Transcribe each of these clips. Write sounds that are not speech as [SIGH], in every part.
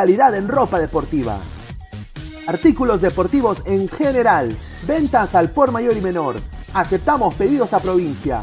calidad en ropa deportiva. Artículos deportivos en general, ventas al por mayor y menor. Aceptamos pedidos a provincia.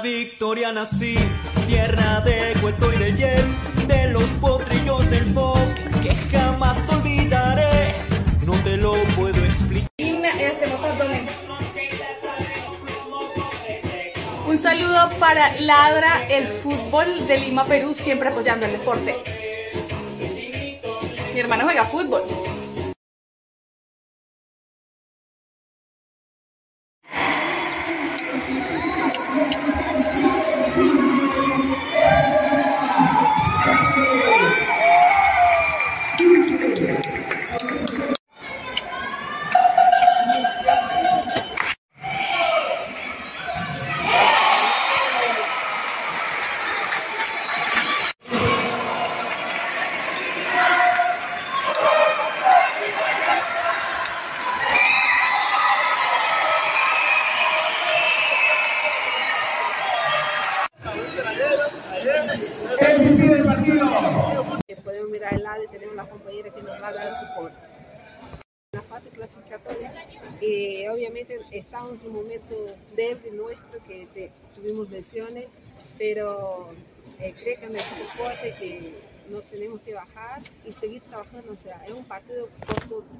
Victoria nací, tierra de Cueto y de Jeff, de los potrillos del Fog, que jamás olvidaré, no te lo puedo explicar. Un saludo para Ladra el fútbol de Lima, Perú, siempre apoyando el deporte. Mi hermano juega fútbol. Estamos en un momento débil nuestro, que tuvimos lesiones, pero eh, creo que nuestro fuerte que nos tenemos que bajar y seguir trabajando. O sea, es un partido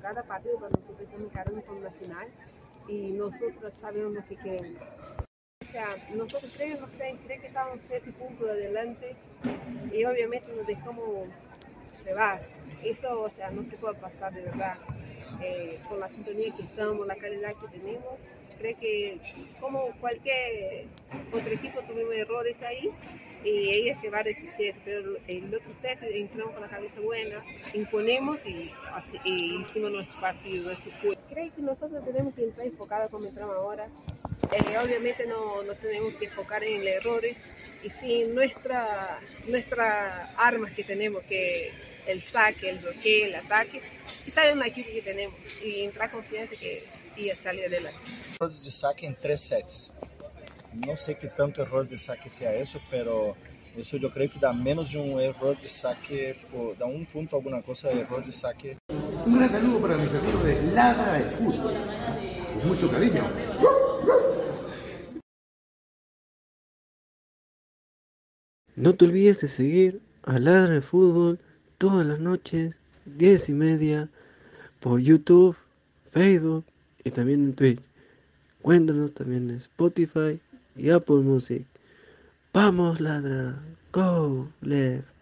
cada partido para nosotros estamos encarando con la final y nosotros sabemos lo que queremos. O sea, nosotros creo, no sé, creo que estamos siete puntos adelante y obviamente nos dejamos llevar. Eso, o sea, no se puede pasar de verdad. Eh, con la sintonía que estamos, la calidad que tenemos, creo que como cualquier otro equipo tuvimos errores ahí y ellos llevaron ese set, pero el otro set entramos con la cabeza buena, imponemos y, así- y hicimos nuestro partido, nuestro juego. Creo que nosotros tenemos que entrar enfocados como entramos ahora. Eh, obviamente no, no tenemos que enfocar en los errores y sí nuestra, nuestras armas que tenemos, que el saque, el bloqueo, el ataque, y sabemos la equipo que tenemos y entrar confiante que ia salir adelante. errores de saque em três sets. Não sei que tanto erro de saque sea isso, pero isso eu creio que dá menos de um erro de saque, dá um ponto alguma coisa de erro de saque. Un gran saludo para mis amigos de Ladra del Fútbol. Con mucho cariño. No te olvides de seguir a Ladra de Fútbol todas las noches, 10 y media, por YouTube, Facebook y también en Twitch. Cuéntanos también en Spotify y Apple Music. Vamos, Ladra. Go, Left.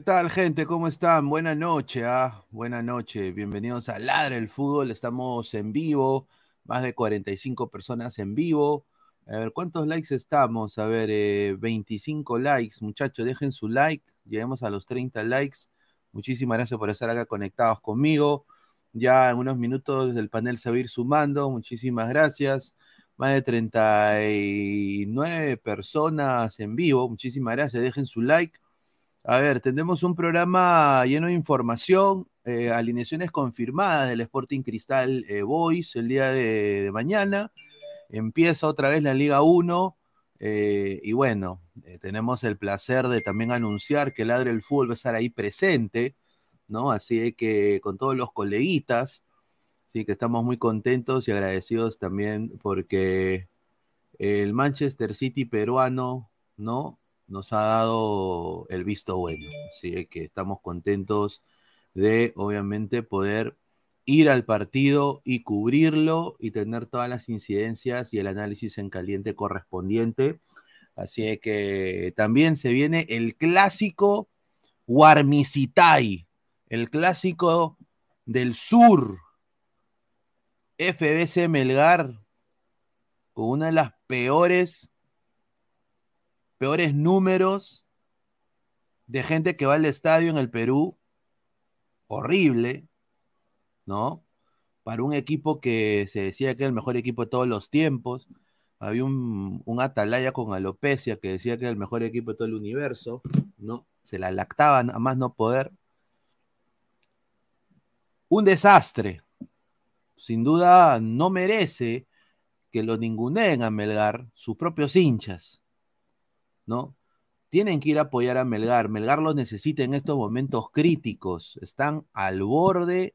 ¿Qué tal, gente? ¿Cómo están? Buenas noches, ¿ah? Buenas noches. Bienvenidos a Ladra el Fútbol. Estamos en vivo, más de 45 personas en vivo. A ver, ¿cuántos likes estamos? A ver, eh, 25 likes. Muchachos, dejen su like. Lleguemos a los 30 likes. Muchísimas gracias por estar acá conectados conmigo. Ya en unos minutos el panel se va a ir sumando. Muchísimas gracias. Más de 39 personas en vivo. Muchísimas gracias. Dejen su like. A ver, tendremos un programa lleno de información, eh, alineaciones confirmadas del Sporting Cristal eh, Boys el día de, mañana. Empieza otra vez la Liga 1. eh, y bueno, tenemos el placer de también anunciar que Ladre el Fútbol va a estar ahí presente, ¿no? Así que con todos los coleguitas, sí, que estamos muy contentos y agradecidos también porque el Manchester City peruano, ¿no? Nos ha dado el visto bueno. Así que estamos contentos de, obviamente, poder ir al partido y cubrirlo y tener todas las incidencias y el análisis en caliente correspondiente. Así que también se viene el clásico Guarmicitai, el clásico del sur, FBC Melgar, con una de las peores, peores números de gente que va al estadio en el Perú. Horrible, ¿no? Para un equipo que se decía que era el mejor equipo de todos los tiempos. Había un, un atalaya con alopecia que decía que era el mejor equipo de todo el universo, ¿no? Se la lactaban a más no poder. Un desastre. Sin duda no merece que lo ninguneen a Melgar, sus propios hinchas, ¿no? Tienen que ir a apoyar a Melgar. Melgar los necesita en estos momentos críticos. Están al borde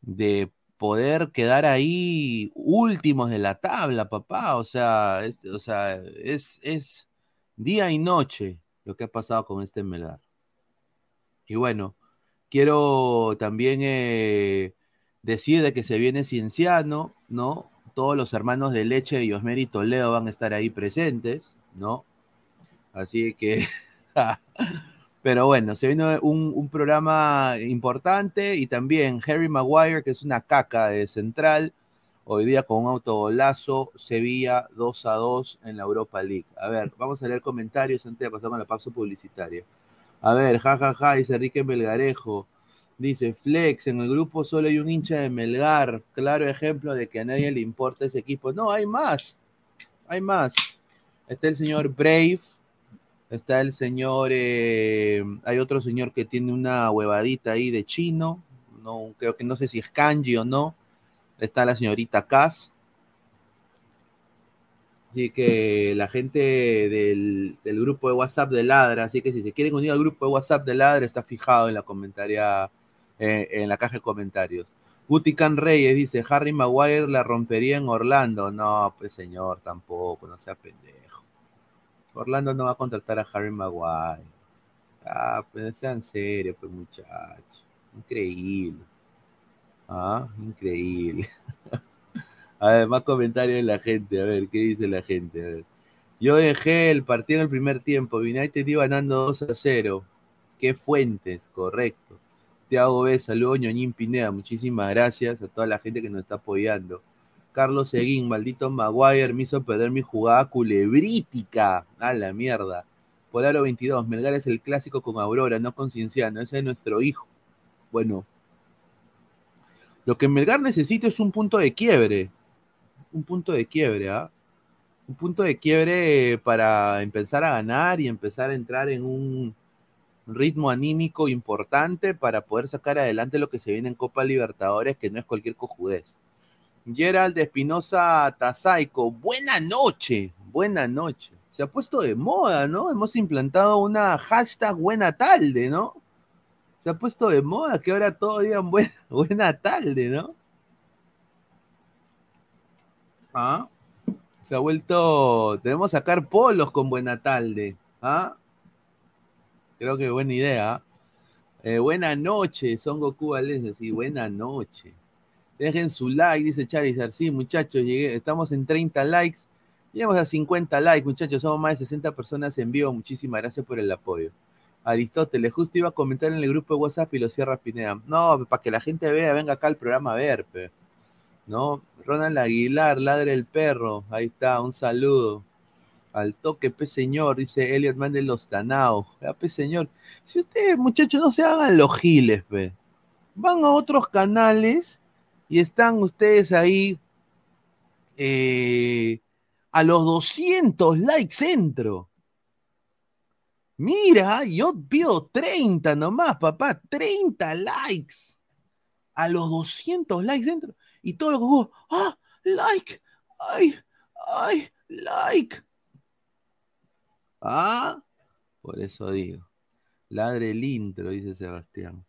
de poder quedar ahí últimos de la tabla, papá. O sea, es, o sea, es, es día y noche lo que ha pasado con este Melgar. Y bueno, quiero también eh, decir de que se viene Cienciano, ¿no? Todos los hermanos de Leche y Osmeri Toledo van a estar ahí presentes, ¿no? Así que, [LAUGHS] pero bueno, se un, un, programa importante y también Harry Maguire, que es una caca de central, hoy día con un autogolazo, Sevilla 2 a 2 en la Europa League. A ver, vamos a leer comentarios antes de pasar con la pausa publicitaria. A ver, jajaja, ja, ja, dice Enrique Melgarejo. Dice, Flex, en el grupo solo hay un hincha de Melgar. Claro ejemplo de que a nadie le importa ese equipo. No, hay más. Hay más. Está el señor Brave. Está el señor. Eh, hay otro señor que tiene una huevadita ahí de chino. No, creo que no sé si es kanji o no. Está la señorita Kass. Así que la gente del, del, grupo de WhatsApp de Ladra, así que si se quieren unir al grupo de WhatsApp de Ladra, está fijado en la comentaria, eh, en la caja de comentarios. Gutican Reyes dice, Harry Maguire la rompería en Orlando. No, pues señor, tampoco, no sea pendejo. Orlando no va a contratar a Harry Maguire. Ah, pues sean serios, pues muchachos. Increíble. Ah, increíble. [LAUGHS] A ver, más comentarios de la gente. A ver, ¿qué dice la gente? Yo dejé el partido en el primer tiempo. United iba ganando 2 a 0. Qué fuentes, correcto. Tiago B, saludos, Ñoñín Pineda. Muchísimas gracias a toda la gente que nos está apoyando. Carlos Seguín, maldito Maguire, me hizo perder mi jugada culebrítica. A la mierda. Polaro 22, Melgar es el clásico con Aurora, no con Cienciano. Ese es nuestro hijo. Bueno, lo que Melgar necesita es un punto de quiebre un punto de quiebre, ¿ah? Un punto de quiebre para empezar a ganar y empezar a entrar en un ritmo anímico importante para poder sacar adelante lo que se viene en Copa Libertadores, que no es cualquier cojudez. Gerald Espinosa Tazaico, buena noche, buena noche. Se ha puesto de moda, ¿no? Hemos implantado una hashtag buena tarde, ¿no? Se ha puesto de moda que ahora todos digan [LAUGHS] buena, buena tarde, ¿no? ¿Ah? Se ha vuelto. Debemos sacar polos con Buena Tarde. ¿Ah? Creo que buena idea. Eh, buena noche, Son Goku Valencia. Sí, buena noche. Dejen su like, dice Charizard. Sí, muchachos, llegué, estamos en 30 likes. Llegamos a 50 likes, muchachos. Somos más de 60 personas en vivo. Muchísimas gracias por el apoyo. Aristóteles, justo iba a comentar en el grupo de WhatsApp y lo cierra Pineda. No, para que la gente vea, venga acá al programa a ver. ¿no? Ronald Aguilar, ladre el perro, ahí está, un saludo. Al toque, pe señor, dice Elliot Mandel Los Tanao. Pe señor, si ustedes, muchachos, no se hagan los giles, pe. Van a otros canales y están ustedes ahí eh, a los 200 likes entro. Mira, yo pido 30 nomás, papá, 30 likes. A los 200 likes dentro. Y todo lo que ¡ah! ¡Like! ¡Ay! ¡Ay! ¡Like! ¿Ah? Por eso digo. Ladre el intro, dice Sebastián.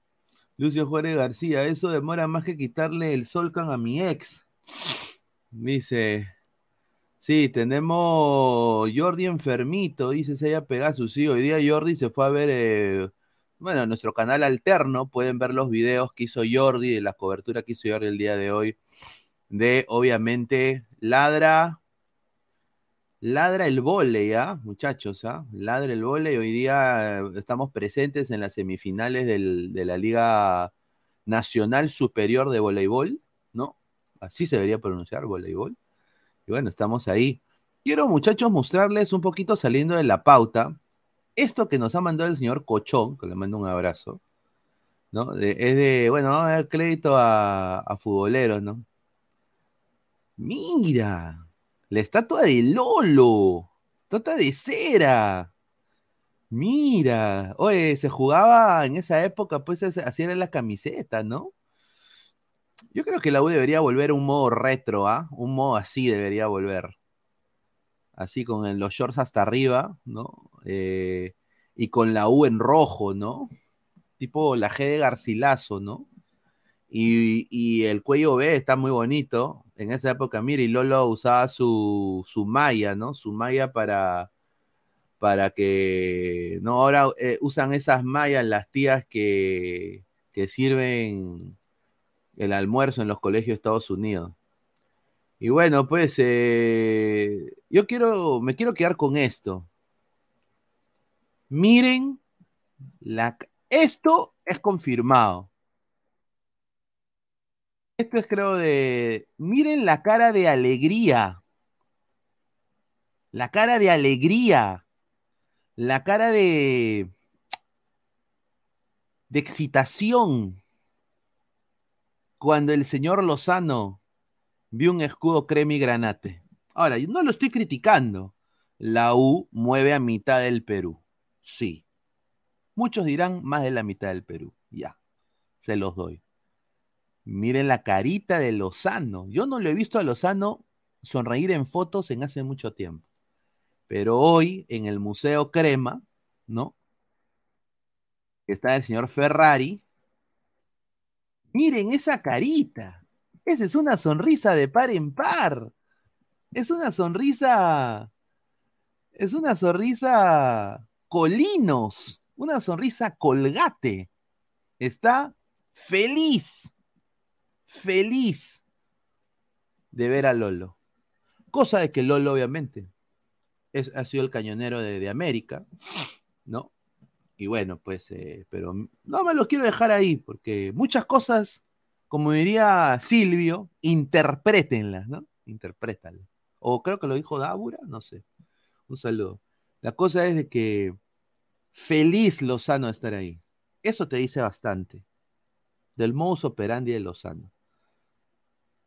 Lucio Juárez García, eso demora más que quitarle el Solcan a mi ex. Dice, sí, tenemos Jordi enfermito, dice Sella Pegasus. Sí, hoy día Jordi se fue a ver, eh, bueno, nuestro canal alterno, pueden ver los videos que hizo Jordi, de la cobertura que hizo Jordi el día de hoy, de obviamente Ladra, Ladra el volei, ¿ah? Muchachos, ¿ah? Ladra el volei. Hoy día eh, estamos presentes en las semifinales de la Liga Nacional Superior de Voleibol, ¿no? Así se debería pronunciar, voleibol. Y bueno, estamos ahí. Quiero, muchachos, mostrarles un poquito saliendo de la pauta. Esto que nos ha mandado el señor Cochón, que le mando un abrazo, ¿no? Es de, bueno, vamos a dar crédito a, a futboleros, ¿no? Mira, la estatua de Lolo, estatua de cera. Mira, oye, se jugaba en esa época, pues así era la camiseta, ¿no? Yo creo que la U debería volver a un modo retro, ¿ah? Un modo así debería volver. Así con los shorts hasta arriba, ¿no? Eh, y con la U en rojo, ¿no? Tipo la G de Garcilaso, ¿no? Y, el cuello B está muy bonito. En esa época, mire, y Lolo usaba su, su malla, ¿no? Su malla para, para que, no, ahora eh, usan esas mallas las tías que, que sirven el almuerzo en los colegios de Estados Unidos. Y bueno, pues eh, yo quiero, me quiero quedar con esto. Miren, esto es confirmado. Esto es creo de, miren la cara de alegría. La cara de alegría. La cara de, de excitación cuando el señor Lozano vio un escudo crema y granate. Ahora, yo no lo estoy criticando. La U mueve a mitad del Perú. Sí. Muchos dirán más de la mitad del Perú. Ya. Se los doy. Miren la carita de Lozano. Yo no lo he visto a Lozano sonreír en fotos en hace mucho tiempo. Pero hoy en el Museo Crema, ¿no? Está el señor Ferrari. Miren esa carita. Esa es una sonrisa de par en par. Es una sonrisa. Es una sonrisa colinos. Una sonrisa colgate. Está feliz. Feliz de ver a Lolo. Cosa de que Lolo, obviamente, es, ha sido el cañonero de, de América, ¿no? Y bueno, pues, eh, pero no me lo quiero dejar ahí, porque muchas cosas, como diría Silvio, interprétenlas, ¿no? Interprétalas. O creo que lo dijo Dábura, no sé. Un saludo. La cosa es de que feliz Lozano de estar ahí. Eso te dice bastante. Del modus operandi de Lozano.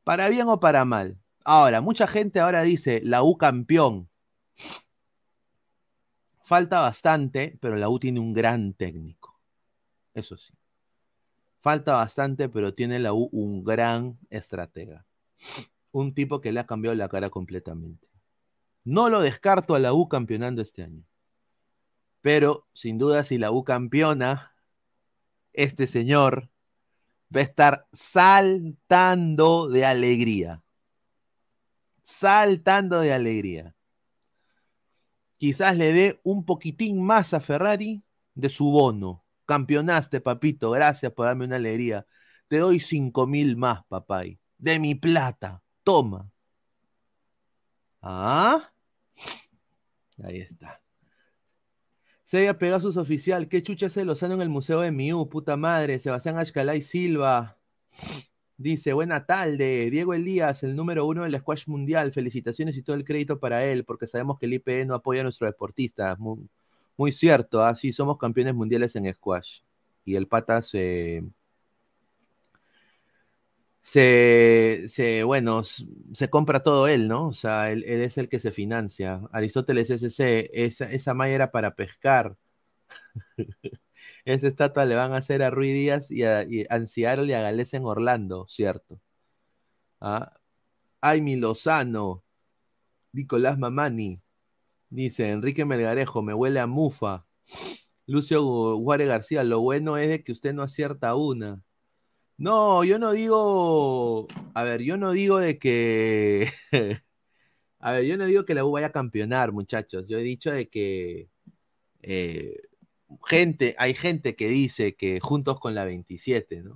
Para bien o para mal. Ahora, mucha gente ahora dice la U campeón. Falta bastante, pero la U tiene un gran técnico. Eso sí. Falta bastante, pero tiene la U un gran estratega. Un tipo que le ha cambiado la cara completamente. No lo descarto a la U campeonando este año. Pero, sin duda, si la U campeona, este señor va a estar saltando de alegría. Saltando de alegría. Quizás le dé un poquitín más a Ferrari de su bono. Campeonaste, papito. Gracias por darme una alegría. Te doy cinco mil más, papá. De mi plata. Toma. Ah. Ahí está. Seiya Pegasus Oficial, ¿qué chucha hace Lozano en el Museo de Miu? Puta madre, Sebastián Ashkalay Silva. Dice, buena tarde, Diego Elías, el número uno del squash mundial. Felicitaciones y todo el crédito para él, porque sabemos que el IPE no apoya a nuestros deportistas. Muy, cierto, así somos campeones mundiales en squash. Y el pata se, se, se, bueno, se compra todo él, ¿no? O sea, él, él es el que se financia. Aristóteles SC, esa, esa malla era para pescar. [LAUGHS] Esa estatua le van a hacer a Rui Díaz y a, y a y a Gales en Orlando, ¿cierto? Ah, Aimi Lozano, Nicolás Mamani, dice Enrique Melgarejo, me huele a mufa. Lucio Juárez García, lo bueno es de que usted no acierta una. No, yo no digo, a ver, yo no digo de que, [LAUGHS] a ver, yo no digo que la U vaya a campeonar, muchachos. Yo he dicho de que eh, gente, hay gente que dice que juntos con la 27, ¿no?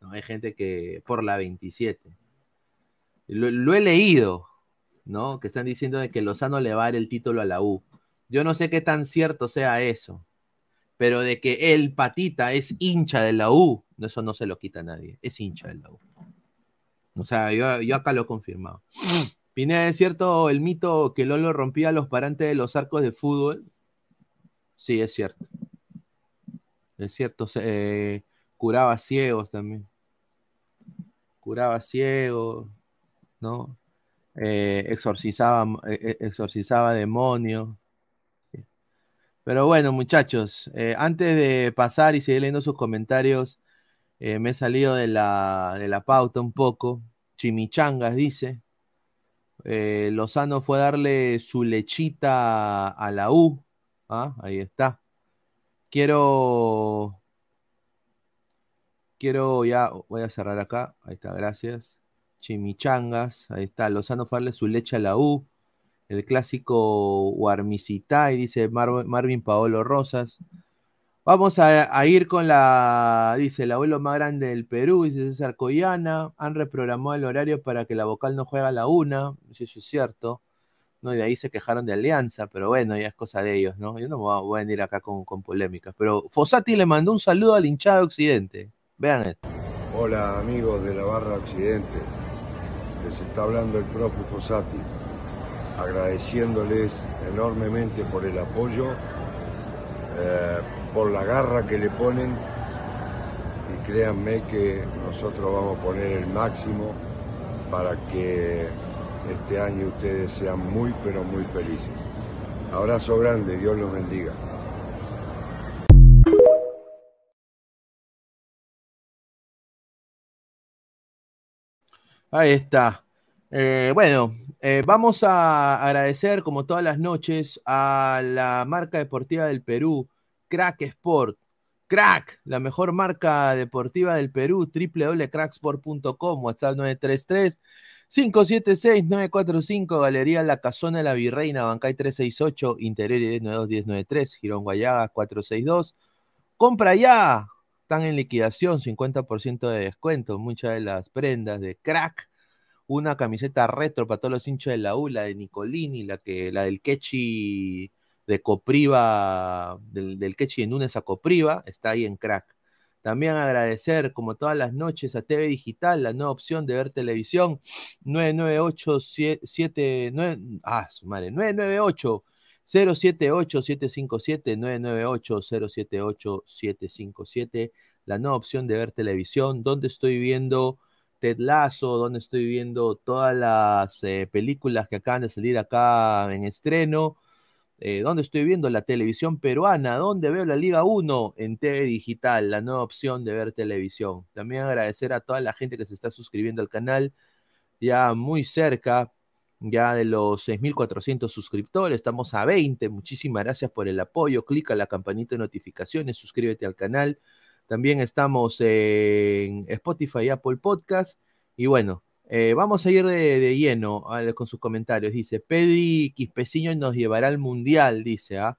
No, hay gente que por la 27. Lo, lo he leído, ¿no? Que están diciendo de que Lozano le va a dar el título a la U. Yo no sé qué tan cierto sea eso, pero de que el patita es hincha de la U, eso no se lo quita nadie, es hincha de la U. O sea, yo, acá lo he confirmado. Pineda, ¿es cierto el mito que Lolo rompía los parantes de los arcos de fútbol? Sí, es cierto. Es cierto, eh, curaba ciegos también. Curaba ciegos, ¿no? Eh, exorcizaba, eh, exorcizaba demonios. Pero bueno, muchachos, eh, antes de pasar y seguir leyendo sus comentarios, eh, me he salido de la, de la pauta un poco. Chimichangas dice. eh, Lozano fue a darle su lechita a la U. Ah, ahí está. Quiero. Quiero ya. Voy a cerrar acá. Ahí está, gracias. Chimichangas. Ahí está. Lozano fue a darle su leche a la U. El clásico Guarmicitai, dice Mar- Marvin Paolo Rosas. Vamos a, ir con la, dice, el abuelo más grande del Perú, dice César Coyana. Han reprogramado el horario para que la vocal no juegue a la una. Sí, Eso es cierto. No, y de ahí se quejaron de Alianza, pero bueno, ya es cosa de ellos, ¿no? Yo no me voy a, voy a venir acá con, con polémicas. Pero Fossati le mandó un saludo al hinchado de Occidente. Vean esto. Hola amigos de la Barra Occidente, les está hablando el profe Fossati, agradeciéndoles enormemente por el apoyo, eh, por la garra que le ponen y créanme que nosotros vamos a poner el máximo para que este año ustedes sean muy pero muy felices. Abrazo grande, Dios los bendiga. Ahí está. Eh, bueno, eh, vamos a agradecer, como todas las noches, a la marca deportiva del Perú, Crack Sport. Crack, la mejor marca deportiva del Perú, www.cracksport.com, WhatsApp 933 576-945, Galería La Casona de la Virreina, Bancay 368, Interior 1092-1093, Girón Guayaga 462. Compra ya, están en liquidación, 50% de descuento, muchas de las prendas de crack, una camiseta retro para todos los hinchas de la U, la de Nicolini, la que, la del Quechi de Copriva, del, del de Núñez a Copriva, está ahí en crack. También agradecer, como todas las noches, a TV Digital, la nueva opción de ver televisión, [SNIFFS] 998-79, ah, su madre, 998 078-757, 998-078-757, la nueva opción de ver televisión, donde estoy viendo Ted Lasso, donde estoy viendo todas las eh, películas que acaban de salir acá en estreno, eh, donde estoy viendo la televisión peruana, donde veo la Liga 1 en TV Digital, la nueva opción de ver televisión. También agradecer a toda la gente que se está suscribiendo al canal, ya muy cerca ya de los 6.400 suscriptores, estamos a 20, muchísimas gracias por el apoyo, clica la campanita de notificaciones, suscríbete al canal, también estamos en Spotify Apple Podcast, y bueno, eh, vamos a ir de, lleno a- con sus comentarios, dice, Pedi Quispeciño nos llevará al Mundial, dice, ¿ah?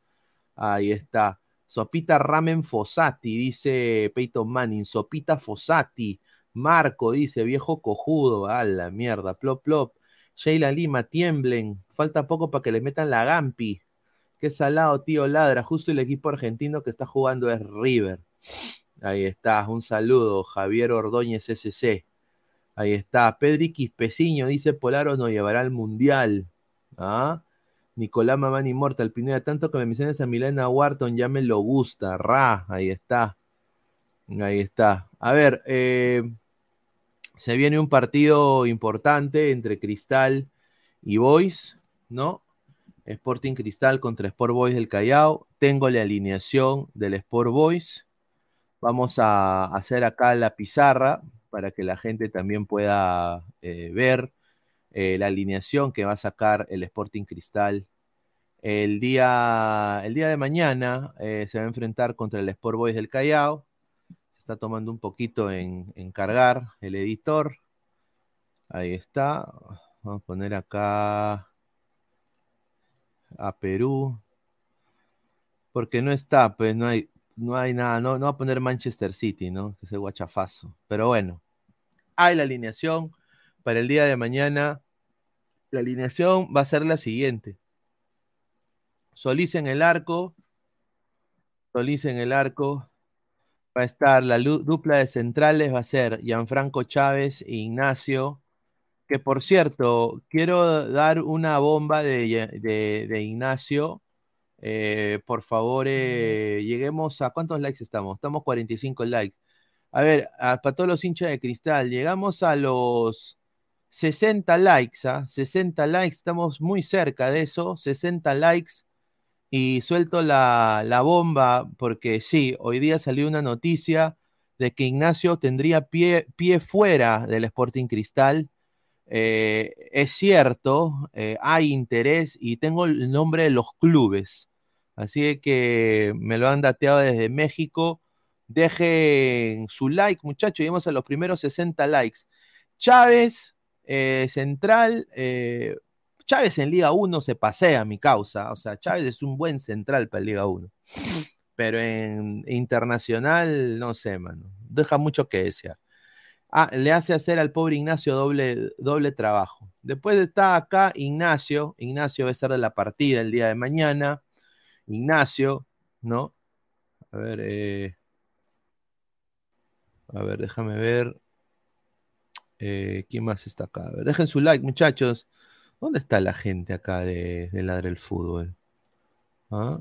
ahí está, Sopita Ramen Fossati, dice Peyton Manning, Sopita Fossati, Marco dice, viejo cojudo, a la mierda, plop plop. Sheila Lima, tiemblen, falta poco para que le metan la Gampi. Qué salado, tío Ladra. Justo el equipo argentino que está jugando es River. Ahí está. Un saludo, Javier Ordóñez SC. Ahí está. Pedri Quispeciño dice: Polaro nos llevará al mundial. ¿Ah? Nicolás Mamán Inmortal, Pineda, tanto que me mencionas a Milena Wharton, ya me lo gusta. Ra, ahí está. Ahí está. A ver, eh, se viene un partido importante entre Cristal y Boys, ¿no? Sporting Cristal contra Sport Boys del Callao. Tengo la alineación del Sport Boys. Vamos a hacer acá la pizarra para que la gente también pueda eh, ver eh, la alineación que va a sacar el Sporting Cristal. El día, el día de mañana eh, se va a enfrentar contra el Sport Boys del Callao. Se está tomando un poquito en, en cargar el editor. Ahí está. Vamos a poner acá a Perú. Porque no está, pues no hay, no hay nada, no, no va a poner Manchester City, ¿no? Que es el guachafazo. Pero bueno, hay la alineación para el día de mañana. La alineación va a ser la siguiente. Solís en el arco. Solís en el arco. Va a estar la dupla de centrales, va a ser Gianfranco Chávez e Ignacio. Que por cierto, quiero dar una bomba de, Ignacio. Eh, por favor, eh, lleguemos a cuántos likes estamos. Estamos 45 likes. A ver, para todos los hinchas de cristal, llegamos a los 60 likes, ¿ah? 60 likes, estamos muy cerca de eso, 60 likes. Y suelto la, bomba porque sí, hoy día salió una noticia de que Ignacio tendría pie, pie fuera del Sporting Cristal. Eh, es cierto, eh, hay interés y tengo el nombre de los clubes. Así que me lo han dateado desde México. Dejen su like, muchachos. Llegamos a los primeros 60 likes. Chávez, eh, Central, Chávez en Liga 1 se pasea mi causa. O sea, Chávez es un buen central para Liga 1. [LAUGHS] Pero en internacional, no sé, mano. Deja mucho que desear. Ah, le hace hacer al pobre Ignacio doble, doble trabajo. Después está acá Ignacio. Ignacio va a ser de la partida el día de mañana. Ignacio, ¿no? A ver, eh, a ver, déjame ver. Eh, ¿Quién más está acá? A ver, dejen su like, muchachos. ¿Dónde está la gente acá de, de Ladre el Fútbol? ¿Ah?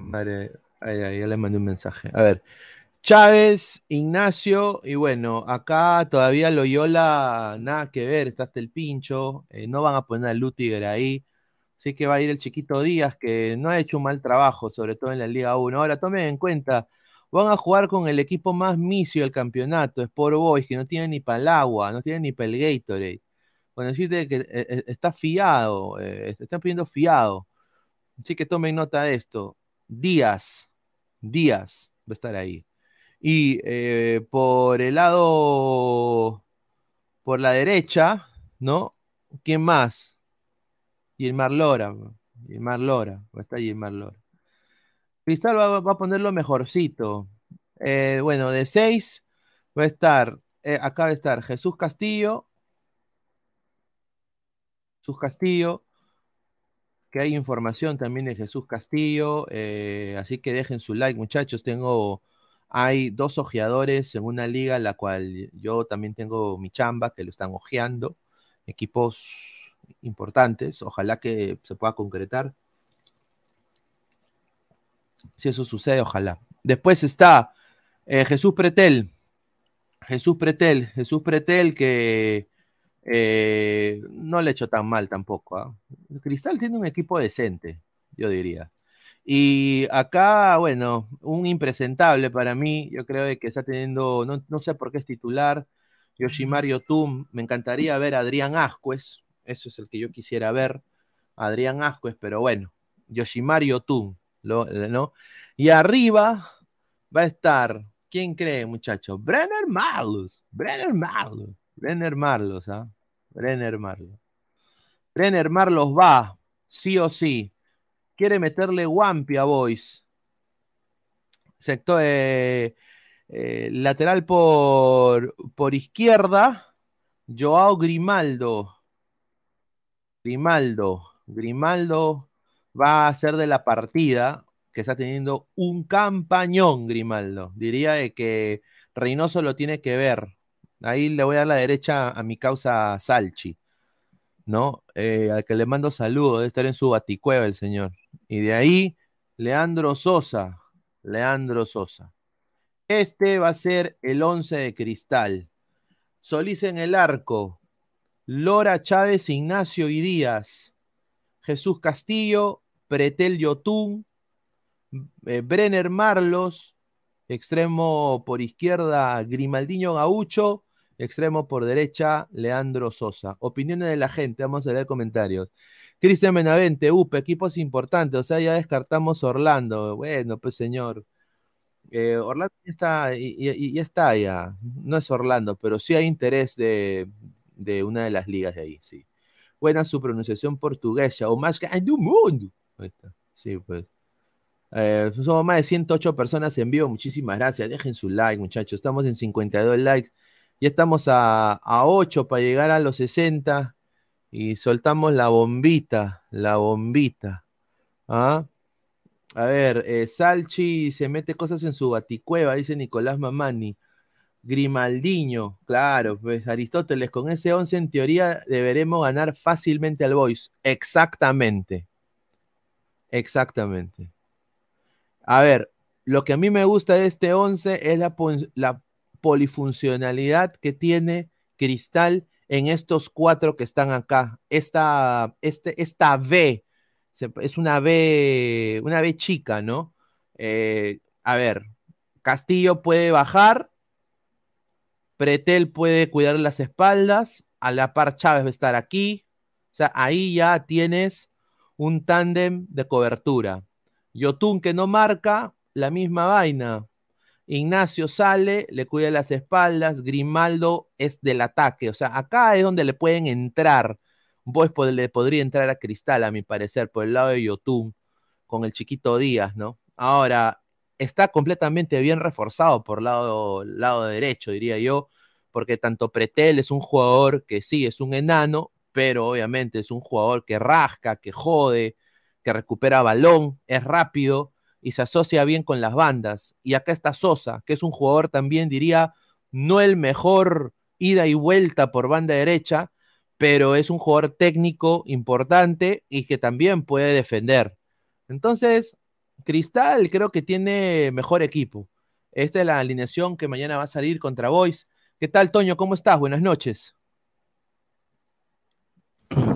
Madre, ahí, ya le mandé un mensaje. A ver, Chávez, Ignacio, y bueno, acá todavía Loyola, nada que ver, está hasta el pincho, eh, no van a poner a Lutiger ahí, así que va a ir el chiquito Díaz, que no ha hecho un mal trabajo, sobre todo en la Liga 1. Ahora, tomen en cuenta, Van a jugar con el equipo más misio del campeonato, Sport Boys, que no tiene ni para el agua, no tiene ni para el Gatorade. Bueno, que eh, eh, está fiado, eh, están pidiendo fiado. Así que tomen nota de esto. Díaz, Díaz va a estar ahí. Y por el lado, por la derecha, ¿no? ¿Quién más? Gilmar Lora. Gilmar Lora, va a estar Gilmar Lora. Cristal va, a ponerlo mejorcito. Eh, bueno, de 6 va a estar, eh, acá va a estar Jesús Castillo. Jesús Castillo. Que hay información también de Jesús Castillo. eh, así que dejen su like, muchachos. Tengo, hay dos ojeadores en una liga en la cual yo también tengo mi chamba, que lo están ojeando. Equipos importantes. Ojalá que se pueda concretar. Si eso sucede, ojalá. Después está eh, Jesús Pretel. Jesús Pretel, Jesús Pretel que eh, no le hecho tan mal tampoco. ¿ah? Cristal tiene un equipo decente, yo diría. Y acá, bueno, un impresentable para mí, yo creo que está teniendo, no, sé por qué es titular, Yoshimario Tum, me encantaría ver a Adrián Ascuez, eso es el que yo quisiera ver, Adrián Ascuez, pero bueno, Yoshimario Tum, ¿no? Y arriba va a estar, ¿quién cree, muchachos? Brenner Marlos, Brenner Marlos, Brenner Marlos, ¿ah? Brenner Marlos. Brenner Marlos va, sí o sí. Quiere meterle Wampi a Boys. Sector eh, eh, lateral por, por izquierda, Joao Grimaldo. Grimaldo. Grimaldo va a ser de la partida que está teniendo un campañón, Grimaldo. Diría de que Reynoso lo tiene que ver. Ahí le voy a dar la derecha a mi causa Salchi, ¿no? Eh, al que le mando saludos, debe estar en su baticueva el señor. Y de ahí, Leandro Sosa. Leandro Sosa. Este va a ser el 11 de cristal. Solís en el arco. Lora Chávez, Ignacio y Díaz. Jesús Castillo, Pretel Yotún, eh, Brenner Marlos, extremo por izquierda Grimaldiño Gaucho, extremo por derecha Leandro Sosa. Opiniones de la gente, vamos a leer comentarios. Cristian Benavente, UP, equipos importantes, o sea, ya descartamos Orlando. Bueno, pues señor. Eh, Orlando ya está, y, ya está ya. No es Orlando, pero sí hay interés de, de una de las ligas de ahí, sí. Buena su pronunciación portuguesa, o más que en el mundo. Ahí está. Sí, pues. Eh, somos más de 108 personas en vivo. Muchísimas gracias. Dejen su like, muchachos. Estamos en 52 likes. Ya estamos a, a 8 para llegar a los 60. Y soltamos la bombita. La bombita. ¿Ah? A ver, eh, Salchi se mete cosas en su baticueva, dice Nicolás Mamani. Grimaldiño, claro, pues Aristóteles, con ese 11 en teoría deberemos ganar fácilmente al Boys. Exactamente. Exactamente. A ver, lo que a mí me gusta de este 11 es la, la polifuncionalidad que tiene Cristal en estos cuatro que están acá. Esta, este, esta B, es una B, una B chica, ¿no? Eh, a ver, Castillo puede bajar, Pretel puede cuidar las espaldas, a la par Chávez va a estar aquí. O sea, ahí ya tienes un tándem de cobertura. Yotun que no marca, la misma vaina. Ignacio sale, le cuida las espaldas, Grimaldo es del ataque. O sea, acá es donde le pueden entrar. Pues le podría entrar a Cristal, a mi parecer, por el lado de Yotun, con el chiquito Díaz, ¿no? Ahora, está completamente bien reforzado por lado, lado derecho, diría yo, porque tanto Pretel es un jugador que sí, es un enano, pero obviamente es un jugador que rasca, que jode, que recupera balón, es rápido y se asocia bien con las bandas. Y acá está Sosa, que es un jugador también, diría, no el mejor ida y vuelta por banda derecha, pero es un jugador técnico importante y que también puede defender. Entonces, Cristal creo que tiene mejor equipo. Esta es la alineación que mañana va a salir contra Boys. ¿Qué tal, Toño? ¿Cómo estás? Buenas noches.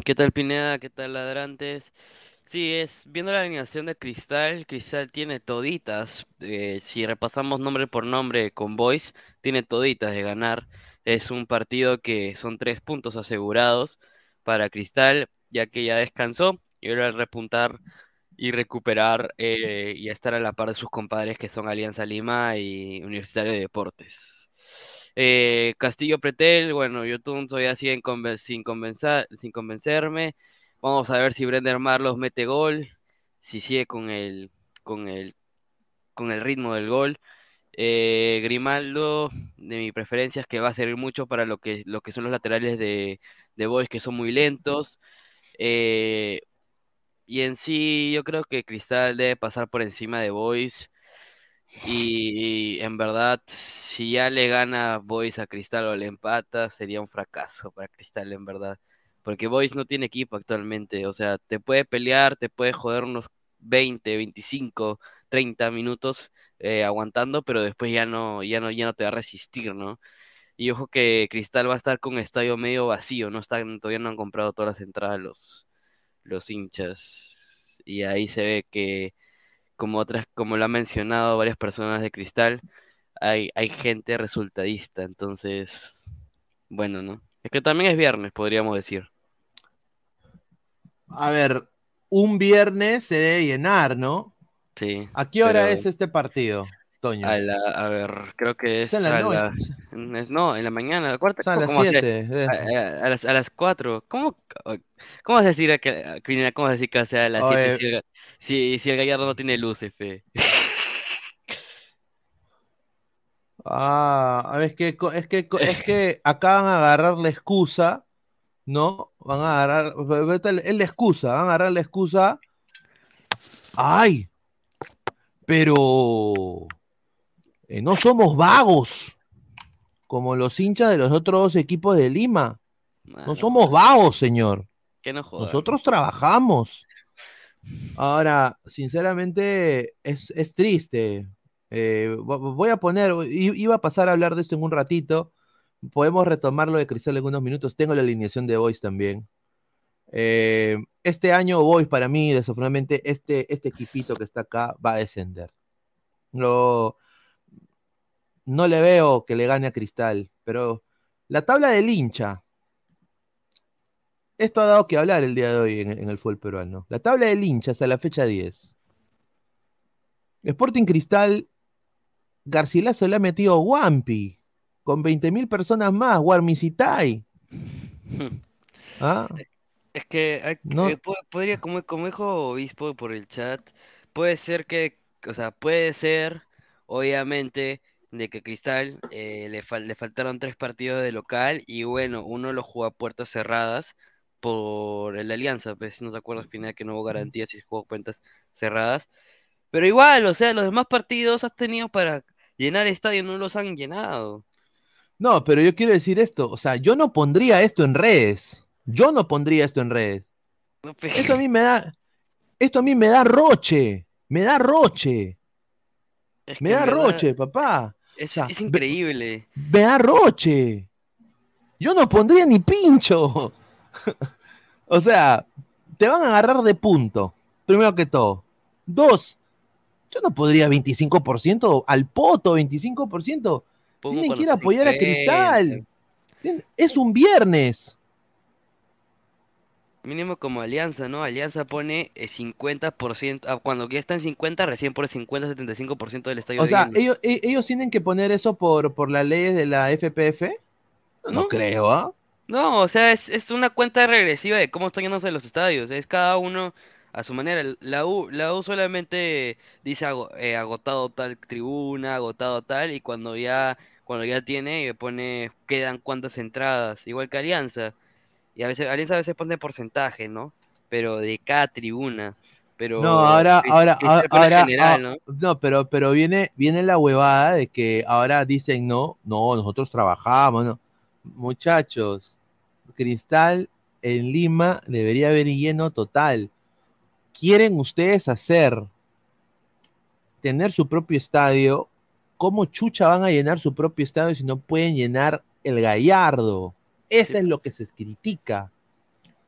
¿Qué tal, Pineda? ¿Qué tal, Ladrantes? Sí, es viendo la alineación de Cristal, Cristal tiene toditas. eh, si repasamos nombre por nombre con Boys, tiene toditas de ganar. Es un partido que son tres puntos asegurados para Cristal, ya que ya descansó y ahora repuntar y recuperar eh, y estar a la par de sus compadres que son Alianza Lima y Universitario de Deportes. Eh, Castillo Pretel, bueno, yo todavía siguen conven- sin convencer, sin convencerme. Vamos a ver si Brender Marlos mete gol, si sigue con el, con el, con el ritmo del gol. Eh, Grimaldo, de mi preferencia, es que va a servir mucho para lo que, lo que son los laterales de, de Boys, que son muy lentos. Eh, y en sí, yo creo que Cristal debe pasar por encima de Boys. Y, en verdad, si ya le gana Boys a Cristal o le empata, sería un fracaso para Cristal, en verdad. Porque Boys no tiene equipo actualmente. O sea, te puede pelear, te puede joder unos 20, 25, 30 minutos eh, aguantando, pero después ya no, ya no, ya no te va a resistir, ¿no? Y ojo que Cristal va a estar con estadio medio vacío, no están, todavía no han comprado todas las entradas los, los hinchas. Y ahí se ve que, como otras, como lo han mencionado varias personas de Cristal, hay, hay gente resultadista, entonces, bueno, ¿no? Es que también es viernes, podríamos decir. A ver, un viernes se debe llenar, ¿no? Sí. ¿A qué hora pero- es este partido, Toño? A, la- a ver, creo que es Es en la a noche. la- es- no, en la mañana, la cuarta, a las ¿cómo hace? siete, eh. A, a- a las, a las 4, ¿cómo, cómo vas a decir que, cómo vas a decir que sea a las. 7 si si, si el Gallardo no tiene luces, fe? [LAUGHS] Ah, es que, es que, es que acá van a agarrar la excusa, ¿no? Van a agarrar, vete el- es la excusa, van a agarrar la excusa. Ay, pero eh, no somos vagos, como los hinchas de los otros dos equipos de Lima. No somos vagos, señor. Que no. Nosotros trabajamos. Ahora, sinceramente, es, es triste. Eh, vo- voy a poner, iba a pasar a hablar de esto en un ratito. Podemos retomarlo de Cristal en unos minutos. Tengo la alineación de Boys también. Eh, este año Boys, para mí, desafortunadamente, este, este equipito que está acá va a descender. No, no le veo que le gane a Cristal, pero la tabla del hincha, esto ha dado que hablar el día de hoy en, en el fútbol peruano. La tabla del hincha hasta la fecha 10. Sporting Cristal, Garcilaso le ha metido Wampi, con 20.000 personas más, Guarmicitai. [LAUGHS] ¿Ah? Es que hay- No. eh, po- podría, como, como dijo Obispo por el chat, puede ser que, o sea, puede ser, obviamente, de que Cristal eh, le, fal- le faltaron tres partidos de local y bueno, uno lo jugó a puertas cerradas por el Alianza, pues si no se acuerda al final que no hubo garantías y se jugó puertas cerradas. Pero igual, o sea, los demás partidos has tenido para llenar estadio, no los han llenado. No, pero yo quiero decir esto, o sea, yo no pondría esto en redes. Yo no pondría esto en redes. No, Esto a mí me da, esto a mí me da roche, me da roche, es me que da roche, papá. Es, sea, es increíble. Me da roche. Yo no pondría ni pincho. [LAUGHS] o sea, te van a agarrar de punto, primero que todo. Dos, yo no podría 25% al poto, 25%. Pongo Tienen que ir a apoyar a. Cristal. Es un viernes. Mínimo como Alianza, ¿no? Alianza pone eh, 50%, ah, cuando ya está en 50, recién pone 50-75% del estadio O sea, ellos, e- ellos tienen que poner eso por, por las leyes de la FPF. No, No. creo, ¿ah? No, o sea, es, es una cuenta regresiva de cómo están llenándose los estadios. Es cada uno a su manera. La U, la U solamente dice eh, agotado tal tribuna, agotado tal, y cuando ya, cuando ya tiene, eh, pone, quedan cuántas entradas, igual que Alianza. Y a veces, Alianza a veces pone porcentaje, ¿no? Pero de cada tribuna. Pero No, ahora, ahora, ahora, pone ahora, general, ah, ¿no? no, pero, pero viene, viene la huevada de que ahora dicen no, no, nosotros trabajamos, no. Muchachos, Cristal en Lima debería haber lleno total. ¿Quieren ustedes hacer tener su propio estadio? ¿Cómo chucha van a llenar su propio estadio si no pueden llenar el Gallardo? Eso es lo que se critica.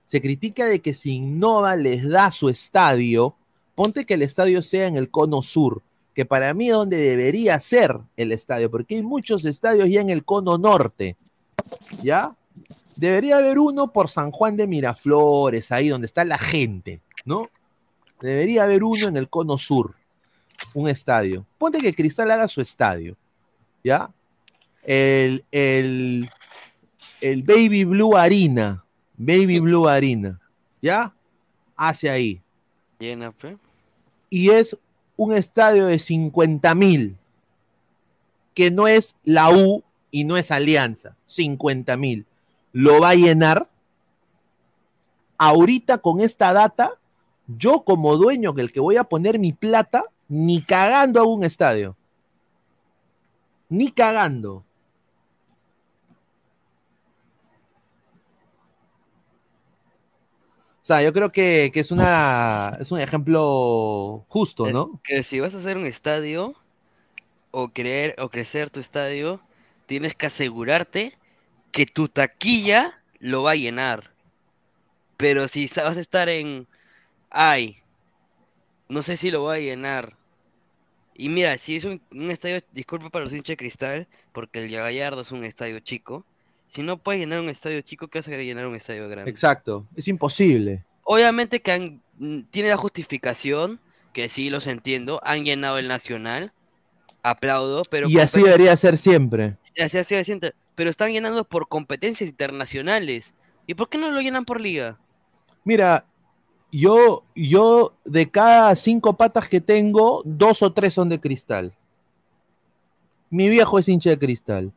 Se critica de que si Innova les da su estadio, ponte que el estadio sea en el cono sur, que para mí es donde debería ser el estadio, porque hay muchos estadios ya en el cono norte, ¿ya? Debería haber uno por San Juan de Miraflores, ahí donde está la gente, ¿no? Debería haber uno en el cono sur, un estadio. Ponte que Cristal haga su estadio, ¿ya? El, el, el Baby Blue Harina, Baby Blue Harina, ¿ya? Hacia ahí. Llena, pe. Y es un estadio de 50 mil, que no es la U y no es Alianza, 50 mil. ¿Lo va a llenar? Ahorita con esta data, yo como dueño, que el que voy a poner mi plata, ni cagando hago un estadio. Ni cagando. O sea, yo creo que, que es, una, es un ejemplo justo, ¿no? Que si vas a hacer un estadio o creer o crecer tu estadio, tienes que asegurarte que tu taquilla lo va a llenar. Pero si vas a estar en, ay, no sé si lo va a llenar. Y mira, si es un, un estadio, disculpa para los hinchas de cristal, porque el Gallardo es un estadio chico. Si no puedes llenar un estadio chico, ¿qué vas a llenar un estadio grande? Exacto, es imposible. Obviamente que han, mm, tiene la justificación, que sí los entiendo, han llenado el Nacional, aplaudo, pero y así debería ser siempre. así- así siempre, pero están llenando por competencias internacionales. ¿Y por qué no lo llenan por liga? Mira, yo, yo de cada cinco patas que tengo, dos o tres son de cristal. Mi viejo es hincha de cristal.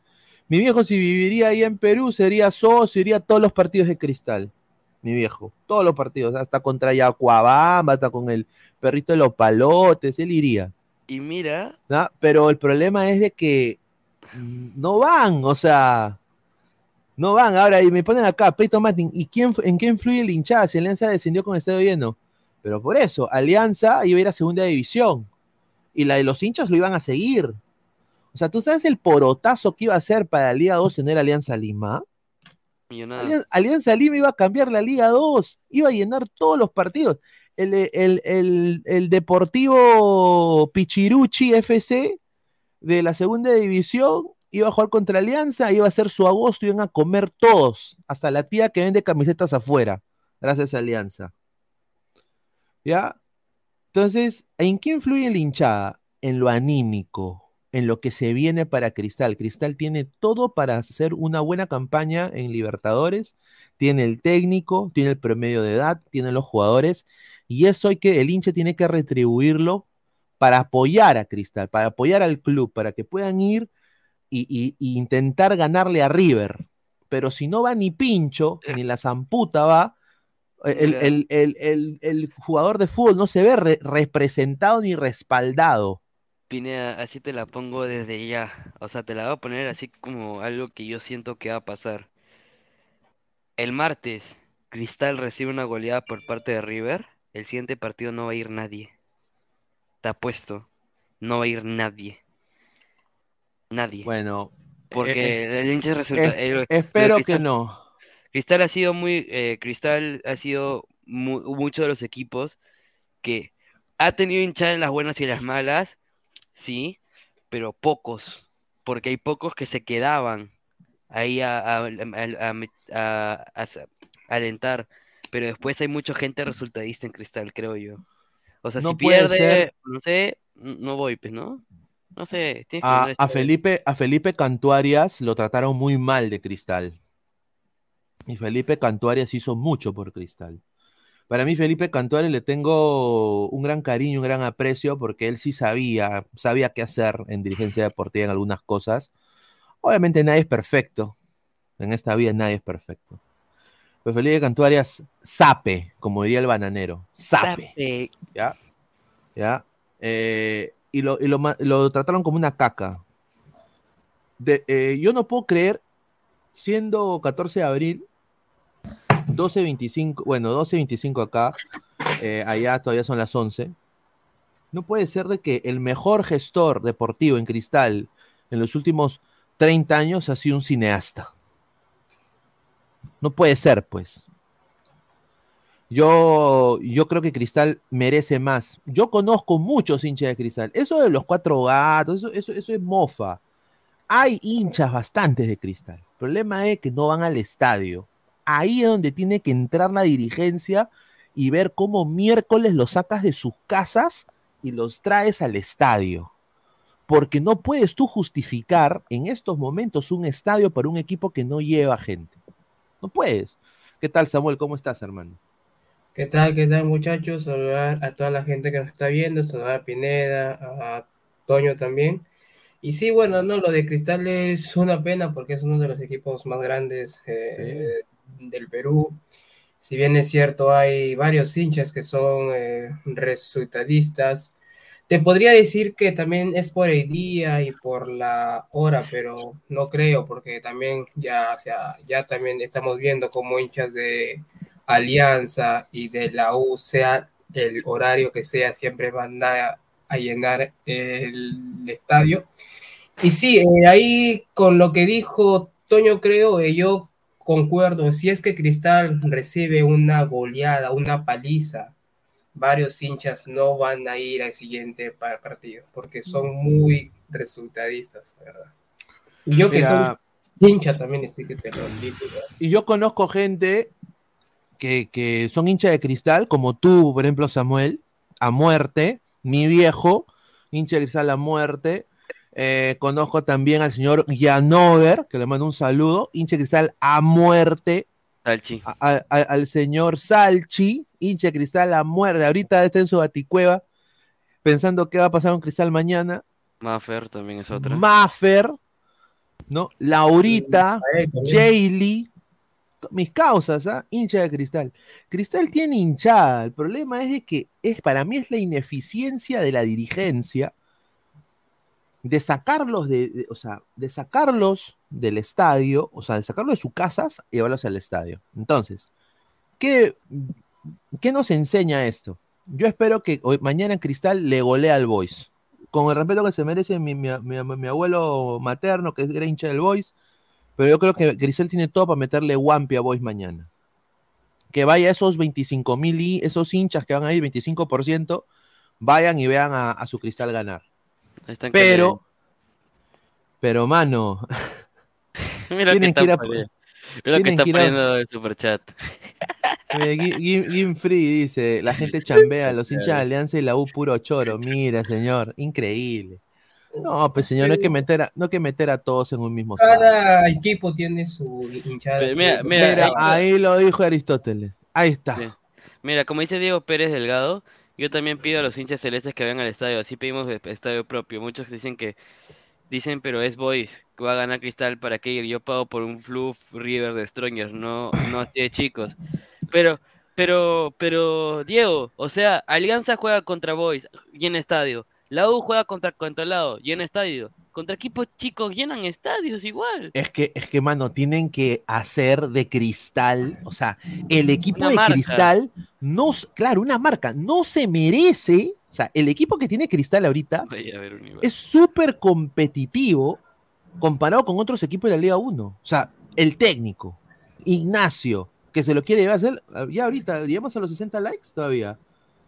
Mi viejo, si viviría ahí en Perú, sería socio, iría a todos los partidos de cristal. Mi viejo, todos los partidos, hasta contra Yacuabamba, hasta con el perrito de los palotes, él iría. Y mira, ¿no? Pero el problema es de que no van, o sea, no van. Ahora, y me ponen acá, Peyton Martin, ¿y quién, en qué influye el hinchada si Alianza descendió con el estadio lleno? Pero por eso, Alianza iba a ir a segunda división. Y la de los hinchas lo iban a seguir. O sea, ¿tú sabes el porotazo que iba a ser para la Liga 2 tener Alianza Lima? Alianza, Alianza Lima iba a cambiar la Liga 2, iba a llenar todos los partidos. El, el- el- el Deportivo Pichiruchi FC de la segunda división iba a jugar contra Alianza, iba a ser su agosto, iban a comer todos, hasta la tía que vende camisetas afuera, gracias a Alianza. ¿Ya? Entonces, ¿en qué influye la hinchada? En lo anímico, en lo que se viene para Cristal. Cristal tiene todo para hacer una buena campaña en Libertadores. Tiene el técnico, tiene el promedio de edad, tiene los jugadores. Y eso hay que, el hincha tiene que retribuirlo para apoyar a Cristal, para apoyar al club, para que puedan ir y, y- y intentar ganarle a River. Pero si no va ni Pincho, ni la Zamputa va, el, Claro. el- el- el- el jugador de fútbol no se ve re- representado ni respaldado. Pineda, así te la pongo desde ya. O sea, te la voy a poner así como algo que yo siento que va a pasar. El martes, Cristal recibe una goleada por parte de River. El siguiente partido no va a ir nadie. Te apuesto. No va a ir nadie. Nadie. Bueno, Porque eh, el hincha resulta. eh, espero que no. Cristal ha sido muy. eh, Cristal ha sido mu- muchos de los equipos que ha tenido hinchada en las buenas y en las malas, sí, pero pocos. Porque hay pocos que se quedaban ahí a, alentar. Pero después hay mucha gente resultadista en Cristal, creo yo. O sea, No si pierde, ser- no sé, no voy, pues, ¿no? No sé, tienes que A, vez. Felipe, a Felipe Cantuarias lo trataron muy mal de Cristal. Y Felipe Cantuarias hizo mucho por Cristal. Para mí, Felipe Cantuarias le tengo un gran cariño, un gran aprecio, porque él sí sabía, sabía qué hacer en dirigencia deportiva en algunas cosas. Obviamente nadie es perfecto. En esta vida nadie es perfecto. Pero Felipe Cantuarias, sape, como diría el bananero. Sape. ¿Ya? ¿Ya? Eh, y lo, y lo trataron como una caca. Eh, yo no puedo creer, siendo 14 de abril, 12.25, bueno, 12.25 acá, eh, allá todavía son las 11. No puede ser de que el mejor gestor deportivo en Cristal en los últimos 30 años ha sido un cineasta. No puede ser, pues. Yo, yo creo que Cristal merece más. Yo conozco muchos hinchas de Cristal. Eso de los cuatro gatos, eso, eso, eso es mofa. Hay hinchas bastantes de Cristal. El problema es que no van al estadio. Ahí es donde tiene que entrar la dirigencia y ver cómo miércoles los sacas de sus casas y los traes al estadio. Porque no puedes tú justificar en estos momentos un estadio para un equipo que no lleva gente. No puedes. ¿Qué tal, Samuel? ¿Cómo estás, hermano? ¿Qué tal, qué tal, muchachos? Saludar a toda la gente que nos está viendo, saludar a Pineda, a Toño también. Y sí, bueno, no, lo de Cristal es una pena porque es uno de los equipos más grandes eh, del Perú. Si bien es cierto, hay varios hinchas que son eh, resultadistas. Te podría decir que también es por el día y por la hora, pero no creo, porque también ya, o sea, ya también estamos viendo como hinchas de Alianza y de la U, sea el horario que sea, siempre van a, a llenar el estadio. Y sí, eh, ahí con lo que dijo Toño, creo, eh, yo concuerdo, si es que Cristal recibe una goleada, una paliza, varios hinchas no van a ir al siguiente pa- partido, porque son muy resultadistas, ¿verdad? Y yo que Mira, soy hincha también estoy que te lo digo. Y yo conozco gente que, que son hinchas de cristal, como tú, por ejemplo, Samuel, a muerte, mi viejo, hincha de cristal a muerte. Eh, conozco también al señor Yanover, que le mando un saludo, hincha de cristal a muerte. Salchi. A- a- a- al señor Salchi, hincha de cristal a muerte. Ahorita está en su baticueva, pensando qué va a pasar con cristal mañana. Maffer también es otra. Maffer, ¿no? Laurita, Jaylee, mis causas, ¿ah? Hincha de cristal. Cristal tiene hinchada. El problema es que es, para mí es la ineficiencia de la dirigencia de sacarlos de, o sea, de sacarlos del estadio, o sea, de sacarlos de sus casas y llevarlos al estadio. Entonces, ¿qué, qué nos enseña esto? Yo espero que mañana Cristal le golea al Boys. Con el respeto que se merece mi, mi- mi- mi abuelo materno, que era hincha del Boys, pero yo creo que Cristal tiene todo para meterle Wampi a Boys mañana. Que vaya esos 25 mil y esos hinchas que van ahí, 25%, vayan y vean a, a su Cristal ganar. Están Pero, pero mano, [LAUGHS] Mira tienen que que ir está a-. Mira que está que a- poniendo el superchat. [LAUGHS] Mira, Gim- Gim- Gim Free dice, la gente chambea, los hinchas de Alianza y la U puro choro. Mira, señor, increíble. No, pues señor, no hay que meter a, no hay que meter a todos en un mismo. Cada equipo tiene su hinchada. Pero mira, mira, Mira, ahí- ahí lo dijo Aristóteles. Ahí está. Sí. Mira, como dice Diego Pérez Delgado, yo también pido a los hinchas celestes que vayan al estadio, así pedimos estadio propio. Muchos dicen que, dicen, pero es Boys, que va a ganar Cristal, ¿para qué ir? Yo pago por un Fluff River de Strongers, no, no así de chicos. Pero, pero, pero, Diego, o sea, Alianza juega contra Boys, llena estadio. La U juega contra Controlado, llena estadio. Contra equipos chicos llenan estadios igual. Es que, es que, mano, tienen que hacer de cristal, o sea, el equipo Una de marca. cristal, no, claro, una marca, no se merece, o sea, el equipo que tiene cristal ahorita ver es súper competitivo comparado con otros equipos de la Liga 1. O sea, el técnico, Ignacio, que se lo quiere llevar a hacer, ya ahorita, llegamos a los 60 likes todavía.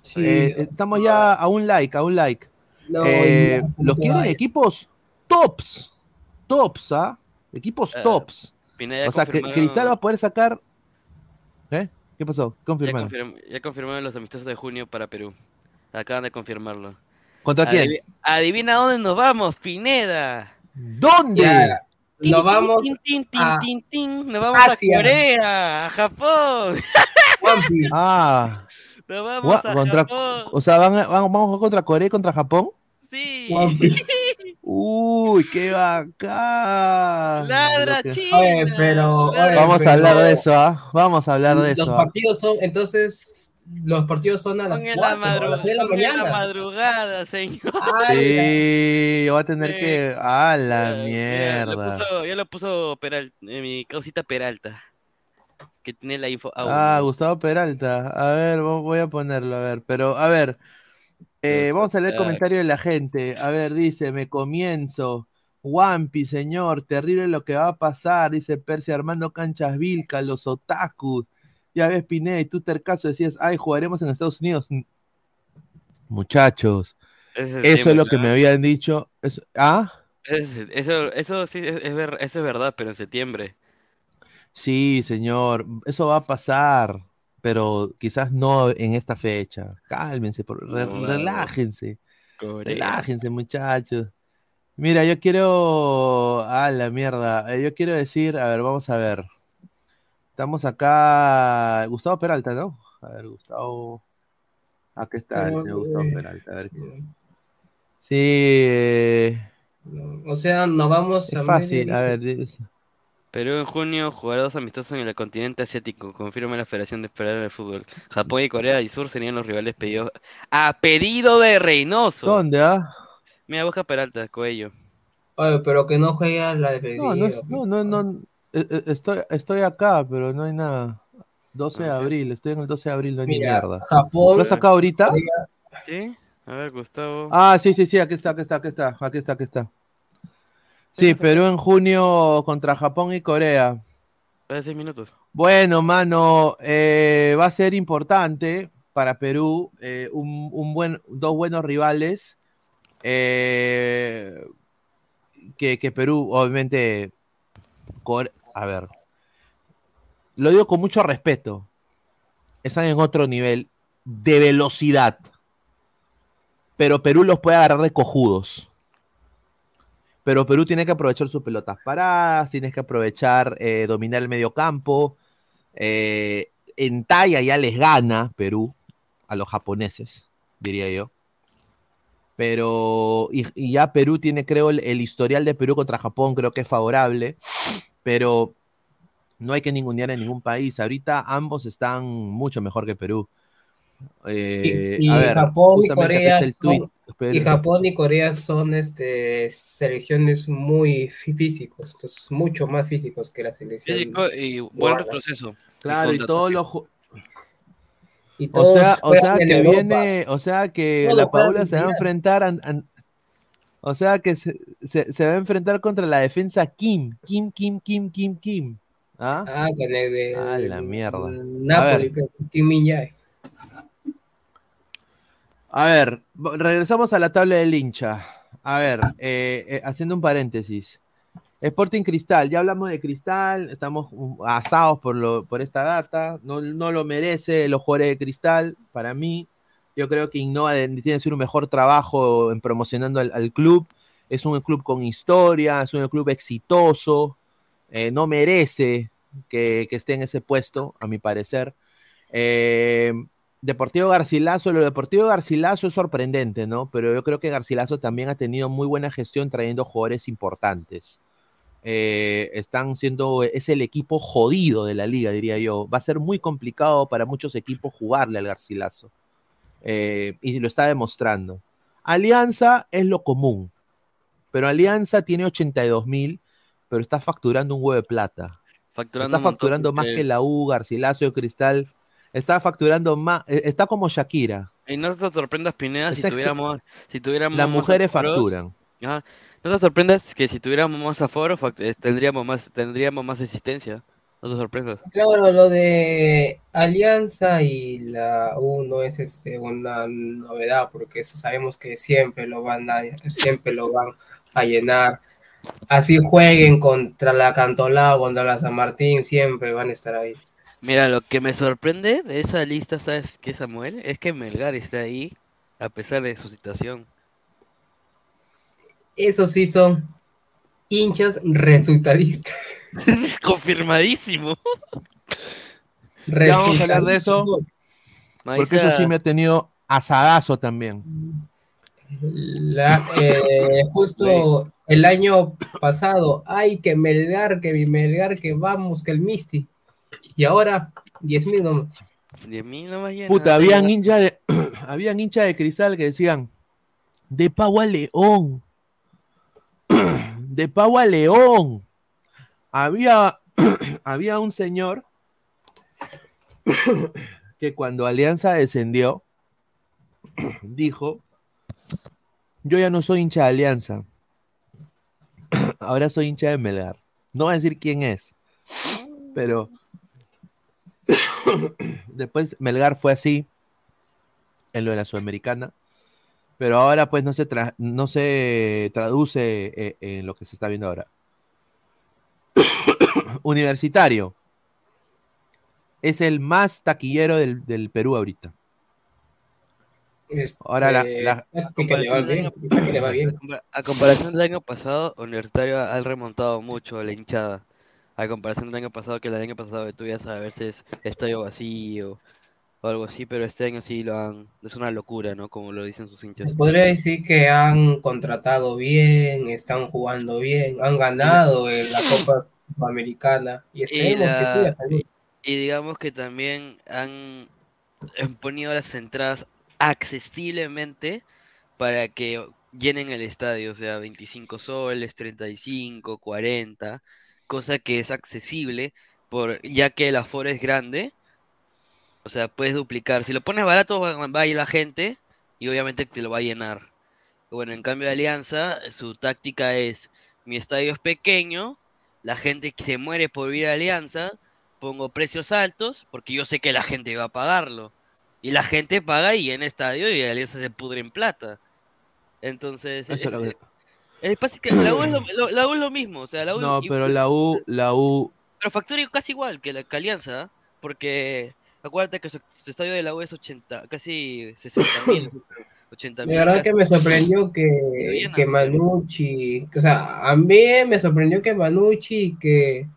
Sí, Eh, estamos ya a un like, a un like. No, Eh, los quieren equipos tops, tops, ¿ah? Equipos Ah, tops. Pineda, O sea, que Cristal va a poder sacar. ¿Eh? ¿Qué pasó? Ya, Confirmaron. confirm- ya confirmaron los amistosos de junio para Perú. Acaban de confirmarlo. ¿Contra quién? Adivi- adivina dónde nos vamos, Pineda. ¿Dónde? Ya, nos vamos Tin, tin, tin, a tin, tin. Nos vamos Asia. a Corea, a Japón. Ah, Nos vamos a contra, Japón. o sea, van a- van- vamos a jugar contra Corea y contra Japón. Sí. [LAUGHS] Uy, qué bacán. Ladra que- China. Oye, pero, oye, Vamos pero a hablar de eso, ¿ah? Vamos a hablar de Los eso. ¿ah? partidos son, entonces, los partidos son a las Son en la, 4, a las 6 de la en la mañana. madrugada, señor. Ay, Sí, yo voy a tener Sí. que. ¡A la Ya, ya mierda! lo puso, ya lo puso Peral- eh, mi causita Peralta. Que tiene la info. Ah, Gustavo Peralta. A ver, vo- voy a ponerlo, a ver. Pero, a ver. eh, vamos a leer el comentario de la gente. A ver, dice, me comienzo. Wampi, señor, terrible lo que va a pasar, dice Percy Armando Canchas Vilca, los otakus. Ya ves, Pineda, y tú tercaso decías, ay, jugaremos en Estados Unidos. Muchachos, eso es lo que me habían dicho. Eso- ¿Ah? Eso, eso sí, es, es ver- eso es verdad, pero en septiembre. Sí, señor, eso va a pasar, pero quizás no en esta fecha. Cálmense, por- re- No, relájense, Corea. relájense, muchachos. Mira, yo quiero, a la mierda, eh, yo quiero decir, a ver, vamos a ver. Estamos acá, Gustavo Peralta, ¿no? A ver, Gustavo, aquí está el señor Gustavo eh, Peralta, a ver. qué- Sí, eh, O sea, nos vamos es a fácil, a ver, Perú en junio jugará dos amistosos en el continente asiático, confirma la Federación de Esperar del Fútbol. Japón y Corea del Sur serían los rivales pedidos a pedido de Reynoso. ¿dónde, ah? Mira, busca Peralta, Coello. Oye, pero que no juega la defensiva. No, no, no, no, no, eh, eh, estoy, estoy acá, pero no hay nada. 12 de abril, estoy en el 12 de abril, no hay ni mierda. Japón. ¿Lo has sacado ahorita? ¿Sí? A ver, Gustavo. Ah, sí, sí, sí, aquí está, aquí está, aquí está, aquí está, aquí está. Sí, Perú en junio contra Japón y Corea. Hace seis minutos. Bueno, mano, eh, va a ser importante para Perú, eh, un, un buen, dos buenos rivales. eh, que, que Perú, obviamente, Core- a ver, lo digo con mucho respeto, están en otro nivel de velocidad, pero Perú los puede agarrar de cojudos. Pero Perú tiene que aprovechar sus pelotas paradas, tiene que aprovechar, eh, dominar el medio campo. eh, en talla ya les gana Perú a los japoneses, diría yo. pero y, y ya Perú tiene, creo, el, el historial de Perú contra Japón, creo que es favorable, pero no hay que ningunear en ningún país. Ahorita ambos están mucho mejor que Perú. Eh, Y, y a ver, Japón y Corea el son, tweet. Esperen. y Japón y Corea son este, selecciones muy fí- físicos, entonces mucho más físicos que la selección. Físico y buen retroceso. Claro, y con todos los Y O todos sea, o sea que Europa. viene, o sea que Todos la Paula se va a enfrentar, an- an- o sea que se, se- se va a enfrentar contra la defensa Kim, Kim, Kim, Kim, Kim, Kim. ¿Ah? Ah, con el de Ah, la mierda. Napoli, pero Kim Min-jae. A ver, regresamos a la tabla del hincha. A ver, eh, eh, haciendo un paréntesis. Sporting Cristal, ya hablamos de Cristal, estamos uh, asados por, lo, por esta data, no, no lo merece los jugadores de Cristal, para mí. Yo creo que Innova tiene que hacer un mejor trabajo en promocionando al, al club. Es un club con historia, es un club exitoso, eh, no merece que, que esté en ese puesto, a mi parecer. Eh, Deportivo Garcilaso, lo de Deportivo Garcilaso es sorprendente, ¿no? Pero yo creo que Garcilaso también ha tenido muy buena gestión trayendo jugadores importantes. Eh, están siendo, es el equipo jodido de la liga, diría yo. Va a ser muy complicado para muchos equipos jugarle al Garcilaso. Eh, y lo está demostrando. Alianza es lo común, pero Alianza tiene 82 mil, pero está facturando un huevo de plata. Facturando está montón, facturando más que la U, Garcilaso y Cristal. Está facturando más, eh, está como Shakira. Y no te sorprendas, Pineda, si Está tuviéramos, si tuviéramos Las mujeres aforos- facturan. Ajá. No te sorprendas que si tuviéramos más aforo, eh, tendríamos más, tendríamos más existencia. No te sorprendas. Claro, lo de Alianza y la U no es este una novedad, porque eso sabemos que siempre lo van a, siempre lo van a llenar. Así jueguen contra la Cantolao, contra la San Martín, siempre van a estar ahí. Mira, lo que me sorprende de esa lista, ¿sabes qué, Samuel? Es que Melgar está ahí a pesar de su situación. Esos sí son hinchas resultadistas. [LAUGHS] Confirmadísimo. Ya vamos a hablar de eso, porque eso sí me ha tenido asadazo también. La- eh, justo el año pasado, ay, que Melgar, que mi Melgar, que vamos, que el Misti. Y ahora, 10 mil nomás. 10.000 no más llena. Puta, habían hinchas de, [CLEARS THROAT] habían hinchas de cristal que decían, de pavo a león. [CLEARS THROAT] De pavo a león. Había, [CLEARS THROAT] había un señor que cuando Alianza descendió, dijo, yo ya no soy hincha de Alianza. Ahora soy hincha de Melgar. No voy a decir quién es, pero [COUGHS] después Melgar fue así en lo de la Sudamericana, pero ahora pues no se, tra- no se traduce eh, en lo que se está viendo ahora. [COUGHS] Universitario es el más taquillero del, del Perú ahorita. Ahora la-. A comparación del año pasado, Universitario ha remontado mucho la hinchada. A comparación del año pasado, que el año pasado tú ya sabes a veces estadio vacío o algo así, pero este año sí lo han... Es una locura, ¿no? Como lo dicen sus hinchas. Podría decir que han contratado bien, están jugando bien, han ganado en la Copa Sudamericana y Y, esperemos que la- siga también. y digamos que también han, han ponido las entradas accesiblemente para que llenen el estadio, o sea, 25 soles, 35, 40, cosa que es accesible por ya que el aforo es grande, o sea, puedes duplicar. Si lo pones barato va, va a ir la gente y obviamente te lo va a llenar. Bueno, en cambio Alianza, su táctica es, mi estadio es pequeño, la gente que se muere por ir a Alianza, pongo precios altos porque yo sé que la gente va a pagarlo. Y la gente paga y en estadio y Alianza se pudre en plata. Entonces, es es- es que la U es lo, [CLEARS THROAT] lo- la U es lo mismo, o sea, la U No, pero la U, la U, pero factura casi igual que la que Alianza, porque acuérdate que su, su estadio de la U es 80, casi 60 [CLEARS THROAT] mil, 80 De mil. verdad que me sorprendió que, que Manucci, o sea, a mí me sorprendió que Manucci y que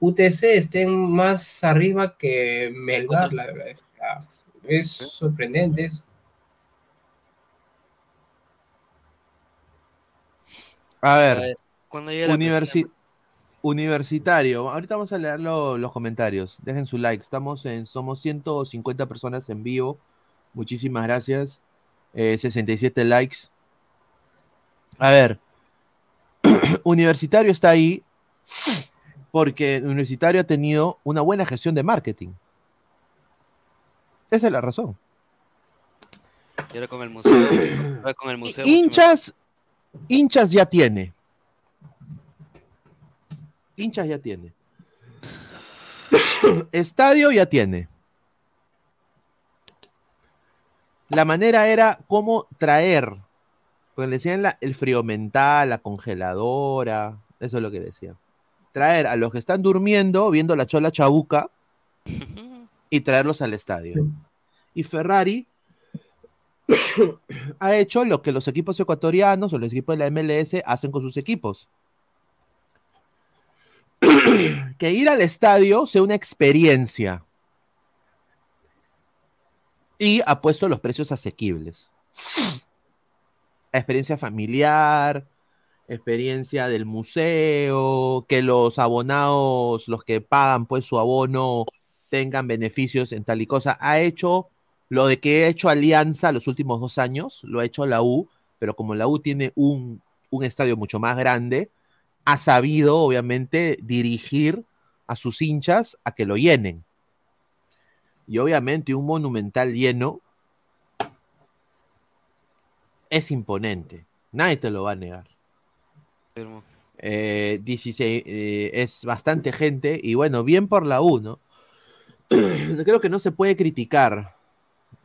UTC estén más arriba que Melgar, la verdad. O sea, es sorprendente eso. A A ver, ver, ¿cuándo llega la universi- universitario. Ahorita vamos a leer lo- los comentarios. Dejen su like. Estamos en, somos 150 personas en vivo. Muchísimas gracias. Eh, 67 likes. A ver, [CLEARS THROAT] Universitario está ahí porque Universitario ha tenido una buena gestión de marketing. Esa es la razón. Y ahora con el museo. con el museo. [CLEARS THROAT] Hinchas, hinchas ya tiene. Hinchas ya tiene. [COUGHS] Estadio ya tiene. La manera era cómo traer. Porque le decían la- el frío mental, la congeladora. Eso es lo que decían. Traer a los que están durmiendo, viendo la chola chabuca, [LAUGHS] y traerlos al estadio. Y Ferrari ha hecho lo que los equipos ecuatorianos o los equipos de la MLS hacen con sus equipos. [CLEARS THROAT] que ir al estadio sea una experiencia. Y ha puesto los precios asequibles. Experiencia familiar, experiencia del museo, que los abonados, los que pagan pues su abono, tengan beneficios en tal y cosa. Ha hecho lo de que ha hecho Alianza los últimos dos años, lo ha hecho la U, pero como la U tiene un, un estadio mucho más grande, ha sabido, obviamente, dirigir a sus hinchas a que lo llenen. Y obviamente un monumental lleno es imponente. Nadie te lo va a negar. Eh, 16, eh, es bastante gente y bueno, bien por la U, ¿no? [CLEARS THROAT] Creo que no se puede criticar.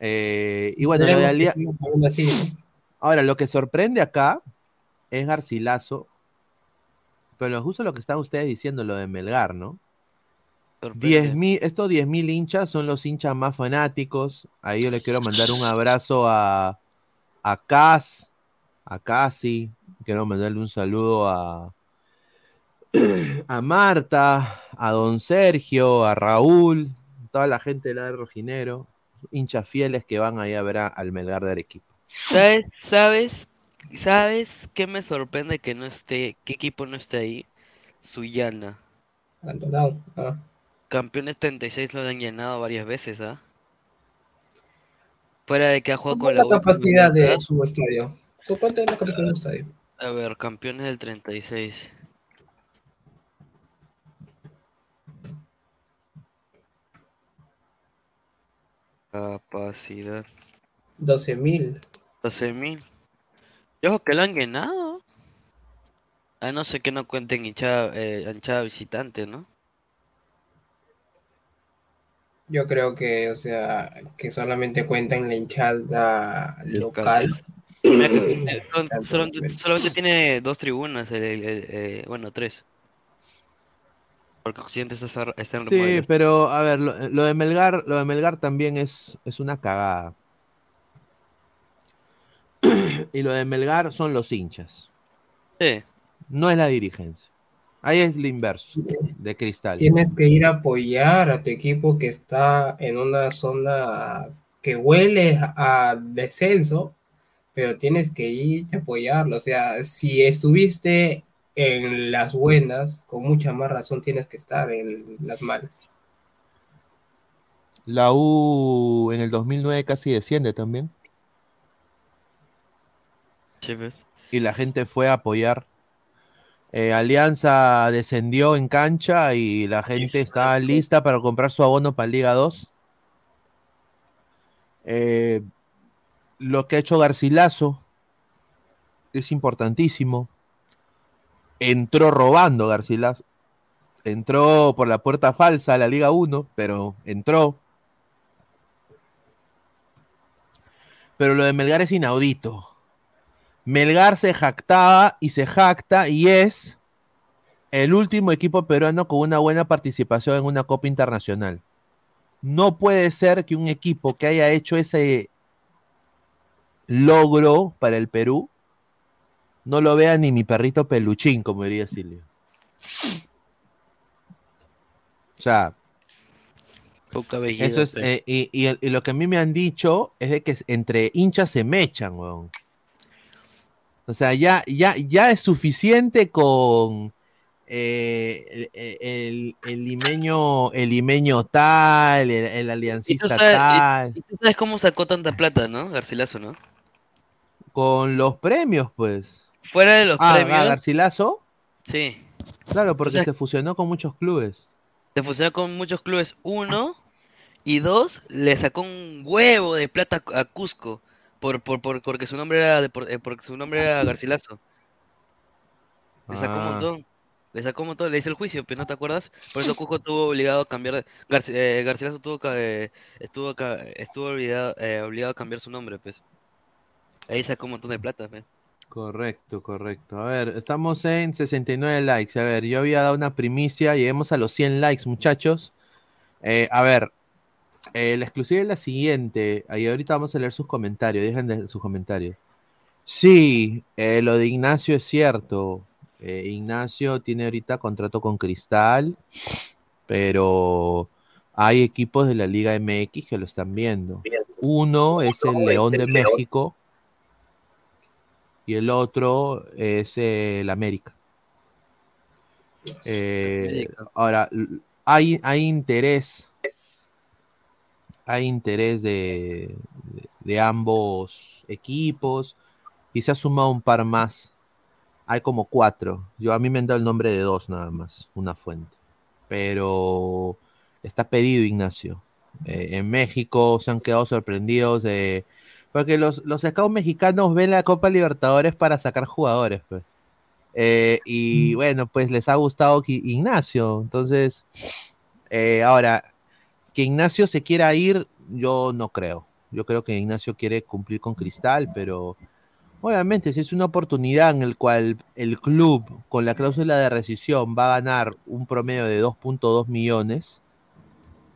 Eh, y bueno, lo de. Ahora, lo que sorprende acá es Garcilaso, pero es justo lo que están ustedes diciendo, lo de Melgar, ¿no? Sorprende. 10.000 estos 10.000 hinchas son los hinchas más fanáticos. Ahí yo le quiero mandar un abrazo a, a Cas, a Casi. Quiero mandarle un saludo a, [CLEARS THROAT] a Marta, a Don Sergio, a Raúl, toda la gente del área rojinero, hinchas fieles que van ahí a ver a- al Melgar de Arequipa. ¿Sabes? ¿Sabes? ¿Sabes qué me sorprende que no esté, qué equipo no esté ahí? Suyana. Abandonado. Ah. Campeones 36 lo han llenado varias veces, ¿ah? Fuera de que ha jugado ¿Cómo con la la capacidad de su estadio? ¿Cu- ¿Cuánto es la capacidad del estadio? A ver, campeones del 36. Capacidad. 12.000. 12.000. Y ojo que lo han llenado. A no ser que no cuenten hinchada, eh, hinchada visitante, ¿no? Yo creo que, o sea, que solamente cuentan la hinchada local. [COUGHS] Son- solamente, solamente tiene dos tribunas, el- el- el- eh, bueno, tres. Porque Occidente está, está en Sí, pero a ver, lo, lo de Melgar, lo de Melgar también es, es una cagada. [CLEARS THROAT] y lo de Melgar son los hinchas. Sí. No es la dirigencia. Ahí es el inverso de Cristal. Tienes que ir a apoyar a tu equipo que está en una zona que huele a descenso, pero tienes que ir a apoyarlo. O sea, si estuviste en las buenas, con mucha más razón tienes que estar en las malas. La U en el 2009 casi desciende también. Sí, pues. Y la gente fue a apoyar. Eh, Alianza descendió en cancha y la gente estaba lista para comprar su abono para Liga 2. Eh, lo que ha hecho Garcilaso es importantísimo. Entró robando Garcilaso. Entró por la puerta falsa a la Liga 1, pero entró. Pero lo de Melgar es inaudito. Melgar se jactaba y se jacta y es el último equipo peruano con una buena participación en una Copa Internacional. No puede ser que un equipo que haya hecho ese logro para el Perú no lo vea ni mi perrito peluchín, como diría Silvia. O sea, Poca belleza. eso es, eh, y, y lo que a mí me han dicho es de que entre hinchas se mechan, weón. O sea, ya, ya, ya es suficiente con eh, el, el- el limeño, el limeño tal, el, el ¿Y tú, aliancista sabes, tal, y tú sabes cómo sacó tanta plata, ¿no? Garcilaso, ¿no? con los premios, pues. Fuera de los Ah, premios. ah, Garcilaso, Sí. claro, porque sea- se fusionó con muchos clubes. Se fusionó con muchos clubes. Uno. Y dos, le sacó un huevo de plata a Cusco. Por, por, por- porque su nombre era de, por- eh, porque su nombre era Garcilaso. Le sacó un Ah. montón. Le sacó un montón. Le hice el juicio, pero no te acuerdas. Por eso Cusco estuvo obligado a cambiar. Garci- eh, Garcilaso tuvo eh, estuvo, estuvo obligado, eh, obligado a cambiar su nombre, pues. Ahí sacó un montón de plata, pues. Correcto, correcto. A ver, estamos en 69 likes. A ver, yo había dado una primicia, lleguemos a los 100 likes, muchachos. Eh, a ver, eh, la exclusiva es la siguiente. Ahí ahorita vamos a leer sus comentarios. Dejen de sus comentarios. Sí, eh, lo de Ignacio es cierto. Eh, Ignacio tiene ahorita contrato con Cristal, pero hay equipos de la Liga MX que lo están viendo. Uno es el León de México y el otro es eh, el América. Eh, ahora, hay, hay interés, hay interés de, de- de ambos equipos y se ha sumado un par más. Hay como cuatro. Yo a mí me han dado el nombre de dos nada más, una fuente. Pero está pedido Ignacio. Eh, en México se han quedado sorprendidos de porque los, los scouts mexicanos ven la Copa Libertadores para sacar jugadores, pues. Eh, y bueno, pues les ha gustado Ignacio. Entonces, eh, ahora, que Ignacio se quiera ir, yo no creo. Yo creo que Ignacio quiere cumplir con Cristal, pero obviamente si es una oportunidad en el cual el club con la cláusula de rescisión va a ganar un promedio de 2.2 millones,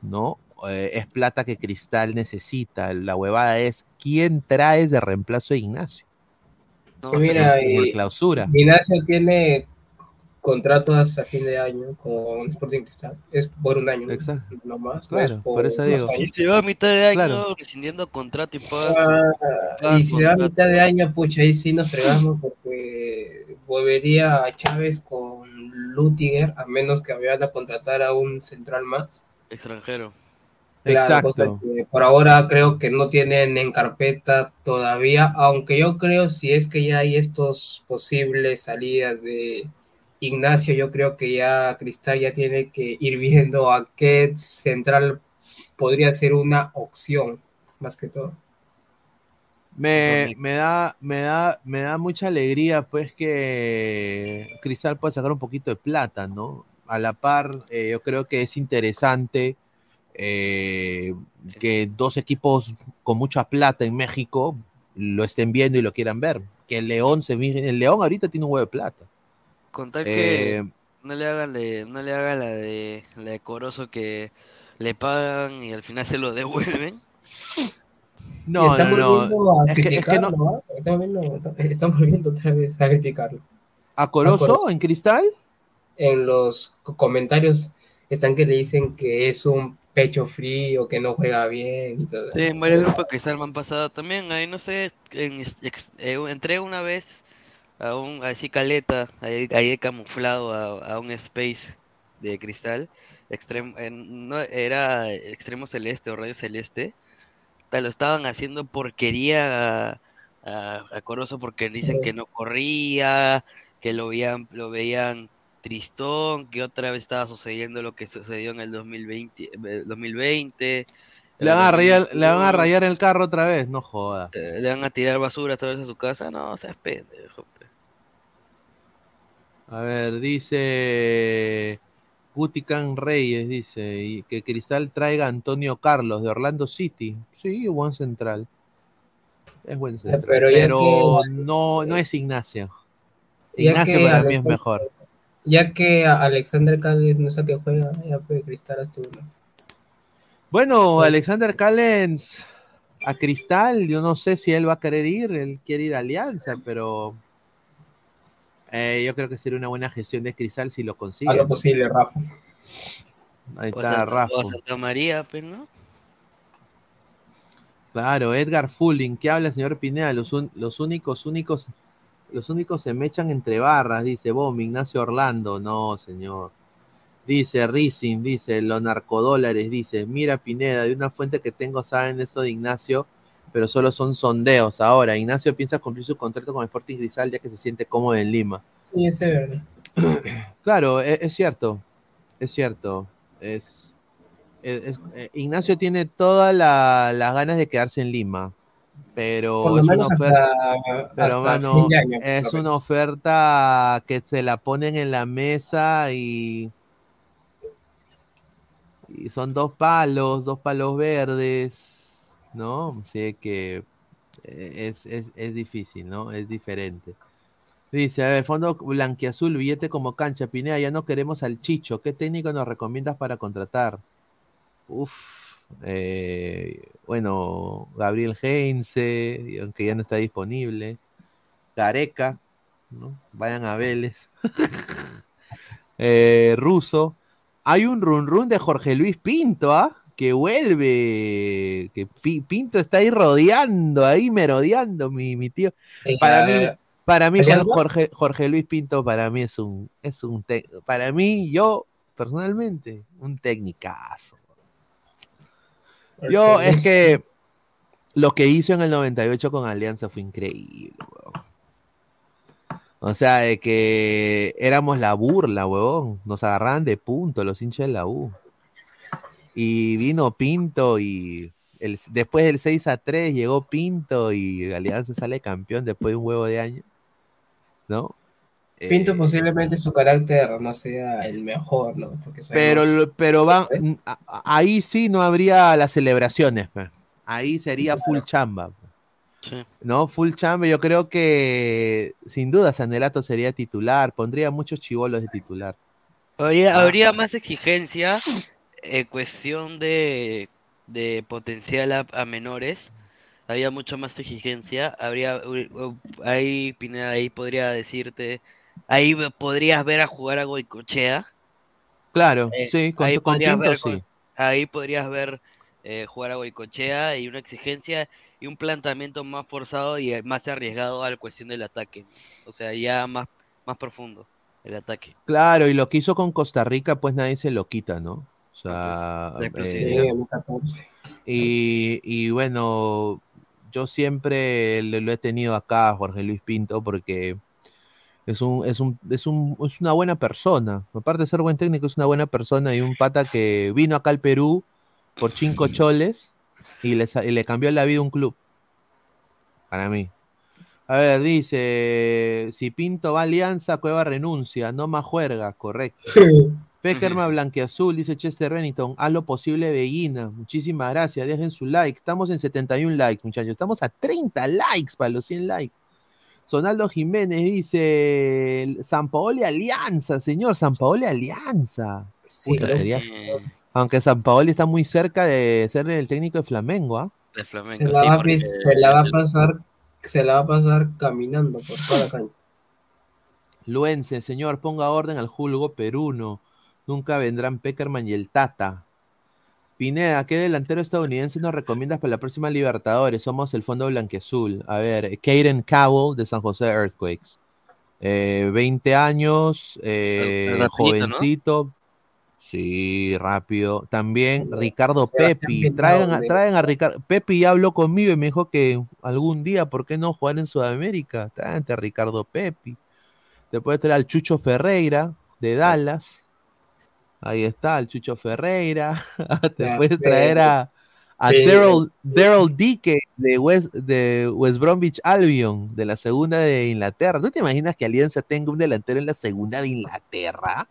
¿no? Eh, es plata que Cristal necesita. La huevada es quién traes de reemplazo a Ignacio. Que mira, Por y- clausura. Ignacio tiene contrato hasta fin de año con Sporting Cristal. Es por un año. Exacto. No más. Claro, es por eso digo. Si se va a mitad de año Claro. rescindiendo contrato y paga. Ah, paga y si se va a mitad de año, pucha, ahí sí nos fregamos porque volvería a Chávez con Lutiger, a menos que vayan a contratar a un central más. Extranjero. Claro, Exacto. que por ahora creo que no tienen en carpeta todavía, aunque yo creo si es que ya hay estos posibles salidas de Ignacio, yo creo que ya Cristal ya tiene que ir viendo a qué central podría ser una opción, más que todo. Me, me da, me da, me da mucha alegría, pues, que Cristal pueda sacar un poquito de plata, ¿no? A la par, eh, yo creo que es interesante eh, que dos equipos con mucha plata en México lo estén viendo y lo quieran ver. Que el León se mire- el León ahorita tiene un huevo de plata. Con tal que Eh, no le hagan le- no le haga la de la de Corozo que le pagan y al final se lo devuelven. [LAUGHS] No, están no, no. volviendo a Es que, es que criticarlo, no. ¿ah? Están volviendo- están volviendo otra vez a criticarlo. ¿A Corozo Corozo. en Cristal? en los co- comentarios están que le dicen que es un pecho frío, que no juega bien y todo. Sí, en varios grupos de Cristal me han pasado también. Ahí no sé, en, eh, entré una vez a un así caleta, ahí, ahí camuflado a, a un space de Cristal, extremo, en- no, era extremo celeste o radio celeste. Lo estaban haciendo porquería a, a, a Corozo porque dicen que no corría, que lo veían, lo veían tristón, que otra vez estaba sucediendo lo que sucedió en el 2020, eh, 2020. Le van, a el rayar, le van a 2021. rayar el carro otra vez, no joda. Eh, le van a tirar basura otra vez a su casa, no, seas pendejo. pe. A ver, dice Gutican Reyes, dice, y que Cristal traiga a Antonio Carlos de Orlando City. Sí, buen central. Es buen central. pero Pero, no, no es Ignacio. Ignacio que para mí es mejor. Ya que Alexander Cales no está que juega, ya puede Cristal hasta uno. Bueno, Alexander Callens a Cristal, yo no sé si él va a querer ir, él quiere ir a Alianza, pero eh, yo creo que sería una buena gestión de Cristal si lo consigue. A lo posible, Rafa. Ahí O está Santa, Rafa. o a Santa María, pues, ¿no? Claro, Edgar Fulling, ¿qué habla, señor Pineda? Los, un- los únicos, únicos los únicos se mechan entre barras, dice Bom, Ignacio Orlando. No, señor. Dice Rising, dice los narcodólares, dice, mira Pineda, de una fuente que tengo saben eso de Ignacio, pero solo son sondeos. Ahora, Ignacio piensa cumplir su contrato con Sporting Cristal ya que se siente cómodo en Lima. Sí, eso es verdad. [CLEARS THROAT] Claro, e- es, cierto, es cierto. Es, es- es- eh, Ignacio tiene todas la- las ganas de quedarse en Lima, pero es una oferta, hasta, pero hasta mano, año. es una oferta que se la ponen en la mesa y, y son dos palos, dos palos verdes, ¿no? Así que eh, es, es, es difícil, ¿no? Es diferente. Dice, a ver, fondo blanquiazul, billete como cancha, Pineda, ya no queremos al Chicho. ¿Qué técnico nos recomiendas para contratar? Uf, eh, bueno, Gabriel Heinze, aunque ya no está disponible. Gareca, ¿no? Vayan a Vélez. [LAUGHS] Eh, Ruso. Hay un run run de Jorge Luis Pinto, ¿ah? Que vuelve. Que Pi- Pinto está ahí rodeando, ahí merodeando, mi, mi tío. Para mí, para mí. Jorge, Jorge Luis Pinto, para mí es un, es un para mí, yo, personalmente, un tecnicazo. Yo, es que lo que hizo en el 98 con Alianza fue increíble, weón. O sea, de que éramos la burla, huevón. Nos agarraban de punto los hinchas de la U. Y vino Pinto y el- después del 6 a 3 llegó Pinto y Alianza sale campeón después de un huevo de año. ¿No? Pinto Eh, posiblemente su carácter no sea el mejor, ¿no? Porque Pero, pero van, a- ahí sí no habría las celebraciones, pe. ahí sería full chamba. pe. No, full chamba, yo creo que sin duda Sanelato sería titular, pondría muchos chivolos de titular. Habría, Ah. habría más exigencia en cuestión de, de potencial a, a menores. Había mucha más exigencia. Habría ahí Pineda ahí podría decirte, ahí podrías ver a jugar a Goicochea. Claro, Eh, sí, con, ahí con podrías Pinto ver sí. con- ahí podrías ver eh, jugar a Goicochea y una exigencia y un planteamiento más forzado y más arriesgado a la cuestión del ataque. O sea, ya más, más profundo el ataque. Claro, y lo que hizo con Costa Rica, pues nadie se lo quita, ¿no? O sea, la eh, exclusividad. Sí, 2014. y, y bueno, yo siempre le- lo he tenido acá, a Jorge Luis Pinto, porque es un, es un, es un, es una buena persona. Aparte de ser buen técnico, es una buena persona y un pata que vino acá al Perú por cinco choles y le, y le cambió la vida a un club. Para mí. A ver, dice, si Pinto va a Alianza, Cueva renuncia, no más juerga, correcto. [LAUGHS] Peckerman Blanqueazul, dice Chester Bennington, haz lo posible, Bellina. Muchísimas gracias, dejen su like. Estamos en 71 likes, muchachos. Estamos a 30 likes para los 100 likes. Sonaldo Jiménez dice, San Paoli Alianza, señor, San Paoli Alianza. Puta, creo sería- que- Aunque San Paoli está muy cerca de ser el técnico de Flamengo, ¿ah? De Flamengo, Se la, sí, va, a porque- pis- se la va a pasar, se la va a pasar caminando por toda la cancha. Luense, señor, ponga orden al julgo peruno. Nunca vendrán Peckerman y el Tata. Pineda, ¿qué delantero estadounidense nos recomiendas para la próxima Libertadores? Somos el Fondo Blanqueazul. A ver, Caden Cowell de San José Earthquakes. Eh, 20 años, eh, El- el rapidito, ¿no? jovencito. Sí, rápido. También Ricardo Pepi. Traigan a, a Ricardo. Pepi ya habló conmigo y me dijo que algún día, ¿por qué no jugar en Sudamérica? Tráete a Ricardo Pepi. Te puedes traer al Chucho Ferreira de Dallas. Ahí está, el Chucho Ferreira. [LAUGHS] Te Ya, puedes traer a, a Sí. Daryl Daryl Dike de West, de West Bromwich Albion, de la segunda de Inglaterra. ¿Tú te imaginas que Alianza tenga un delantero en la segunda de Inglaterra?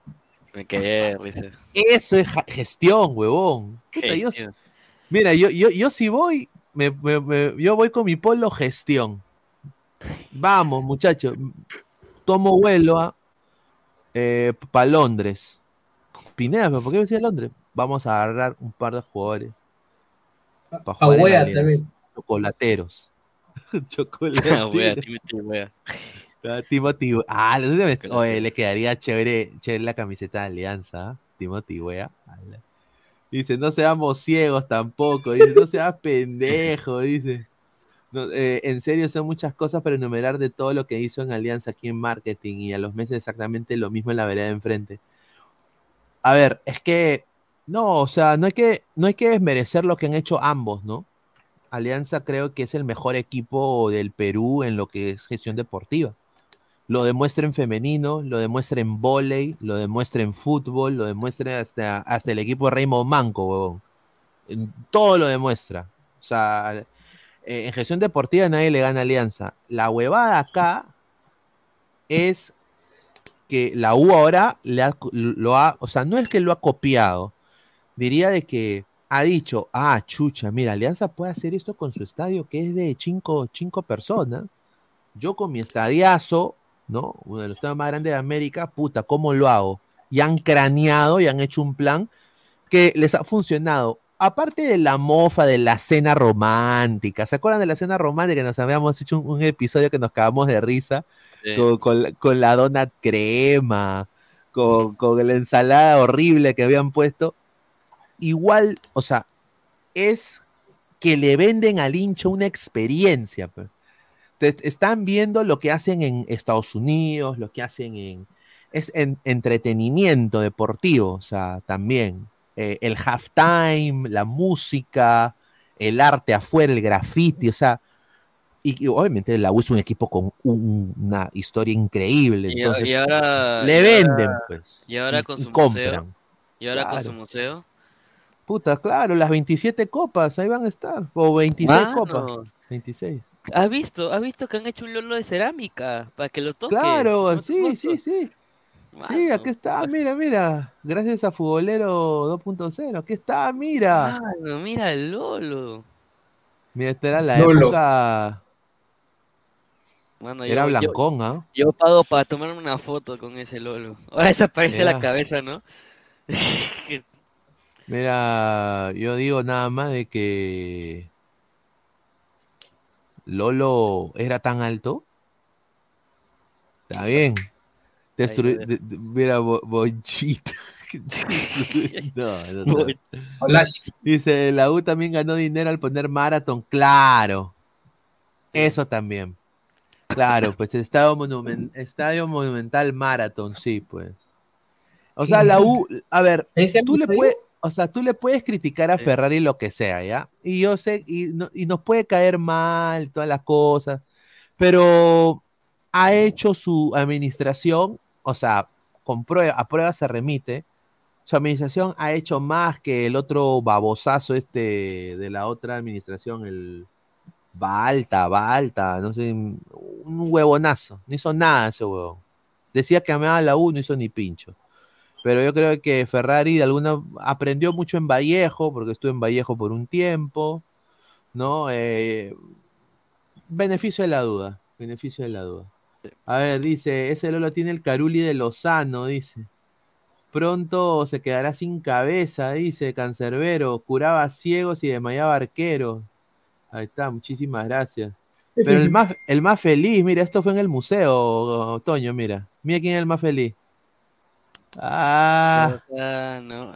Me quedé risa. Eso es gestión, huevón. Puta, yo- Gestión. mira, yo, yo, yo si voy, me- me- me- yo voy con mi polo gestión. Vamos, muchachos. Tomo vuelo a para Londres. Pineda, ¿pero ¿por qué decía Londres? Vamos a agarrar un par de jugadores. Para jugar Wea también. Chocolateros. [LAUGHS] [LAUGHS] Ah, wea, Chocolateros. Timothy, wea. [LAUGHS] Ah, Timothy, ah, ¿no te me- oye, le quedaría chévere, chévere la camiseta de Alianza, ¿ah? Timothy, wea. Dice, no seamos ciegos tampoco, dice, no seas pendejo, dice. No, eh, en serio, son muchas cosas para enumerar de todo lo que hizo en Alianza aquí en marketing y a los meses exactamente lo mismo en la vereda de enfrente. A ver, es que, no, o sea, no hay que, no que desmerecer lo que han hecho ambos, ¿no? Alianza creo que es el mejor equipo del Perú en lo que es gestión deportiva. Lo demuestra en femenino, lo demuestra en volei, lo demuestra en fútbol, lo demuestra hasta, hasta el equipo de Raymond Manco, huevón. Todo lo demuestra. O sea, eh, en gestión deportiva nadie le gana Alianza. La huevada acá es que la U ahora lo ha, o sea, no es que lo ha copiado, diría de que ha dicho, ah, chucha, mira, Alianza puede hacer esto con su estadio que es de cinco, cinco personas. Yo con mi estadiazo, ¿no? Uno de los temas más grandes de América, puta, ¿cómo lo hago? Y han craneado y han hecho un plan que les ha funcionado. Aparte de la mofa de la cena romántica, ¿se acuerdan de la cena romántica? Nos habíamos hecho un, un episodio que nos cagamos de risa Con, con- la donut crema, con, con la ensalada horrible que habían puesto. Igual, o sea, es que le venden al hincha una experiencia. pues. Te- están viendo lo que hacen en Estados Unidos, lo que hacen en... Es en- entretenimiento deportivo, o sea, también. Eh, el halftime, la música, el arte afuera, el graffiti, o sea, y, y obviamente la U es un equipo con un- una historia increíble. Y, Entonces, y ahora. le y venden, ahora- pues. Y ahora y- con y su compran. museo. Y ahora con su museo. Puta, claro, las 27 copas, ahí van a estar. O 26 copas. Mano, 26. ¿Has visto? ¿Has visto que han hecho un lolo de cerámica? Para que lo toques. Claro, ¿No te sí, sí, sí. Sí, aquí está, mira, mira. Gracias a Futbolero 2.0. Aquí está, mira. Mano, mira el lolo. Mira, esta era la Lolo. época. Mano, Era yo- yo- blancón, ¿ah? Yo pago para tomarme una foto con ese lolo. Ahora desaparece la cabeza, ¿no? [LAUGHS] Mira, yo digo nada más de que Lolo era tan alto. Está bien. Destru- Ay, de- de- mira, Bo- Bonchito. [LAUGHS] no, no. Dice, la U también ganó dinero al poner maratón. Claro. Eso también. Claro, pues Estadio, Monumen- Estadio Monumental Marathon, sí, pues. O sea, la U, a ver, tú le puedes, o sea, tú le puedes criticar a Ferrari lo que sea, ¿ya? Y yo sé, y, no- y nos puede caer mal, todas las cosas, pero ha hecho su administración, o sea, con prueba, a prueba se remite, su administración ha hecho más que el otro babosazo este de la otra administración, el Balta, Balta, no sé, un huevonazo, no hizo nada ese huevón. Decía que amaba la U, no hizo ni pincho. Pero yo creo que Ferrari de alguna aprendió mucho en Vallejo, porque estuve en Vallejo por un tiempo, ¿no? Eh, beneficio de la duda, beneficio de la duda. A ver, dice, ese Lolo tiene el Caruli de Lozano, dice. Pronto se quedará sin cabeza, dice Cancerbero. Curaba ciegos y desmayaba arqueros. Ahí está, muchísimas gracias. Pero el más, el más feliz, mira, esto fue en el museo, Toño, mira. Mira quién es el más feliz. Ah, Ah, no.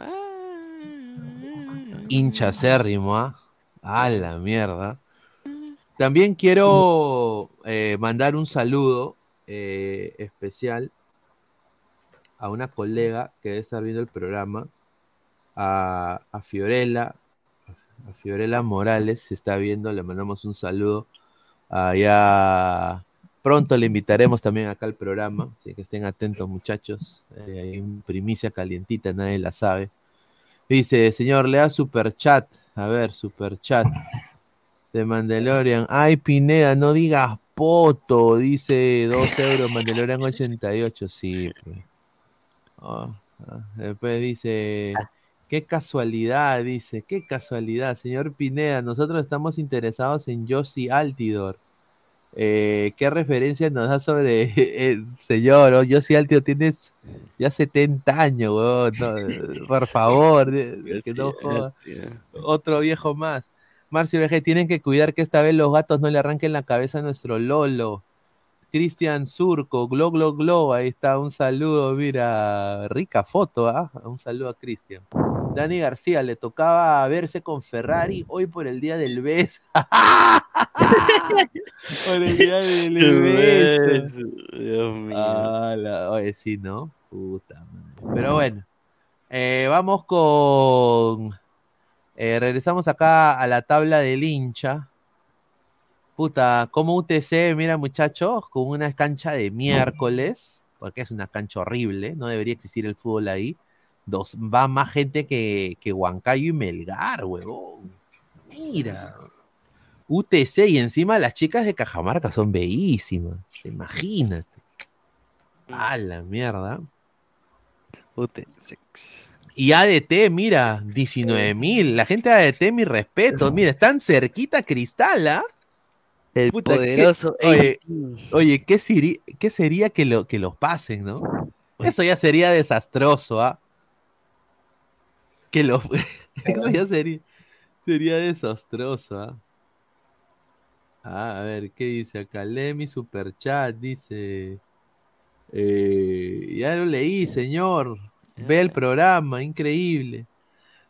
hincha acérrimo, ¿ah? A la mierda. También quiero eh, mandar un saludo eh, especial a una colega que debe estar viendo el programa, a, a Fiorella, a Fiorella Morales, se está viendo, le mandamos un saludo. Allá pronto le invitaremos también acá al programa, así que estén atentos muchachos. Eh, hay primicia calientita, nadie la sabe. Dice, señor, lea super chat. A ver, super chat. De Mandalorian. Ay, Pineda, no digas poto. Dice 2 euros, Mandalorian 88. Sí, ah. Después dice, qué casualidad, dice, qué casualidad, señor Pineda, nosotros estamos interesados en Yossi Altidor. Eh, ¿Qué referencia nos da sobre [LAUGHS] el señor? Oh, Yossi Altidor tienes ya 70 años, weón, no, [LAUGHS] por favor, que no joda. Otro viejo más. Marcio VG, tienen que cuidar que esta vez los gatos no le arranquen la cabeza a nuestro Lolo. Cristian Surco, Glo Glo Glo, ahí está, un saludo, mira, rica foto, ¿ah? Un saludo a Cristian. Dani García, le tocaba verse con Ferrari hoy por el día del beso. [LAUGHS] Por el día del beso. Dios mío. Ah, la- oye, sí, ¿no? Puta madre. Pero bueno, eh, vamos con. eh, regresamos acá a la tabla del hincha. Puta, como UTC, mira muchachos, con una cancha de miércoles, porque es una cancha horrible, no debería existir el fútbol ahí. Dos, va más gente que, que Huancayo y Melgar, huevón. Mira. UTC y encima las chicas de Cajamarca son bellísimas. Imagínate. A la mierda. Y ADT, mira, 19 mil. La gente de ADT, mi respeto. Mira, están cerquita Cristal, ¿ah? El Puta, ¿qué- poderoso Oye, oye, ¿qué, siri- qué sería que, lo, que los pasen, no? Eso ya sería desastroso, ¿ah? Que los. [LAUGHS] Eso ya sería, sería desastroso, ¿ah? Ah, a ver, ¿qué dice acá? Lemi Superchat, dice. eh, ya lo leí, señor. Ve el programa, increíble.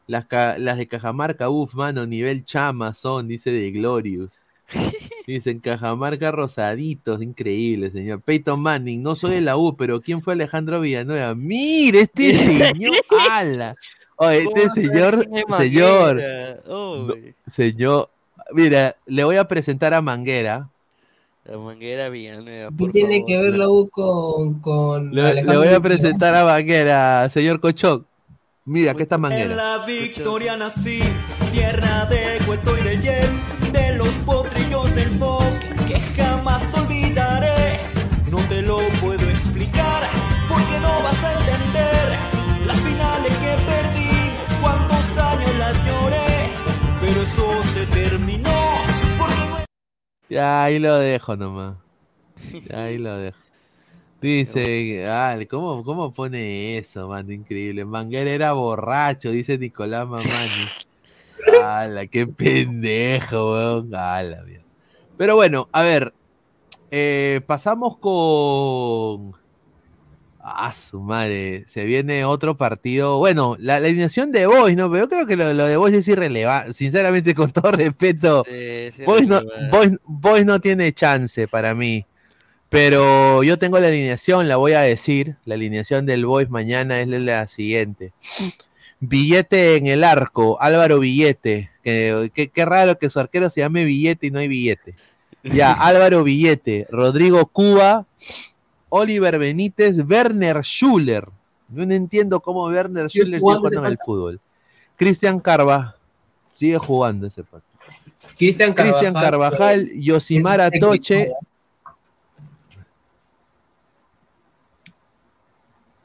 Las, ca- las de Cajamarca, uff, mano, nivel chama son, dice de Glorious. [LAUGHS] Dicen Cajamarca rosaditos, increíble, señor. Peyton Manning, no soy de la U, pero ¿quién fue Alejandro Villanueva? Mire, este [LAUGHS] señor, ala. Oye, este ¿Cómo señor, señor, no, señor, mira, le voy a presentar a Manguera. La manguera Villanueva, ¿Qué por tiene favor. que ver la U con, con Le, voy a presentar a Manguera, señor Cochón. Mira, aquí está En Manguera. la victoria nací, tierra de Cueto y Jet, de los potrillos del Foc, que jamás olvidaré. No te lo puedo explicar, porque no vas a entender las finales que perdimos, cuántos años las lloré, pero eso se terminó, porque Ya, ahí lo dejo nomás. Ya, [LAUGHS] Ahí lo dejo. Dice, ah, ¿cómo, ¿cómo pone eso, mano? Increíble. Manguera era borracho, dice Nicolás Mamani. [LAUGHS] ¡Hala, qué pendejo, weón! ¡Hala, mierda! Pero bueno, a ver. eh, pasamos con. Ah, su madre. Se viene otro partido. Bueno, la, la alineación de Boys, ¿no? Pero yo creo que lo, lo de Boys es irrelevante. Sinceramente, con todo respeto. Sí, sí, Boys no, relevante. Boys- Boys no tiene chance para mí. Pero yo tengo la alineación, la voy a decir. La alineación del Boys mañana es la siguiente. Billete en el arco, Álvaro Billete. Que, que- qué raro que su arquero se llame Billete y no hay billete. [LAUGHS] Ya, Álvaro Billete, Rodrigo Cuba, Oliver Benítez, Werner Schuller. Yo no entiendo cómo Werner Schuller sigue jugando en el fútbol. Cristian Carva, sigue jugando ese partido. Cristian Carvajal, Carvajal, Yosimar Atoche.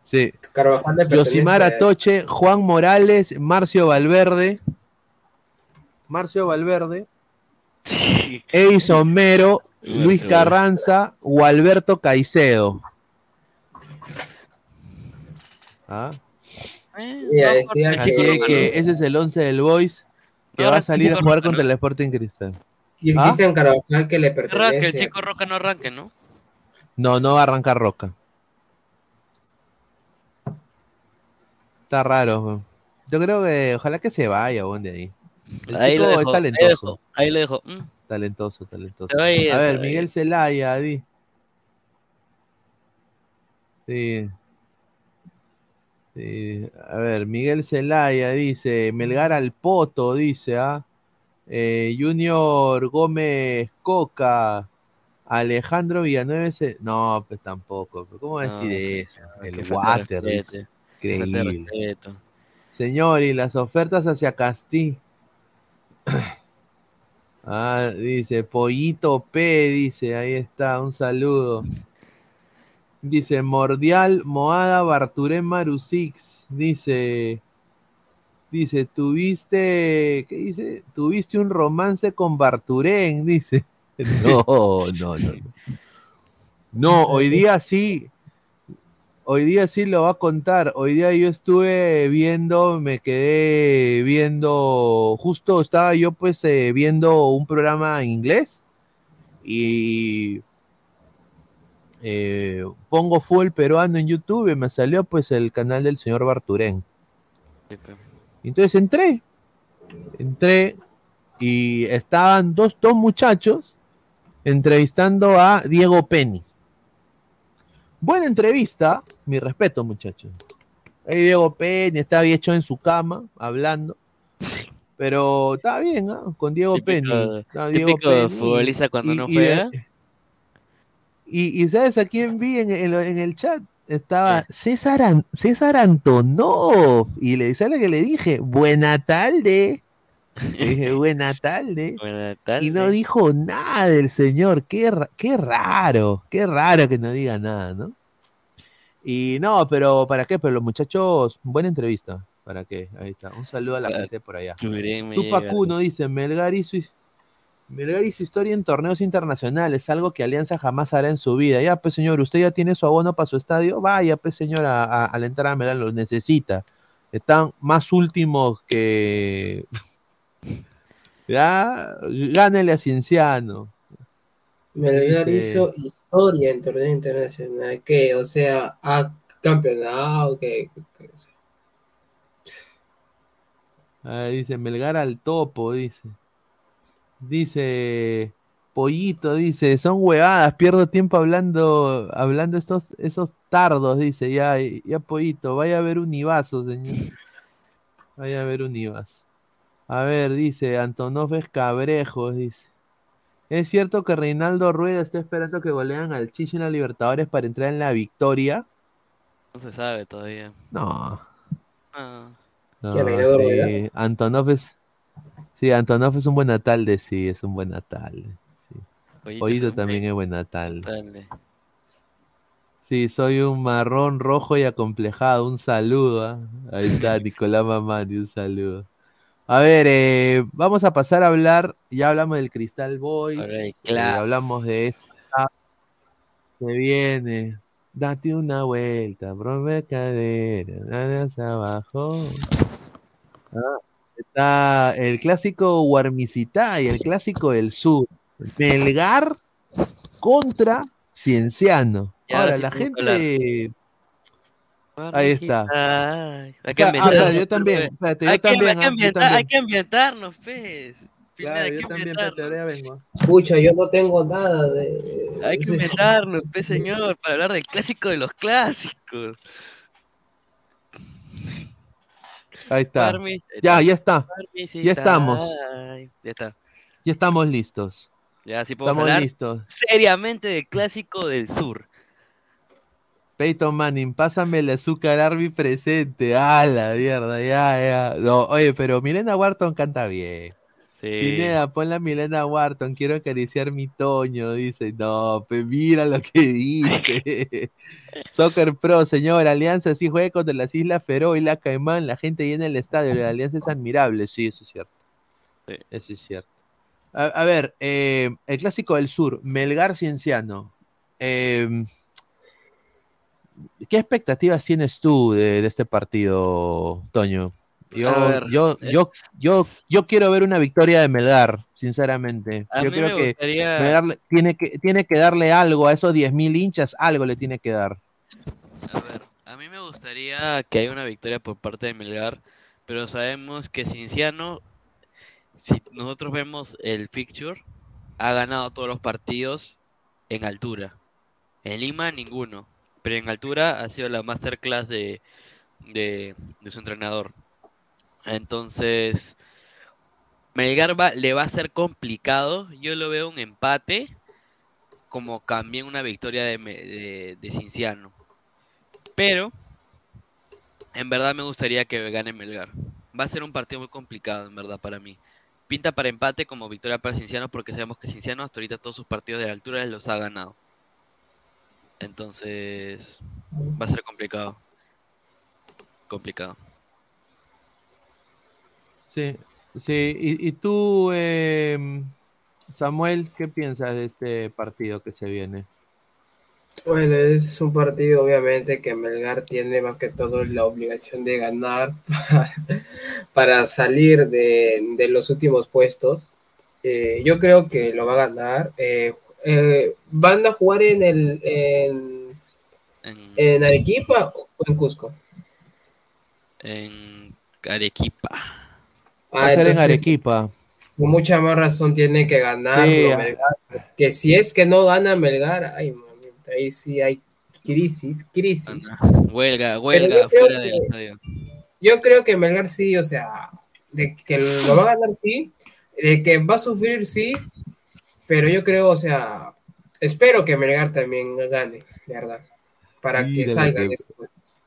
Sí. Carvajal Yosimar Atoche, Juan Morales, Marcio Valverde. Marcio Valverde. Edison Mero, Luis Carranza o Alberto Caicedo. Ah. Así que- es que ese es el 11 del Boys que va a salir a jugar contra el Sporting Cristal. Y ¿Ah? Cristian Carvajal que le Arranque, el pertenece. chico Roca no arranque, ¿no? No, no va a arrancar Roca. Está raro. Yo creo que ojalá que se vaya de ahí. El Ahí chico lo dejo, es ahí talentoso. lo dejo, ahí lo dejo. Mm. Talentoso, talentoso. A ir, a se ver, Miguel. Celaya. Sí. Sí, A ver, Miguel Celaya dice, Melgar al Poto, dice, ¿ah? Eh, Junior Gómez Coca, Alejandro Villanueva, no, pues tampoco, ¿cómo No, decir eso? El Water, increíble. Señor, y las ofertas hacia Castí. [CLEARS THROAT] Ah, dice, Pollito P, dice, ahí está, un saludo. Dice, Mordial Moada Barturén Marusix, dice, dice, tuviste, ¿qué dice? Tuviste un romance con Barturén, dice. [LAUGHS] No, no, no. No, hoy día sí, Hoy día sí lo va a contar. Hoy día yo estuve viendo, me quedé viendo, justo estaba yo pues eh, viendo un programa en inglés y eh, pongo full peruano en YouTube y me salió pues el canal del señor Barturén. Entonces entré, entré y estaban dos, dos muchachos entrevistando a Diego Penny. Buena entrevista, mi respeto, muchachos. Ahí Diego Penny estaba bien hecho en su cama, hablando. Pero estaba bien, ¿ah? Con Diego Penny. Estaba Diego Penny. futbolista cuando Y- no juega. Y, y ¿sabes a quién vi en, en lo- en el chat? Estaba César, An- César Antonov. Y le ¿sabes lo que le dije? Buena tarde. Le dije, [LAUGHS] buena tarde. Buena Y no dijo nada el señor. Qué, qué raro. Qué raro que no diga nada, ¿no? Y no, pero ¿para qué? Pero los muchachos, buena entrevista. ¿Para qué? Ahí está. Un saludo a la gente por allá. Chubirín me Tupac llega. Uno dice, Melgar hizo, Melgar hizo historia en torneos internacionales, algo que Alianza jamás hará en su vida. Ya, pues señor, usted ya tiene su abono para su estadio, vaya, pues señor, a, a, a la entrada a Melgar, lo necesita. Están más últimos que... ya, gánele a Cienciano. Melgar hizo historia en torneo internacional, que, o sea, ha campeonado, que, que- o sea, Ah, dice Melgar al topo, dice. Dice Pollito, dice, son huevadas, pierdo tiempo hablando, hablando estos, esos tardos, dice, ya, ya Pollito, vaya a ver un Ibazo, señor. Vaya a ver un Ibazo. A ver, dice, Antonov es cabrejos, dice. ¿Es cierto que Reinaldo Rueda está esperando que golean al Chichi en la Libertadores para entrar en la victoria? No se sabe todavía. No. Ah. No, ¿Quién, Reinaldo sí? Antonov es. Sí, Antonov es un buen atalde, sí, es un buen atalde. Sí. Un también buen es buen atalde. Dale. Sí, soy un marrón rojo y acomplejado. Un saludo. ¿ah? Ahí está, [LAUGHS] Nicolás Mamani, un saludo. A ver, eh, vamos a pasar a hablar. Ya hablamos del Crystal Boys. El eh, hablamos de esta. Se viene. Date una vuelta, prove cadera, nada abajo. Ah, está el clásico Guarmicitá y el clásico del sur. Melgar contra Cienciano. Ahora la hablar. Ahí está. Ay, hay que Ah, ah, ambientarnos, espera, yo también, pues. espérate, yo Hay que- también, hay que ah, yo ambientar- también. hay que ambientarnos, pues. Pineda, Claro, hay yo que también, ambientarnos. espérate, ahora ya vengo. Pucha, yo no tengo nada de. Hay que inventarnos, pues, [LAUGHS] señor, para hablar del clásico de los clásicos. Ahí está. Parmi- Ya, ya está. Ya estamos. Ya está. Ya estamos listos. Ya sí podemos Estamos hablar listos. seriamente del clásico del sur. Peyton Manning, pásame el azúcar Arby presente. Ah, la mierda, ya, ya. No, oye, pero Milena Wharton canta bien. Sí. Pineda, pon la Milena Wharton, quiero acariciar mi Toño. Dice, no, pues mira lo que dice. [LAUGHS] Soccer Pro, señor, Alianza sí juega contra las Islas Feroe y la Caimán, la gente llena el estadio, la Alianza es admirable, sí, eso es cierto. Sí. Eso es cierto. A, a ver, eh, el clásico del sur, Melgar Cienciano. Eh, ¿Qué expectativas tienes tú de, de este partido, Toño? Yo, A ver, yo, eh. yo, yo, yo quiero ver una victoria de Melgar, sinceramente. A yo creo que Melgar tiene que, tiene que darle algo a esos 10.000 hinchas, algo le tiene que dar. A ver, a mí me gustaría que haya una victoria por parte de Melgar, pero sabemos que Cinciano, si nosotros vemos el fixture, ha ganado todos los partidos en altura. En Lima ninguno, pero en altura ha sido la masterclass de, de, su entrenador. Entonces, Melgar le va a ser complicado. Yo lo veo un empate, como también una victoria de Cinciano. Pero, en verdad me gustaría que gane Melgar. Va a ser un partido muy complicado, en verdad, para mí. Pinta para empate como victoria para Cinciano, porque sabemos que Cinciano hasta ahorita todos sus partidos de la altura los ha ganado. Entonces, va a ser complicado. Complicado. Sí, sí. ¿Y, y tú, em, Samuel, qué piensas de este partido que se viene? Bueno, es un partido obviamente que Melgar tiene más que todo la obligación de ganar [LAUGHS] para, para salir de, de los últimos puestos. Eh, yo creo que lo va a ganar. Eh, eh, ¿Van a jugar en el en, en Arequipa o en Cusco? En Arequipa. Va a Ah, ser en entonces- Arequipa. con mucha más razón tiene que ganar Sí, Melgar. Que si es que no gana Melgar, ay, mamita, ahí sí hay crisis, crisis. Huelga, Pero huelga creo fuera del estadio. Yo creo que Melgar sí, o sea, de que lo va a ganar sí, de que va a sufrir sí, pero yo creo, o sea, espero que Melgar también gane, de verdad, para que salgan que- esos puestos.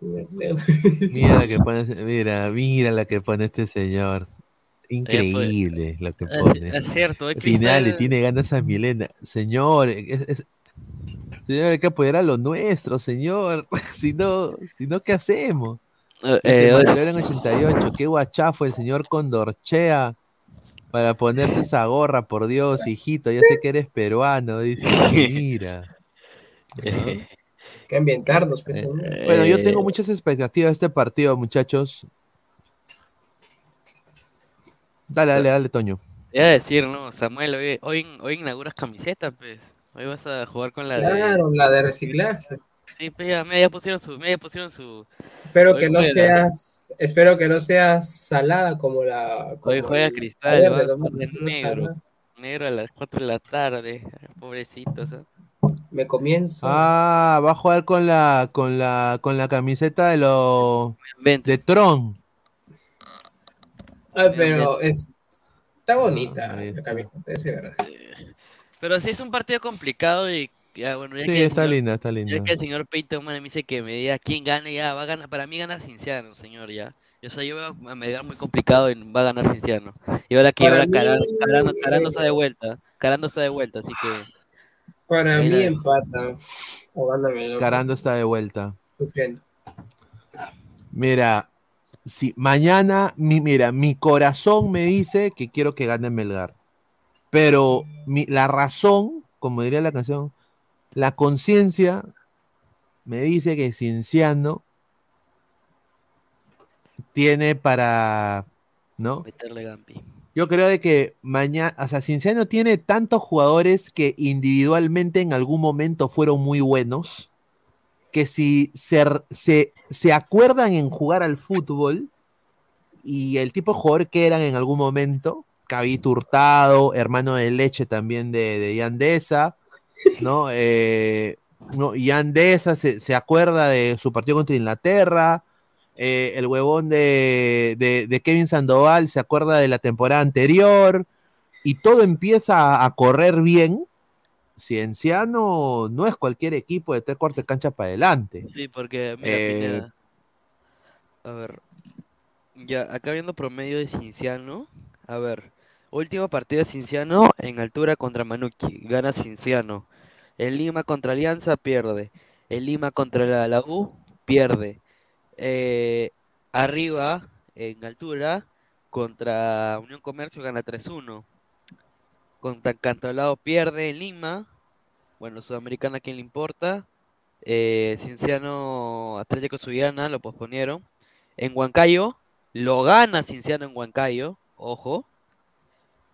[LAUGHS] Mira la que pone, mira, mira la que pone este señor. Increíble lo que pone. es cierto, es final le tiene ganas a Milena. Señor, es- es- señor, hay que apoyar a lo nuestro, señor. [LAUGHS] si no, si no, ¿qué hacemos? Eh, eh, Mandalorian 88, qué guachafo el señor Condorchea para ponerse esa gorra, por Dios, hijito, ya sé que eres peruano, dice, [LAUGHS] mira. Hay que ambientarnos, pues. ¿no? Bueno, yo tengo muchas expectativas de este partido, muchachos. Dale, dale, dale, Toño. Iba a decir, no, Samuel, hoy, hoy, hoy inauguras camiseta, pues. Hoy vas a jugar con la de. Claro, la de reciclaje. Sí, pues ya, ya pusieron su, ya pusieron su. Espero Hoy que no juega- seas, espero que no seas salada como la. Hoy como juega el- Cristal, va a de negro. Negro a las 4 de la tarde. Pobrecitos. ¿ah? Me comienzo. Ah, va a jugar con la, con la, con la camiseta de los de Tron. Ay, pero es, está bonita la camiseta, es verdad. Pero sí es un partido complicado y ya, bueno, ya Sí, que está señor- linda, está Ya linda. que el señor Peyton me dice que me diga quién gane, ya va a ganar. Para mí gana Cinciano, señor, ya. Yo sé, yo veo a Melgar muy complicado y va a ganar Cinciano. Y ahora que ahora Carando, mí- Carando, Carando está de vuelta. Carando está de vuelta, así que. Para mí la- empata. O gana Melgar. Carando está de vuelta. Sufriendo. Mira, si mañana, mi, mira, mi corazón me dice que quiero que gane Melgar. Pero mi- la razón, como diría la canción, la conciencia me dice que Cienciano tiene para, ¿no? Meterle Gampi. Yo creo de que mañana, o sea, Cienciano tiene tantos jugadores que individualmente en algún momento fueron muy buenos, que si se, se, se acuerdan en jugar al fútbol y el tipo de jugador que eran en algún momento, Cabito Hurtado, hermano de leche también de, de Yandesa, ¿no? Eh, no, Yandesa se, se acuerda de su partido contra Inglaterra, eh, el huevón de, de- de Kevin Sandoval se acuerda de la temporada anterior y todo empieza a, a correr bien. Cienciano no es cualquier equipo de tres cuartos de cancha para adelante. Sí, porque, mira, Eh, Pineda. A ver. Ya, acá viendo promedio de Cinciano. A ver. Última partida de Cinciano en altura contra Manucci. Gana Cinciano. El Lima contra Alianza pierde. El Lima contra la, la pierde. Eh, arriba, en altura, contra Unión Comercio gana 3-1. Contra Cantolao pierde en Lima. Bueno, Sudamericana, ¿a quién le importa? Eh, Cienciano Atlético Subiana lo posponieron. En Huancayo, lo gana Cienciano en Huancayo, ojo.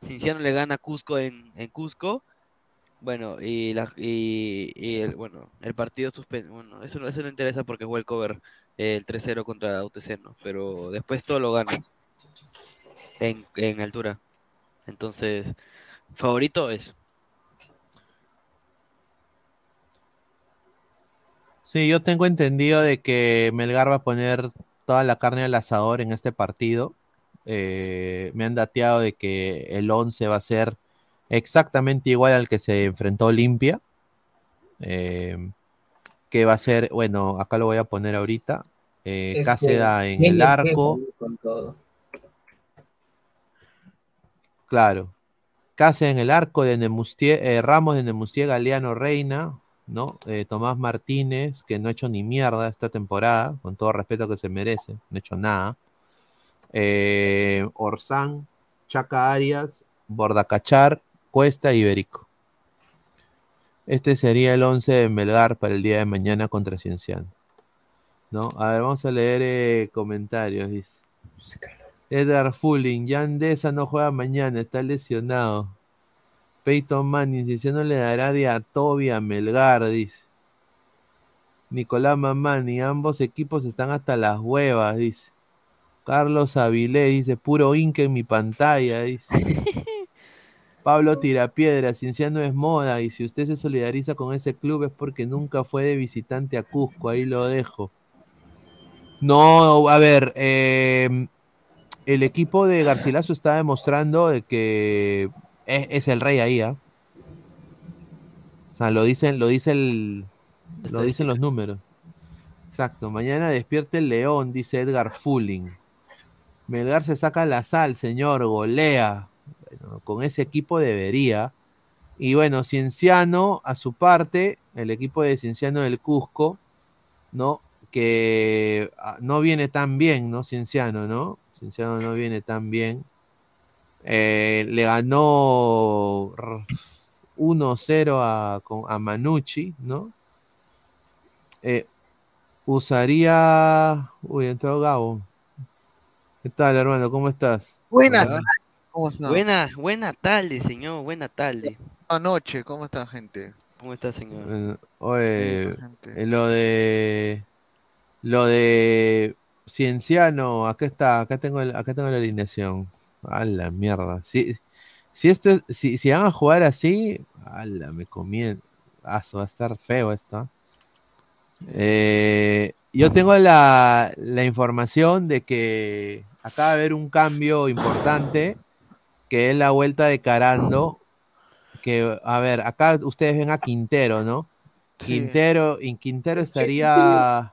Cienciano le gana a Cusco en, Cusco. Bueno, y, el, bueno, el partido suspendido. Bueno, eso, no- eso no interesa porque fue el cover eh, el 3-0 contra UTC. Pero después todo lo gana en, en altura. Entonces, favorito es. Sí, yo tengo entendido de que Melgar va a poner toda la carne al asador en este partido. Eh, me han dateado de que el 11 va a ser exactamente igual al que se enfrentó Olimpia. Eh, que va a ser, bueno, acá lo voy a poner ahorita. Eh, Cáceda en el arco. salir con todo. Claro. Cáceres en el arco de Nemustier, eh, Ramos de Nemustier, Galeano Reina, ¿no? Eh, Tomás Martínez, que no ha hecho ni mierda esta temporada, con todo respeto que se merece, no ha hecho nada. Eh, Orsán, Chaca Arias, Bordacachar, Cuesta y Iberico. Este sería el 11 de Melgar para el día de mañana contra Cienciano. ¿No? A ver, vamos a leer eh, comentarios, dice. Edgar Fulling, Yandesa no juega mañana, está lesionado. Peyton Manning, si no le dará de a Toby a Melgar, dice. Nicolás Mamani, ambos equipos están hasta las huevas, dice. Carlos Avilés dice, puro inca en mi pantalla, dice. [LAUGHS] Pablo Tirapiedra, Cienciano es moda, y si usted se solidariza con ese club es porque nunca fue de visitante a Cusco, ahí lo dejo. No, a ver, eh, el equipo de Garcilaso está demostrando de que es, es el rey ahí, ¿ah? O sea, lo dicen, lo dice el, lo dicen los números. Exacto. Mañana despierte el león, dice Edgar Fulling. Melgar se saca la sal, señor, golea. Bueno, con ese equipo debería. Y bueno, Cienciano, a su parte, el equipo de Cienciano del Cusco, ¿no? Que ah, no viene tan bien, ¿no? Cienciano, ¿no? Cienciano no viene tan bien. Eh, le ganó r- 1-0 a, a Manucci, ¿no? Eh, usaría. Uy, entró Gabo. ¿Qué tal, hermano? ¿Cómo estás? Buenas Hola. tardes, ¿cómo? Buena, buena tarde, señor, buena tarde. Anoche, ¿cómo están, gente? ¿Cómo está, señor? Oye, lo de. Lo de Cienciano, acá está, acá tengo, el- acá tengo la alineación. A la mierda. Si, si esto es- si, si van a jugar así, ala, me comien. Ah, eso va a estar feo esto. Eh, yo tengo la, la información de que acaba de haber un cambio importante, que es la vuelta de Carando. Que, a ver, acá ustedes ven a Quintero, ¿no? Sí. Quintero, y Quintero estaría.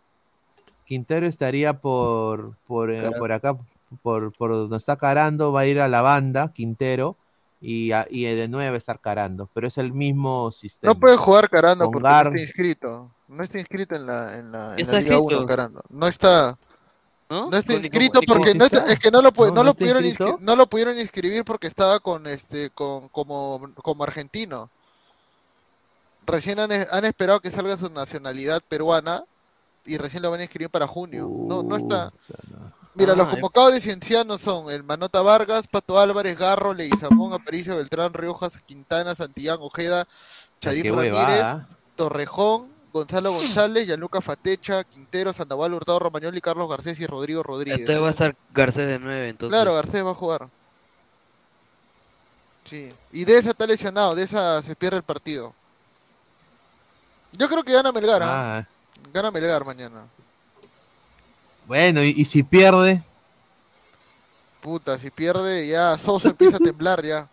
Quintero estaría por, por, eh, por acá, por, por donde está Carando, va a ir a la banda, Quintero, y, a- y de a estar Carando, pero es el mismo sistema. No puede jugar Carando Con porque Gar- no está inscrito. No está inscrito en la, en la, en ¿Está la Liga 1, inscrito? Carando. No está. ¿No? No está inscrito porque no está- es que no lo, pu- No, no no lo pudieron inscri- no lo pudieron inscribir porque estaba con este con como como argentino. Recién han, han esperado que salga su nacionalidad peruana y recién lo van a inscribir para junio. No, no está. Mira, los Ah, convocados de Cienciano son el Manota Vargas, Pato Álvarez, Garro, Leguizamón, Aparicio, Beltrán, Riojas, Quintana, Santillán, Ojeda, qué Ramírez. Torrejón, Gonzalo González, Gianluca Fatecha, Quintero, Sandoval Hurtado, Romagnoli, Carlos Garcés y Rodrigo Rodríguez. Este va a estar Garcés de 9, entonces. Claro, Garcés va a jugar. Sí. Y de esa está lesionado, de esa se pierde el partido. Yo creo que gana Melgar, ¿ah? Ah, Gana Melgar mañana. bueno, y, y si pierde, Puta, si pierde ya Soso empieza a temblar ya.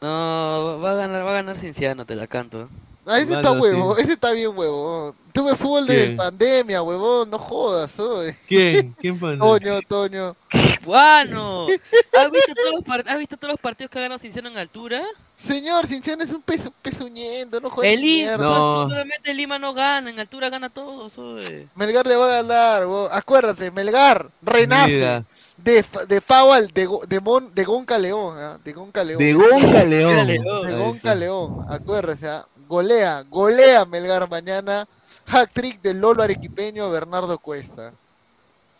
No, va a ganar, va a ganar Cinciano, te la canto. Ah, ese está huevo, sí. ese está bien huevo. Tuve fútbol de pandemia, huevón, no jodas, oye. ¿quién? [LAUGHS] ¿Quién pone? Toño, Toño. ¡Bueno! [LAUGHS] ¿Has visto, todos los par- ¿Has visto todos los partidos que ha ganado Cinciano en altura? Señor, Cinciano es un peso, pezuñento, no juega El Lima. No. solamente Lima no gana, en altura gana todos, oye. Melgar le va a ganar, huevón. Acuérdate, Melgar renace Mira. De, fa- de al de, de, Mon- de Gonca León, ¿ah? de Gonca León. De Gonca León. De Gonca. León, acuérdese, ¿ah? golea, golea Melgar mañana. Hack trick del Lolo Arequipeño Bernardo Cuesta.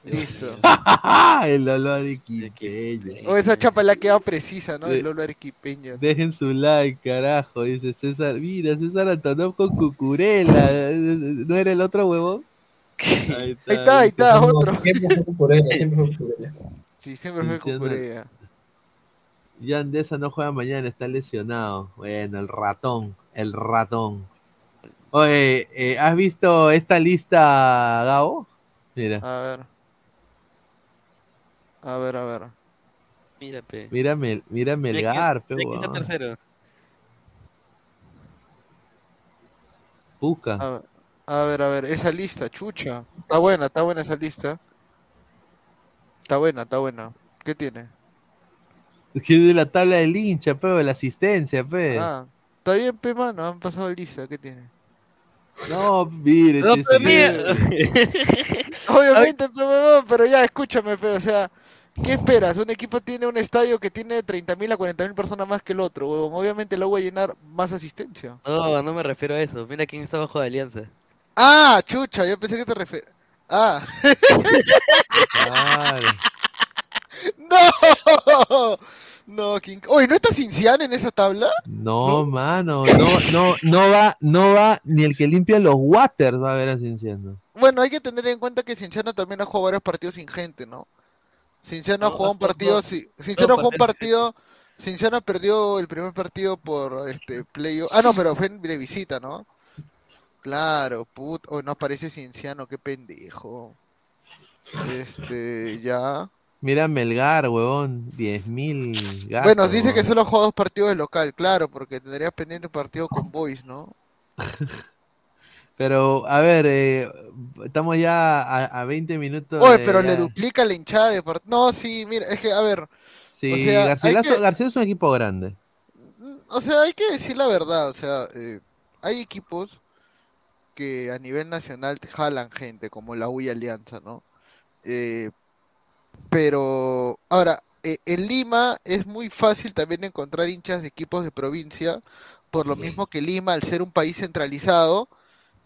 Listo. [LAUGHS] el olor equipeño. O esa chapa le ha quedado precisa, ¿no? El Lolo Arequipeño. Dejen su like, carajo, dice César. Mira, César Antonov con Cucurela. ¿No era el otro huevón? Ahí Ahí está, ahí está, otro. siempre fue Cucurella, siempre fue Cucurella. Sí, siempre fue Cristiano. Cucurea. Jan Deza no juega mañana, está lesionado. Bueno, el ratón, el ratón. Oye, eh, ¿has visto esta lista, Gabo? Mira, A ver. A ver, a ver. Mira, pe. mírame, mírame el Mira quién- gar, pe, mira quién está tercero. Puca. A ver, a ver, a ver, esa lista, chucha. Está buena, está buena esa lista. Está buena, está buena. ¿Qué tiene? Que de la tabla del hincha, pe, de la asistencia, pe. Ah, está bien, pe, mano, han pasado lista, ¿qué tiene? No, mire, No, pero. [LAUGHS] Obviamente, [LAUGHS] pe, pero ya, escúchame, pe, o sea, ¿qué esperas? Un equipo tiene un estadio que tiene 30.000 a 40.000 personas más que el otro, huevón. Obviamente lo voy a llenar más asistencia. No, no me refiero a eso. Mira quién está bajo de Alianza. Ah, chucha, yo pensé que te referías. Ah, Claro. [LAUGHS] no, No, King... Oye, ¿no está Cinciano en esa tabla? No, mano, no, no, no va, no va, ni el que limpia los waters va a ver a Cinciano. Bueno, hay que tener en cuenta que Cinciano también ha jugado varios partidos sin gente, ¿no? Cinciano ha jugado un partido, sí, Cinciano jugó un partido, Cinciano perdió el primer partido por este playoff. Ah, no, pero fue de visita, ¿no? Claro, put, oh, no aparece Cinciano, qué pendejo. Este, ya. Mira Melgar, huevón, 10.000 gatos. Bueno, dice que solo jugó dos partidos de local, claro, porque tendrías pendiente un partido con Boys, ¿no? [LAUGHS] Pero, a ver, eh, estamos ya a, a 20 minutos. Oye, pero le duplica la hinchada de part- No, sí, mira, es que, a ver, Sí, o sea, Garcilaso, que- García es un equipo grande. o sea, hay que decir la verdad, o sea, eh, hay equipos que a nivel nacional te jalan gente, como la U y Alianza, ¿no? Eh, pero, ahora, eh, en Lima es muy fácil también encontrar hinchas de equipos de provincia, por lo mismo que Lima, al ser un país centralizado,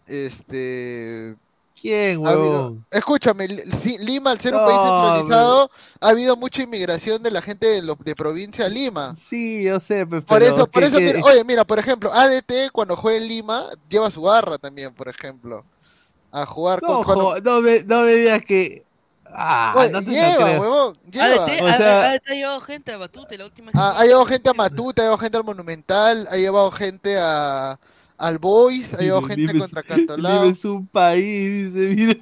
este... ¿Quién, ha habido- huevón? escúchame, Lima, al ser un país centralizado, ha habido mucha inmigración de la gente de, lo- de provincia a Lima. Sí, yo sé, Por eso, por eso, mira, oye, mira, por ejemplo, ADT cuando juega en Lima lleva su barra también, por ejemplo, a jugar No, con cuando- no me, no me digas que. Ah, Oye, no te lleva, huevón, lleva. ADT, O sea- ADT ha llevado gente a Batute, la última Ha, ha llevado gente a Matute, ha llevado gente al Monumental, ha llevado gente a al Boys, ha llevado gente contra Cantolao. Es un país, dice, mira.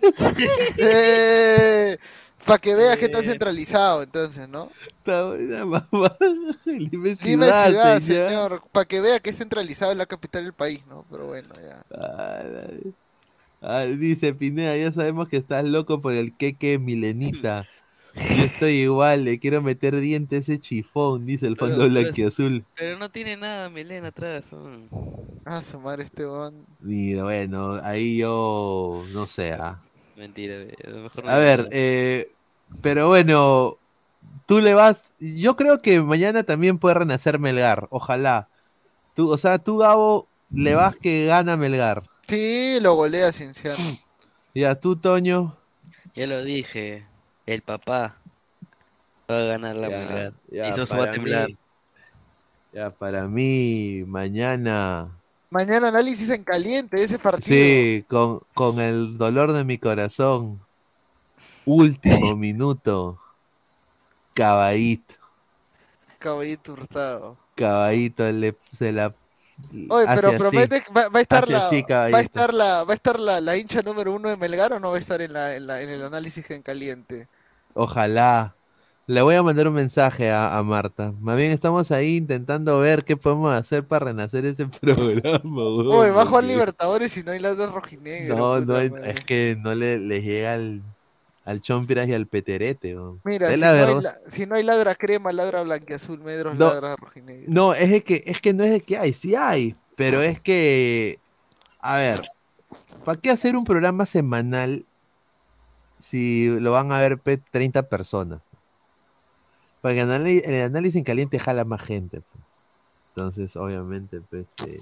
para que veas que está centralizado, entonces, ¿no? Está buena mamá. [LAUGHS] Dime ciudad, ciudad, señor. para que vea que es centralizado en la capital del país, ¿no? Pero bueno, ya. Ah, la- ah, dice Pineda, ya sabemos que estás loco por el queque milenita. [LAUGHS] Yo estoy igual, le quiero meter diente a ese chifón, dice el fondo Pero- pero- blanquiazul. Pero no tiene nada Melena atrás. son- Ah, su madre este weón. Mira, bueno, ahí yo no sé. ah. Mentira, a lo mejor no A ver, eh, pero bueno, tú le vas. Yo creo que mañana también puede renacer Melgar, ojalá. Tú, o sea, tú, Gabo, le vas que gana Melgar. Sí, lo golea Cienciano. Ya, tú, Toño. Ya lo dije, el papá va a ganar la Ya, ya, y eso se va a para temblar. mí- Ya, para mí, mañana. Mañana análisis en caliente de ese partido. Sí, con, con el dolor de mi corazón. Último [LAUGHS] minuto. Caballito. Caballito hurtado. Caballito le, se la. Oye, pero promete que va, va a estar la, va a estar la, va a estar la, la hincha número uno de Melgar o no va a estar en la, en la, en el análisis en caliente. Ojalá. Le voy a mandar un mensaje a, a Marta. Más bien estamos ahí intentando ver qué podemos hacer para renacer ese [LAUGHS] programa. weón, Oye, va a jugar porque- Libertadores y no hay ladras rojinegro. No, no, puta es, que no le, le llega al, al Chompiras y al Peterete. Mira, si, la no hay, verdad. la- si no hay ladra crema, ladra blanquiazul, medros, No, ladra rojinegro. No, es de que, es que no es de que hay, sí hay, pero es que, a ver, ¿para qué hacer un programa semanal si lo van a ver pe, 30 personas? Porque el anali- el análisis en caliente jala más gente. pues. Entonces, obviamente, pues, eh,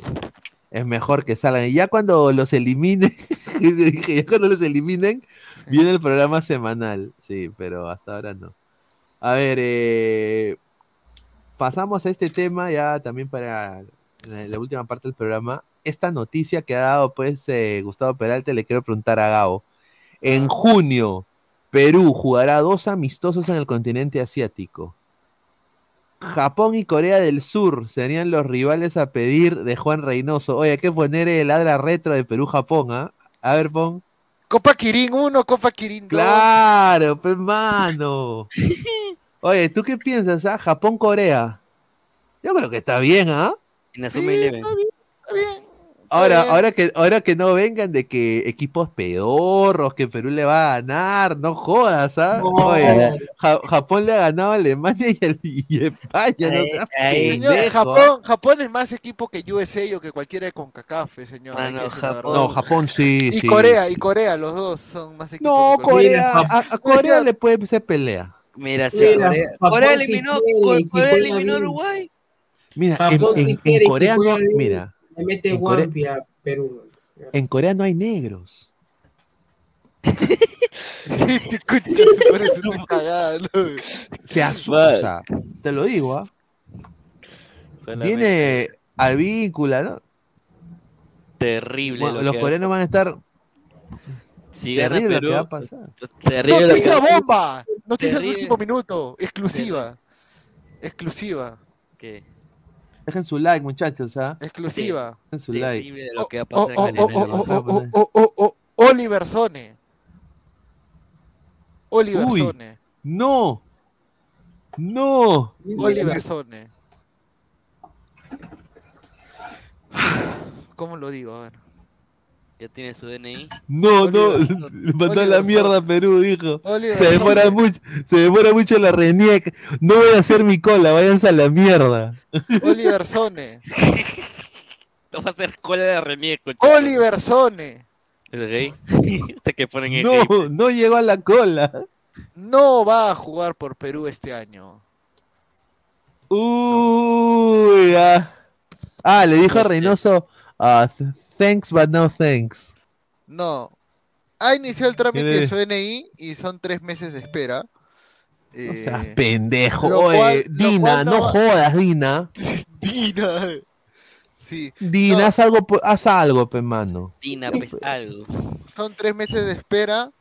es mejor que salgan. Y ya cuando los eliminen, [LAUGHS] ya cuando los eliminen, viene el programa semanal. Sí, pero hasta ahora no. A ver, eh, pasamos a este tema ya también para la, la última parte del programa. Esta noticia que ha dado pues eh, Gustavo Peralta, le quiero preguntar a Gabo. En junio, Perú jugará dos amistosos en el continente asiático. Japón y Corea del Sur serían los rivales a pedir de Juan Reynoso. Oye, hay que poner el ladra retro de Perú-Japón, ¿ah? A ver, pon. Copa Kirin 1, Copa Kirin 2. Claro, pues mano. Oye, ¿tú qué piensas, ah? Japón-Corea. Yo creo que está bien, ¿ah? Inazuma Eleven. Ahora, ahora que, ahora que no vengan de que equipos pedorros, que Perú le va a ganar, no jodas, ¿ah? No. Oye, Ja- Japón le ha ganado a Alemania y, y España, no seas Señor. Japón, Japón es más equipo que USA o que cualquiera de CONCACAF, señor. que decir la Japón-. No, Japón sí, Y sí. Corea, y Corea, los dos son más equipos No, que. Corea, a, a Corea le puede ser pelea. Mira, sí, Mira, Corea, Japón Corea eliminó, quiere, Corea bien. Uruguay. Mira, en, Japón en- si en quiere, si Corea no, mira, Le mete en Corea- Guampi a Perú. en Corea no hay negros. [LAUGHS] Se escucha, se parece una cagada, ¿no? Se asusta. Te lo digo, ¿ah? Viene al vínculo, ¿no? Terrible. Bueno, lo los que- coreanos van a estar. Si terrible lo Perú, que va a pasar. Terrible lo que ¡Noticia va a- bomba! Noticia del Terrible. último minuto. Exclusiva. Exclusiva. ¿Qué? Dejen su like, muchachos, ¿ah? Exclusiva. Dejen su like. Terrible de lo que va a Oh, pasar oh, oh, Oliver Sone. Oliver Uy. Sone. No. No. Oliver Sone. [SIGHS] ¿Cómo lo digo? A ver. Ya tiene su DNI. No, no, Oliver [LAUGHS] le mandó a la mierda a Perú, dijo. Oliver Se demora mucho, se demora mucho la RENIEC. No voy a hacer mi cola, váyanse a la mierda. Oliver Sone. [LAUGHS] No va a hacer cola de renieco. Oliver Sone. ¿Es gay? Hasta [LAUGHS] que ponen el No, gay. no llegó a la cola. No va a jugar por Perú este año. Uy, ah. Ah, le dijo a Reynoso, ah, thanks but no thanks. No. Ha iniciado el trámite ¿Qué de su DNI y son tres meses de espera. No Eh, seas pendejo. Oye, lo Dina, cual no, jodas, Dina. [LAUGHS] Dina. Sí. Dina, No. haz algo, po- haz algo, pe mano. Tina, pues algo. Son tres meses de espera.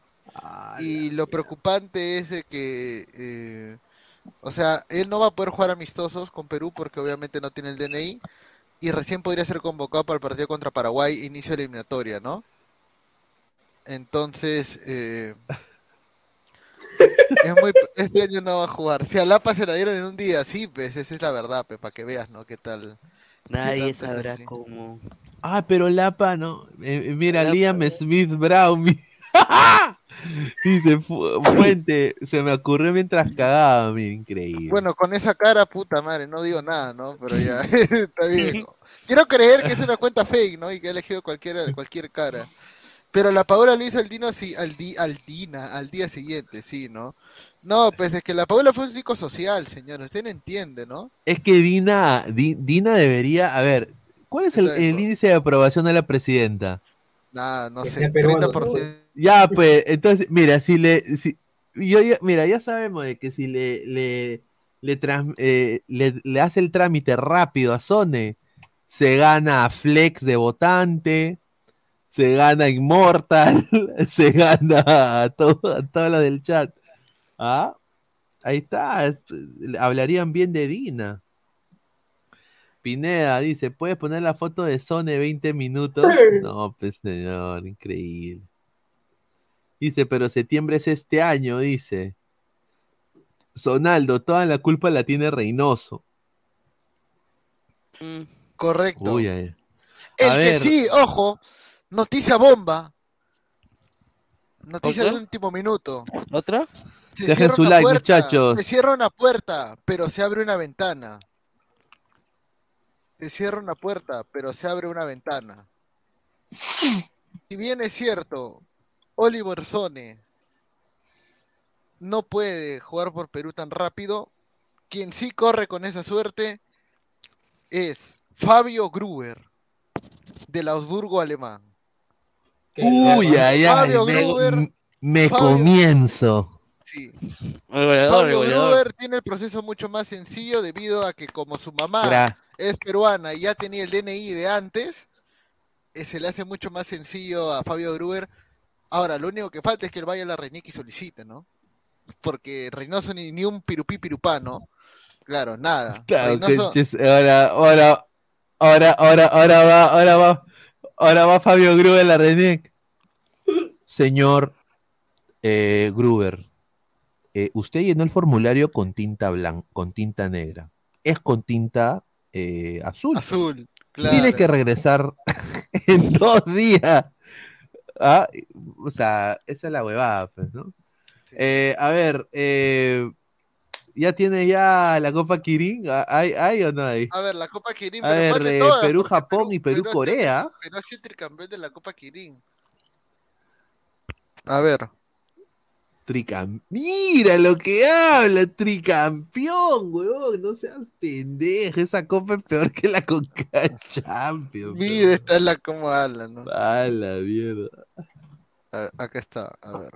Y lo preocupante es de que, eh, o sea, él no va a poder jugar amistosos con Perú porque obviamente no tiene el DNI y recién podría ser convocado para el partido contra Paraguay, inicio de eliminatoria, ¿no? Entonces, eh, [LAUGHS] es muy, este año no va a jugar. Si a Lapa se la dieron en un día, sí, pues esa es la verdad, pues, para que veas, ¿no? ¿Qué tal? Nadie qué tal, sabrá así? cómo. Ah, pero Lapa no. Eh, mira, Lapa, Liam no. Smith Brown. [LAUGHS] Dice, fu- fuente, se me ocurrió mientras cagaba, mira, increíble. Bueno, con esa cara, puta madre, no digo nada, ¿no? Pero ya, [LAUGHS] está bien. Quiero creer que es una cuenta fake, ¿no? Y que ha elegido cualquier, cualquier cara. Pero la Paola lo hizo al, Dino, sí, al, di, al Dina, al día siguiente, sí, ¿no? No, pues es que la Paola fue un psicosocial, señor. Usted no entiende, ¿no? Es que Dina, Di- Dina debería, a ver, ¿cuál es el, el índice de aprobación de la presidenta? Nada, no Que sé, sea peruano, 30%. Ya, pues, entonces, mira, si le, si, yo mira, ya sabemos de que si le, le, le, trans- eh, le, le hace el trámite rápido a Sone, se gana Flex de votante, se gana Immortal, [LAUGHS] se gana a todo, a todo lo del chat. Ah, ahí está, es- hablarían bien de Dina. Pineda dice, ¿puedes poner la foto de Sone 20 minutos? No, pues señor, increíble. Dice, pero septiembre es este año, dice. Sonaldo, toda la culpa la tiene Reynoso. Mm, Correcto. Uy, ay. El A que ver. sí, ojo, noticia bomba. Noticia ¿Otra? de último minuto. ¿Otra? Se Dejen cierra su una like, puerta, muchachos. Se cierra una puerta, pero se abre una ventana. Se cierra una puerta, pero se abre una ventana. Si bien es cierto, Oliver Sone no puede jugar por Perú tan rápido, quien sí corre con esa suerte es Fabio Gruber, del Augsburgo alemán. Uy, ay, ay, Fabio me, Gruber, me Fabio- comienzo. Sí. Goleador, Fabio goleador. Gruber tiene el proceso mucho más sencillo debido a que como su mamá Gra- es peruana y ya tenía el DNI de antes, eh, se le hace mucho más sencillo a Fabio Gruber. Ahora, lo único que falta es que él vaya a la RENIC y solicite, ¿no? Porque Reynoso ni, ni un pirupí pirupá, ¿no? Claro, nada. [LAUGHS] Claro, Reynoso- que chis- ahora, ahora, ahora, ahora, ahora va, ahora va, ahora va Fabio Gruber en la Renec. Señor eh, Gruber, eh, usted llenó el formulario con tinta blanca, con tinta negra. Es con tinta eh, azul. Azul, Tiene claro. que regresar [LAUGHS] en dos días. Ah, O sea, esa es la huevada, pues, ¿no? Eh, a ver, eh, ¿ya tiene ya la Copa Kirin? ¿Hay, hay o no hay? A ver, la Copa Kirin, A pero ver, todas, Perú, Japón y Perú, sido- Corea. Perú ha sido tricampeón de la Copa Kirin. A ver. Tricam Mira lo que habla, tricampeón, weón. No seas pendejo. Esa copa es peor que la Conca Champions. [LAUGHS] Mira, esta es la como habla, ¿no? A la mierda. A acá está, a ver.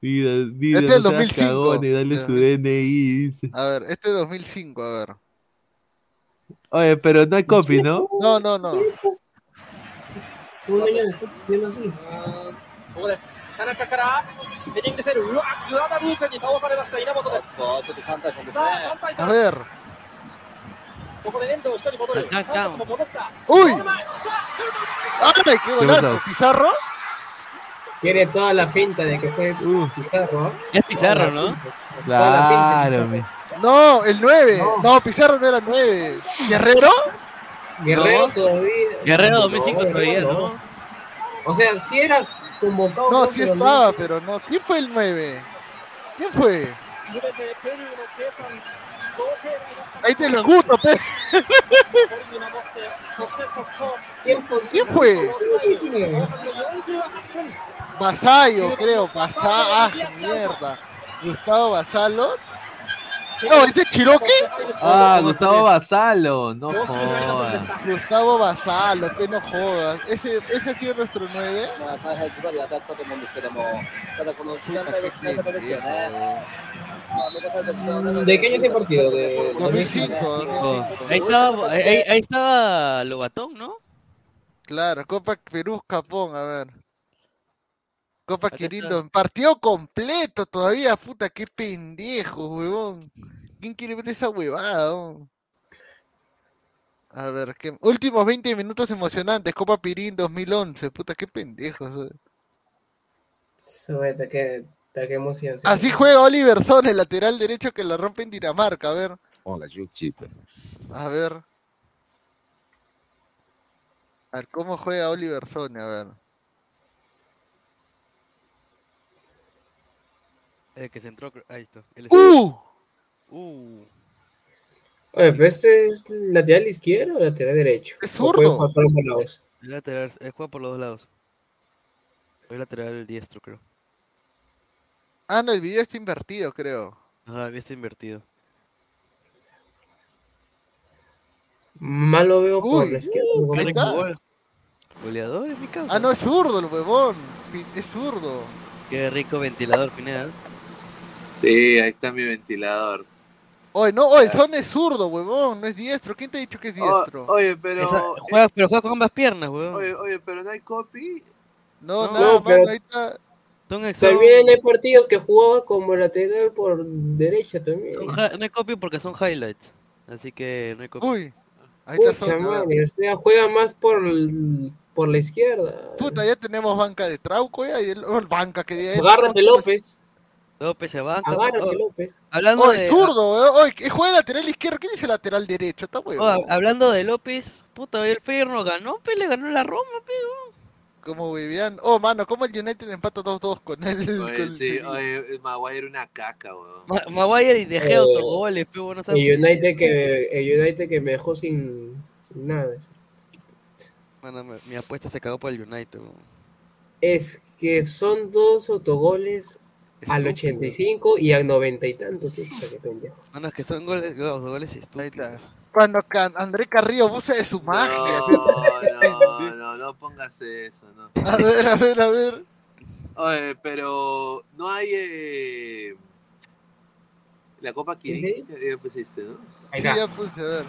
Mira, mira, este es 2005. Cagones, dale su DNI, dice. A ver, este es 2005, a ver. Oye, pero no hay copy, ¿no? No, no, no. Un año después, así. Ah, Hola. 田中からヘディングセール、うわ、グアダルーペに倒されました、稲本です。ちょっと3対3ですね。さあ、3対3。ここで遠藤1人戻る。サンタスも戻った。¡Uy! ¡Anda, qué golazo! ¿Pizarro? Tiene toda la pinta de que fue uh, Pizarro. Es Pizarro, ¿no? Claro. No, el 9. No. Pizarro no era el 9. ¿Guerrero? Guerrero todavía. Guerrero 2005 todavía, ¿no? O sea, sí era no, sí estaba, pero no. ¿Quién fue el 9? ¿Quién fue? Ahí te lo gusto, pe. ¿Quién fue? ¿Quién fue? Basayo, creo. Basá, ah, mierda. Gustavo Basalo no, ¿ese Chiroque? Ah, Gustavo Basalo, no jodas. Gustavo Basalo, que no jodas. ¿Ese, ese ha sido nuestro 9? ¿De qué año es el partido? De 2005. Ahí, estaba, ahí, ahí estaba Lobatón, ¿no? Claro, Copa Perú, Capón, a ver. Copa Acá Quirindo, en partido completo todavía, puta, qué pendejo, huevón. ¿Quién quiere ver esa huevada? huevón? A ver, ¿qué? últimos 20 minutos emocionantes, Copa Pirín 2011, puta, qué pendejos. Suerte, qué, qué emoción. sí. Así juega Oliver Son, el lateral derecho que la rompe en Dinamarca, a ver, Hola, Yuchito. a ver. A ver, ¿cómo juega Oliver Son? A ver. El que se entró, creo- ahí está. Es- ¡Uh! Uh. Oye, pero este es lateral izquierdo o lateral derecho. Es ¿O puede zurdo. jugar por lados? El lateral, él juega por los dos lados. Es lateral diestro, creo. Ah, no, el video está invertido, creo. Ajá, había está invertido. Más lo veo por Uy, la izquierda. uh, por la izquierda. Goleador es mi causa. Ah, no, es zurdo el huevón. Es zurdo. Qué rico ventilador, Pineda. Sí, ahí está mi ventilador. Oye, no, oye, Son es zurdo, huevón, no es diestro. ¿Quién te ha dicho que es diestro? O- oye, pero. Esa- juega, pero juega con ambas piernas, weón. Oye, oye, pero no hay copy. No, no, nada, no, pero- mano, ahí está. También hay partidos que jugaba como lateral por derecha también. no hay copy porque son highlights. Así que no hay copy. Uy, ahí está Pucha ver. madre, o sea, juega más por, el- por la izquierda. Puta, ya tenemos banca de Trauco ya. Y el, oh, banca que diga. Agárrate López. López se banca. Agárrate Oh, López. hablando Oye, de, zurdo, que juega lateral izquierdo. ¿Quién dice lateral derecho? Está oh, huevón. hablando de López, puta, el Feyenoord ganó, pe, le ganó la Roma, pe. weón. Como Vivian. Oh, mano, ¿cómo el United empata 2-2 con él? Oye, con el sí, oye, Maguire era una caca, weón. Ma- Maguire y De Gea Eh, autogoles, pe, weón, no sabes- El United que, el United que me dejó sin, sin nada. Mano, mi, mi apuesta se cagó por el United, weón. Es que son dos autogoles al Estúpido. 85 y al 90 y tantos. puta, qué pendejo. Mano, es que son goles, los goles estúpidos. Cuando Can- André Carrillo abusa de su magia. No, no, [LAUGHS] no, no pongas eso, no. A ver, a ver, a ver. Oye, pero no hay eh, la Copa Kirin, Sí, ya pusiste, ¿no? Sí, ya puse, a ver.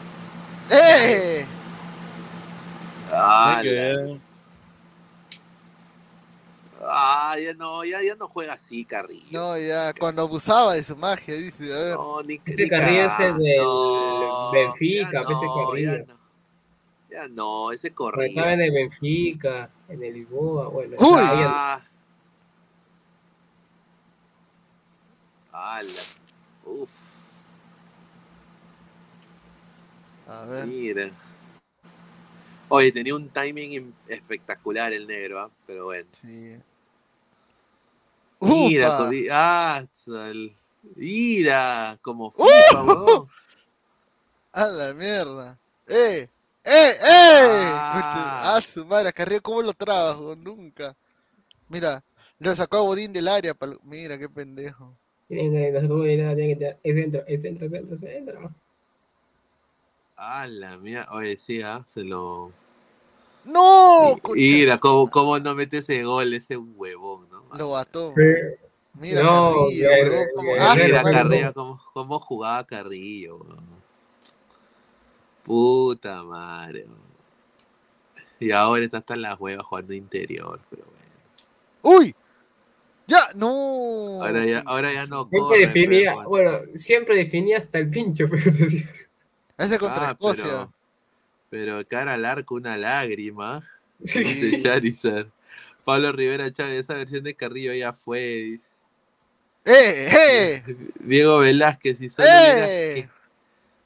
¡Eh! Ah, que la-. Ah, ya no, ya, ya no juega así, Carrillo. No, ya, cuando abusaba de su magia, dice, a ver. No, ni, Ese ni Carrillo es el del No, Benfica, ya ese no, Carrillo. Ya no, ya no, ese Pero corría. Estaba en el Benfica, en el Lisboa, bueno. Uy. Ah. Ala. Uf, A ver. mira. Oye, tenía un timing im- espectacular el negro, ¿ah? pero bueno. Sí. Mira, ah, mira, como FIFA, weón. [LAUGHS] A la mierda. ¡Eh! ¡Eh! ¡Eh! Ah. Ah, su madre, Carrillo, ¿cómo lo trabajo? Nunca. Mira, lo sacó a Bodín del área. pal- Mira, qué pendejo. Tienen que, no se puede nada, tienen que tirar- es centro, es centro, es centro, es centro. Ah, la mía. Oye, sí, ah, se lo. ¡No! Mira, cómo, cómo no mete ese gol, ese huevón, ¿no? Lo bató. Mira, No, Carrillo, como- Guerrero, ah, Mira Carrillo, cómo, cómo jugaba Carrillo, weón. Puta madre. Y ahora está hasta en las huevas jugando interior, pero bueno. ¡Uy! ¡Ya! ¡No! Ahora ya, ahora ya no Siempre corre, definía, pero, bueno, siempre definía hasta el pincho, [LAUGHS] pero decía, Ese contra Ah, Escocia. pero, pero cara al arco, una lágrima. Sí. Dice Charizard. Pablo Rivera Chávez, esa versión de Carrillo ya fue. dice. ¡Eh! ¡Eh! Diego Velázquez, si solo, hubieras, ¡Eh! que-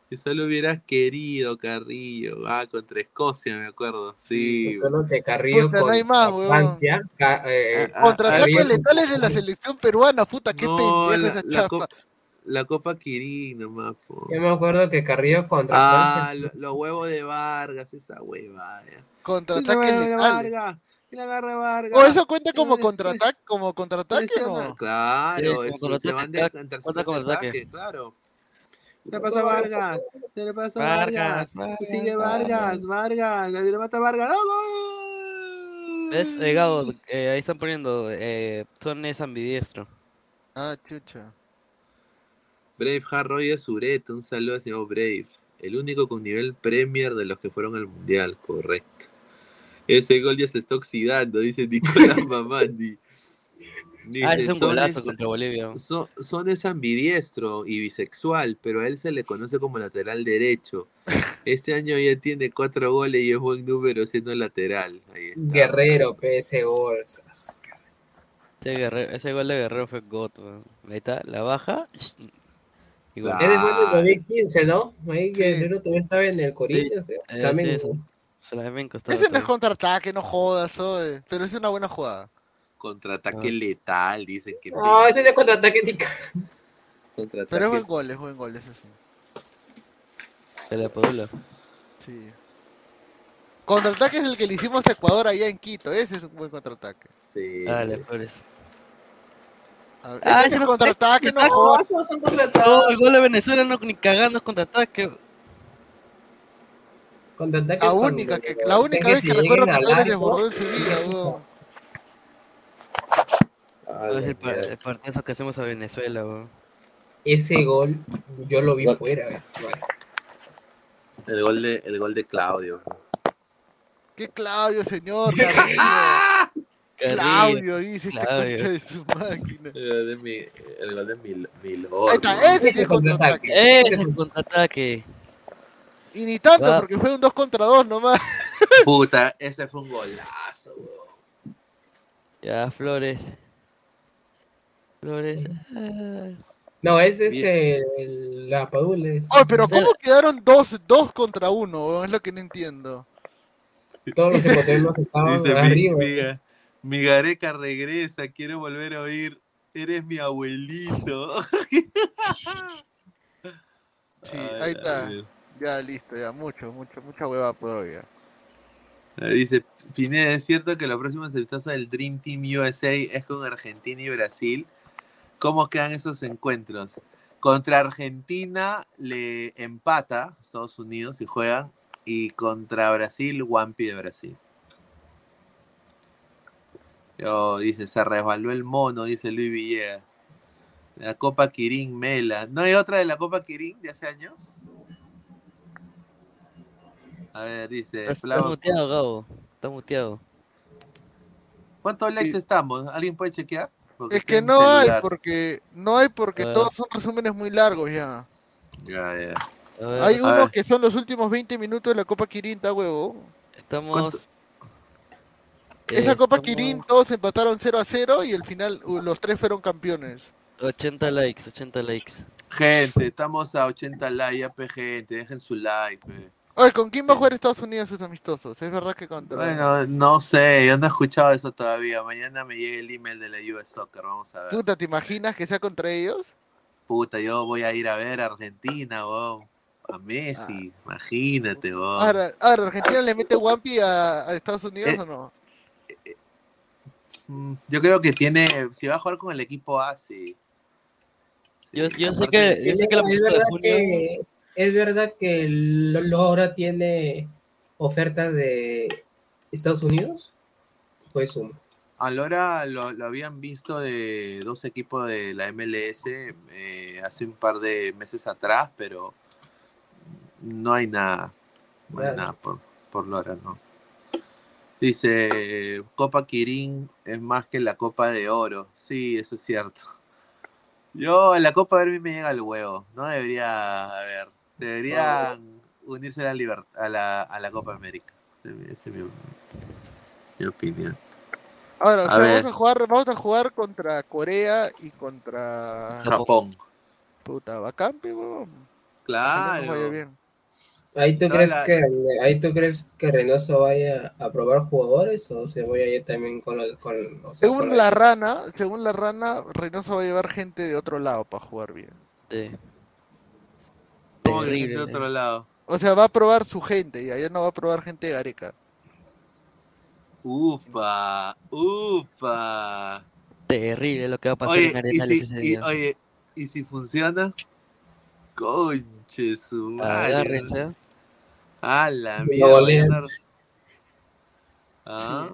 si solo hubieras querido Carrillo. Ah, contra Escocia, me acuerdo. Sí. Que Carrillo Puta, no con hay más, weón. Francia, ca- eh, Ah, Contraataques Carrillo- letales de la selección peruana, puta, qué No, pendeja la, esa la chapa. La Copa Kirin nomás, po. Yo me acuerdo que Carrillo contra Ah, lo- los huevos de Vargas, esa hueva. Contraataques letales. Vargas. Y la agarra Vargas. ¿O eso cuenta como contraataque, como contraataque o? Claro, Sí, eso, como se van de contraataque, claro. Se le pasa a Vargas, se le pasa a Vargas, Vargas, Vargas, sigue Vargas, Vargas, se le mata a Vargas, ¡Oh, gol! ¿Ves? Eh, Gabo, eh, ahí están poniendo, eh, Son es ambidiestro. Ah, chucha. Brave Harroy es Sureta, un saludo al señor Brave. El único con nivel Premier de los que fueron al Mundial, correcto. Ese gol ya se está oxidando, dice Nicolás [LAUGHS] Mamandi. Ah, es un "Son golazo es- contra Bolivia. Son, Son es ambidiestro y bisexual, pero a él se le conoce como lateral derecho. Este año ya tiene cuatro goles y es buen número siendo lateral. Ahí está. Guerrero, PS gol. Ese, Guerrero- ese gol de Guerrero fue God. Ahí está, la baja. Gol. Es después del 2015, ¿no? Ahí Guerrero todavía estaba en el Corinthians, creo. Eh, También. sí, sí. Ese no es contraataque, no jodas, oye. Pero es una buena jugada. Contraataque Ah. letal, dicen que. No, ese de contraataque ni Contraataque- Pero es buen gol, es buen gol, eso sí. Se la Padula. Sí. Contraataque es el que le hicimos a Ecuador allá en Quito. Ese es un buen contraataque. Sí. Dale, sí. A ver, Ah, es no- contraataque, no jodas. No, el gol de Venezuela no ni cagando es contraataque. Contraataque La única, que, la única vez que recuerdo que Flores arco. desbordó en su vida, weón. Es el, par- el partidazo que hacemos a Venezuela, weón. Ese gol yo lo vi fuera. Vale. El gol de, el gol de Claudio. ¿Qué Claudio, señor? [LAUGHS] Claudio, dice este Claudio. concha de su máquina. El de, mi, el de. Ahí está, ¿no? ese es contraataque. Ese es el contraataque. Y ni tanto, porque fue un 2 contra 2 nomás. [LAUGHS] Puta, ese fue un golazo, weón. Ya, Flores. Flores. ah. No, ese es el, la Padula. es- Oh, pero ¿cómo quedaron 2 dos contra 1? Es lo que no entiendo. Todos los [LAUGHS] ecuatorianos estaban Dice, mi, arriba. mi, mi Gareca regresa, quiero volver a oír. Eres mi abuelito. [LAUGHS] Sí, Ay, ahí está. Ya, listo, ya. Mucho, mucho, mucha hueva por hoy. ya. Dice, Pineda, ¿es cierto que los próximos amistosos del Dream Team USA es con Argentina y Brasil? ¿Cómo quedan esos encuentros? Contra Argentina le empata Estados Unidos y juegan, y contra Brasil, Wampi de Brasil. Yo, dice, se resbaló el mono, dice Luis Villegas. La Copa Kirin Mela. ¿No hay otra de la Copa Kirin de hace años? A ver, dice. Está, muteado, Gabo. Está muteado. ¿Cuántos likes estamos? ¿Alguien puede chequear? Porque Es que no hay, porque no hay porque todos son resúmenes muy largos ya. Ya, ya. Hay uno que son los últimos 20 minutos de la Copa Kirin, está huevo. estamos. Esa eh, Copa estamos Kirin todos empataron 0 a 0 y al final uh, los tres fueron campeones. 80 likes, 80 likes. Gente, estamos a 80 likes, ya, pe, gente. Dejen su like, pe. Oye, ¿con quién va a jugar Estados Unidos sus amistosos? Es verdad que contra. Bueno, no sé, yo no he escuchado eso todavía. Mañana me llega el email de la US Soccer, vamos a ver. Puta, ¿te imaginas que sea contra ellos? Puta, yo voy a ir a ver a Argentina, weón. A Messi, imagínate, weón. Ahora, ahora, ¿Argentina le mete Wampi a, a Estados Unidos Eh, o no? Yo creo que tiene, si va a jugar con el equipo A, sí. Sí, Yo, yo sé que, yo sé que la es verdad junio. que es verdad que ahora tiene oferta de Estados Unidos. Pues uno. a Lora lo, lo habían visto de dos equipos de la MLS eh, hace un par de meses atrás, pero no hay nada. No hay Claro. nada por, por Lora, ¿no? Dice, Copa Kirin es más que la Copa de Oro. Sí, eso es cierto. [LAUGHS] Yo, la Copa de Oro a mí me llega al huevo. No debería haber. Deberían unirse a la, a la, a la Copa América. Esa es mi- opinión. Ahora, o A sea, ver. vamos a jugar, vamos a jugar contra Corea y contra Japón. Puta, bacán, pe, huevón. Ojalá Claro. bien. ¿Ahí tú, crees la- que, ¿Ahí tú crees que Reynoso vaya a probar jugadores o se vaya a ir también con, los con, o sea, con Según la rana, según la rana, Reynoso va a llevar gente de otro lado para jugar bien. Sí. ¿Cómo que de ¿eh? otro lado? O sea, va a probar su gente y allá no va a probar gente de Gareca. Upa, upa. Terrible lo que va a pasar Oye, en y Arenales si, ese y, oye, ¿y si funciona? Conche su madre. Agárrense. ¿Eh? A la mierda. Ah.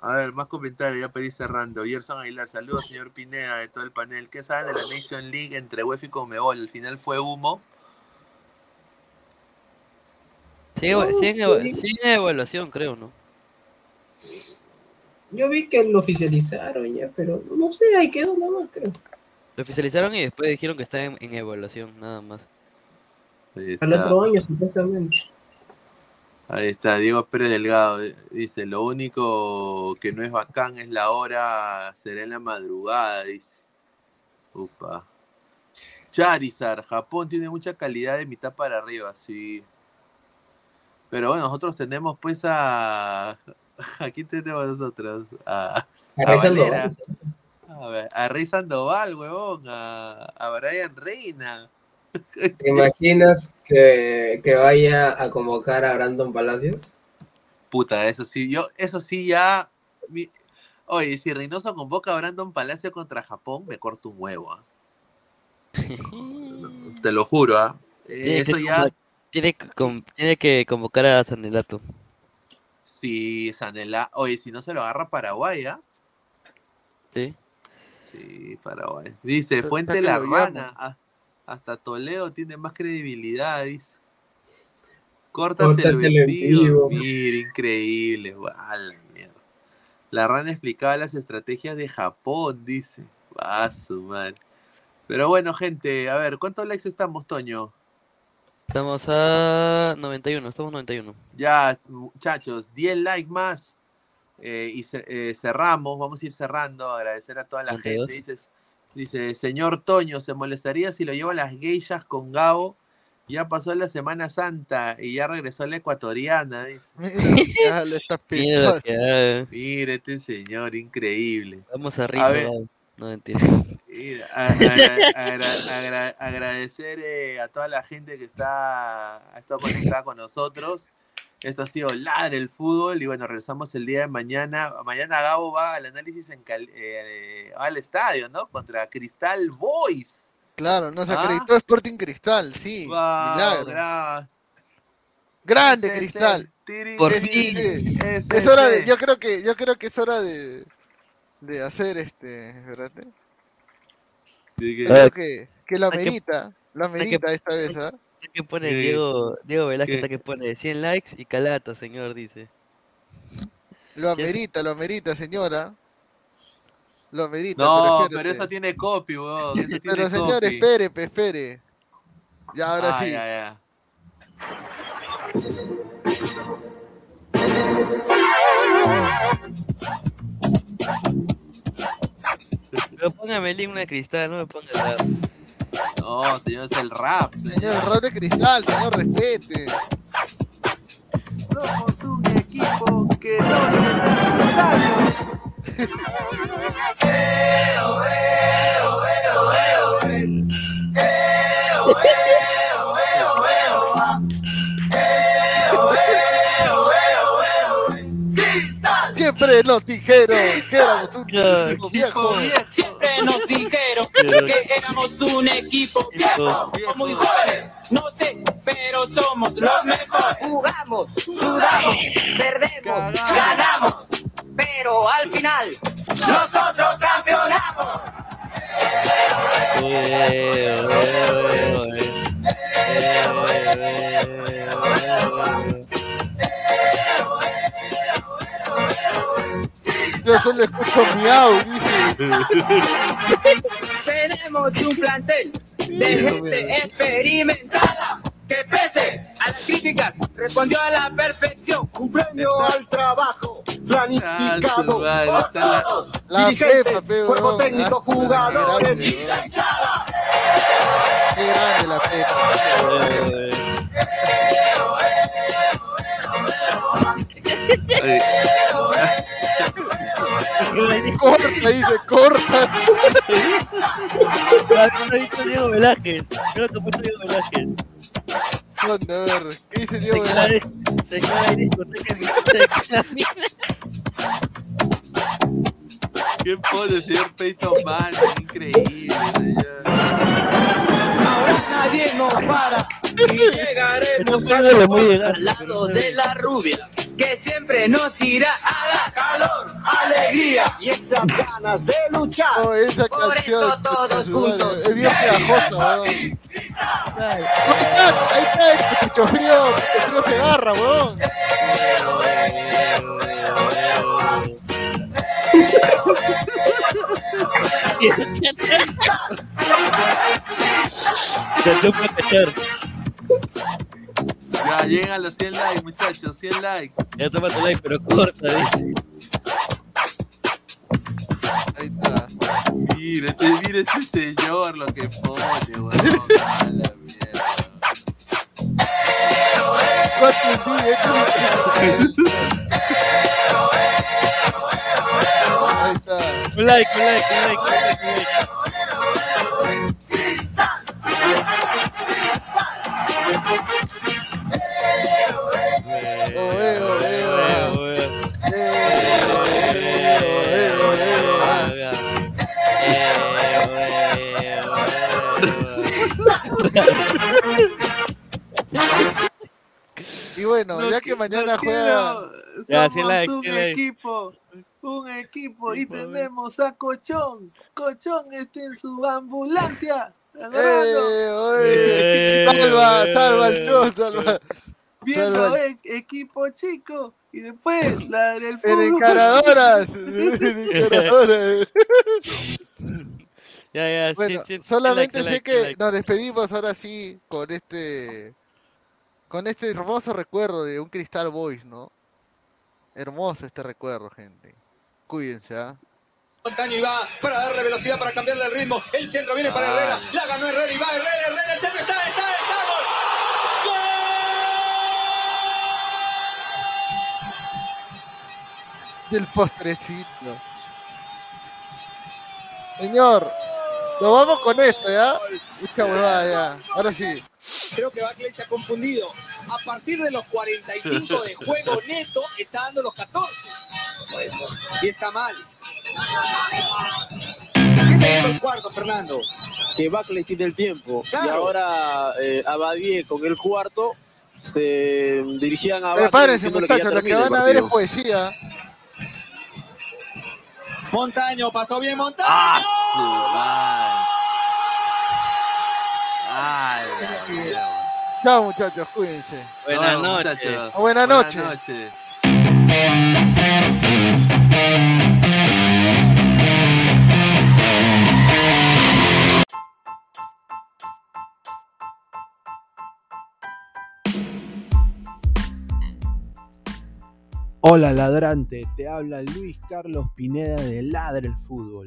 A ver, más comentarios ya para ir cerrando. Gerson Aguilar, saludos señor Pineda de todo el panel. ¿Qué saben de la Nation League entre UEFA y Conmebol? Al final fue humo. Sigue, No, sigue en sí. eva- sigue en evaluación, creo, ¿no? Yo vi que lo oficializaron ya, pero no sé, ahí quedó nada más, creo. Lo oficializaron y después dijeron que está en, en evaluación, nada más. Al otro año, supuestamente. Ahí está, Diego Pérez Delgado. eh, Dice, lo único que no es bacán es la hora, será en la madrugada, dice. Upa. Charizard, Japón tiene mucha calidad de mitad para arriba, sí. Pero bueno, nosotros tenemos pues a... [LAUGHS] Aquí tenemos nosotros a, A a Valera, a, ver, a Rey Sandoval, huevón, a, a Brian Reina. ¿Te [LAUGHS] imaginas que, que vaya a convocar a Brandon Palacios? Puta, eso sí, yo, eso sí ya. mi- Oye, si Reynoso convoca a Brandon Palacio contra Japón, me corto un huevo, ¿ah? [LAUGHS] Te lo juro, ¿ah? Eh, Tiene que, Eso ya, tiene, con- tiene que convocar a Sanelato. si Sanela, oye, si no se lo agarra Paraguay, ¿ah? Sí. Sí, Paraguay. Dice, Fuente la que lo rana. Hasta Toledo tiene más credibilidad, dice. Córtate el Córtatelo en envío. vivo. Mira, increíble. guau, la mierda. La rana explicaba las estrategias de Japón, dice. Va madre. Pero bueno, gente, a ver, ¿cuántos likes estamos, Toño? Estamos a 91, estamos 91. Ya, muchachos, 10 likes más. eh, y eh, cerramos, vamos a ir cerrando. Agradecer a toda la 92. gente. Dice, dice, señor Toño, ¿se molestaría si lo llevo a las geishas con Gabo? Ya pasó la Semana Santa y ya regresó la ecuatoriana. Dice. [LAUGHS] Mira, ya le estás Mira lo que haga. Mire este señor, increíble. Vamos a A ver. No, mentira. [LAUGHS] A- agra- agra- agra- agradecer eh, a toda la gente que está ha estado conectada con nosotros. Esto ha sido Ladre el Fútbol y bueno, regresamos el día de mañana. Mañana Gabo va al análisis en Cal- eh, va al estadio, ¿no? Contra Cristal Boys. Claro, no se Ah. acreditó Sporting Cristal, sí. Wow, milagro. Grande Cristal. Por fin. es hora de, yo creo que, yo creo que es hora de, de hacer este, ¿verdad? Creo que, que la merita, la merita esta vez, ¿ah? Que pone ¿Qué? Diego, Diego Velázquez, ¿Qué? está que pone 100 likes y calata, señor, dice. Lo amerita, lo amerita, señora. Lo amerita, No, pero, pero eso tiene copy, weón. [LAUGHS] Tiene Pero señor, copy. espere, pe, espere. Ya, ahora Ah, sí. ya, ya. Pero póngame el himno de cristal, no me ponga rap. No, señor, es el rap. Señor, error de cristal, señor, respete. Somos un equipo que no el estadio. Siempre que éramos un Ya, equipo viejo. Siempre nos dijeron que éramos un equipo viejo, muy jóvenes, no sé, pero somos los mejores. Jugamos, sudamos, perdemos, ganamos, pero pero al final nosotros campeonamos. Yo solo escucho miau, dice. [LAUGHS] Tenemos un plantel de gente experimentada que pese a las críticas respondió a la perfección, cumpliendo al trabajo planificado madre, por todos, La dirigentes, Pepa, pe, cuerpo técnico, Ah, jugadores y la hinchada. Qué grande la Pepa. Corta, dice, corta. [LAUGHS] No he visto Diego Velázquez. Creo que puso Diego Velázquez. ¿Dónde? A ver, ¿qué dice Diego Velázquez? se queda en discoteca en mi casa. [LAUGHS] ¿Qué pone el señor Peyton Manning? Increíble, señor. Ahora nadie nos para y llegaremos Esto al, no le puede llegar, al lado de la rubia que siempre nos irá a dar calor, alegría y esas ganas de luchar. Oh, esa Por canción. eso todos juntos. Es bien pegajosa, weón. Ahí está, ahí está, este pecho frío, pecho frío se agarra, weón. Se que. Ya llegan a los 100 likes, muchachos, 100 likes. Ya toma tu like, pero corta, dice. Ahí está. Mira, este, mira este señor lo que pone, weón. A la mierda. Ahí está. Un like, un like, un like, un like, un like. Y bueno, No ya que mañana no juega. quiero- Ya, Somos 100 likes, un 100 likes. equipo, un equipo y tenemos a Cochón. Cochón está en su ambulancia. agarrando, ¡Eh, oye! Eh, Salva, salva el eh, show, salva. viendo salva. e- equipo chico y después la del En fútbol. encaradoras. [LAUGHS] [LAUGHS] En encaradoras. [LAUGHS] Ya, ya, Bueno, sí, sí, sí, solamente like, sé like, que like. nos despedimos ahora sí con este con este hermoso recuerdo de un Cristal Boys, ¿no? Hermoso este recuerdo, gente. Cuídense, ¿ah? Montaño y va para darle velocidad, para cambiarle el ritmo. El centro viene para Herrera. La ganó Herrera y va Herrera, Herrera, el centro está, está, está. ¡Gol! Del postrecito. Señor, nos vamos con esto, ¿ya? Mucha huevada, ya. Ahora sí. Creo que Barclay se ha confundido. A partir de los 45 de juego neto, está dando los 14. Por eso. Y está mal. ¿Qué te dijo el cuarto, Fernando? que Buckley tiene el tiempo. Claro. Y ahora eh, Abadie con el cuarto se dirigían a Prepárense, muchachos, lo que van a ver es poesía. Montaño, pasó bien Montaño. Ah, Ay. Chao, muchachos, cuídense. Buenas No, noches. muchachos, Buenas noches. noches. Hola ladrante, te habla Luis Carlos Pineda de Ladre el Fútbol.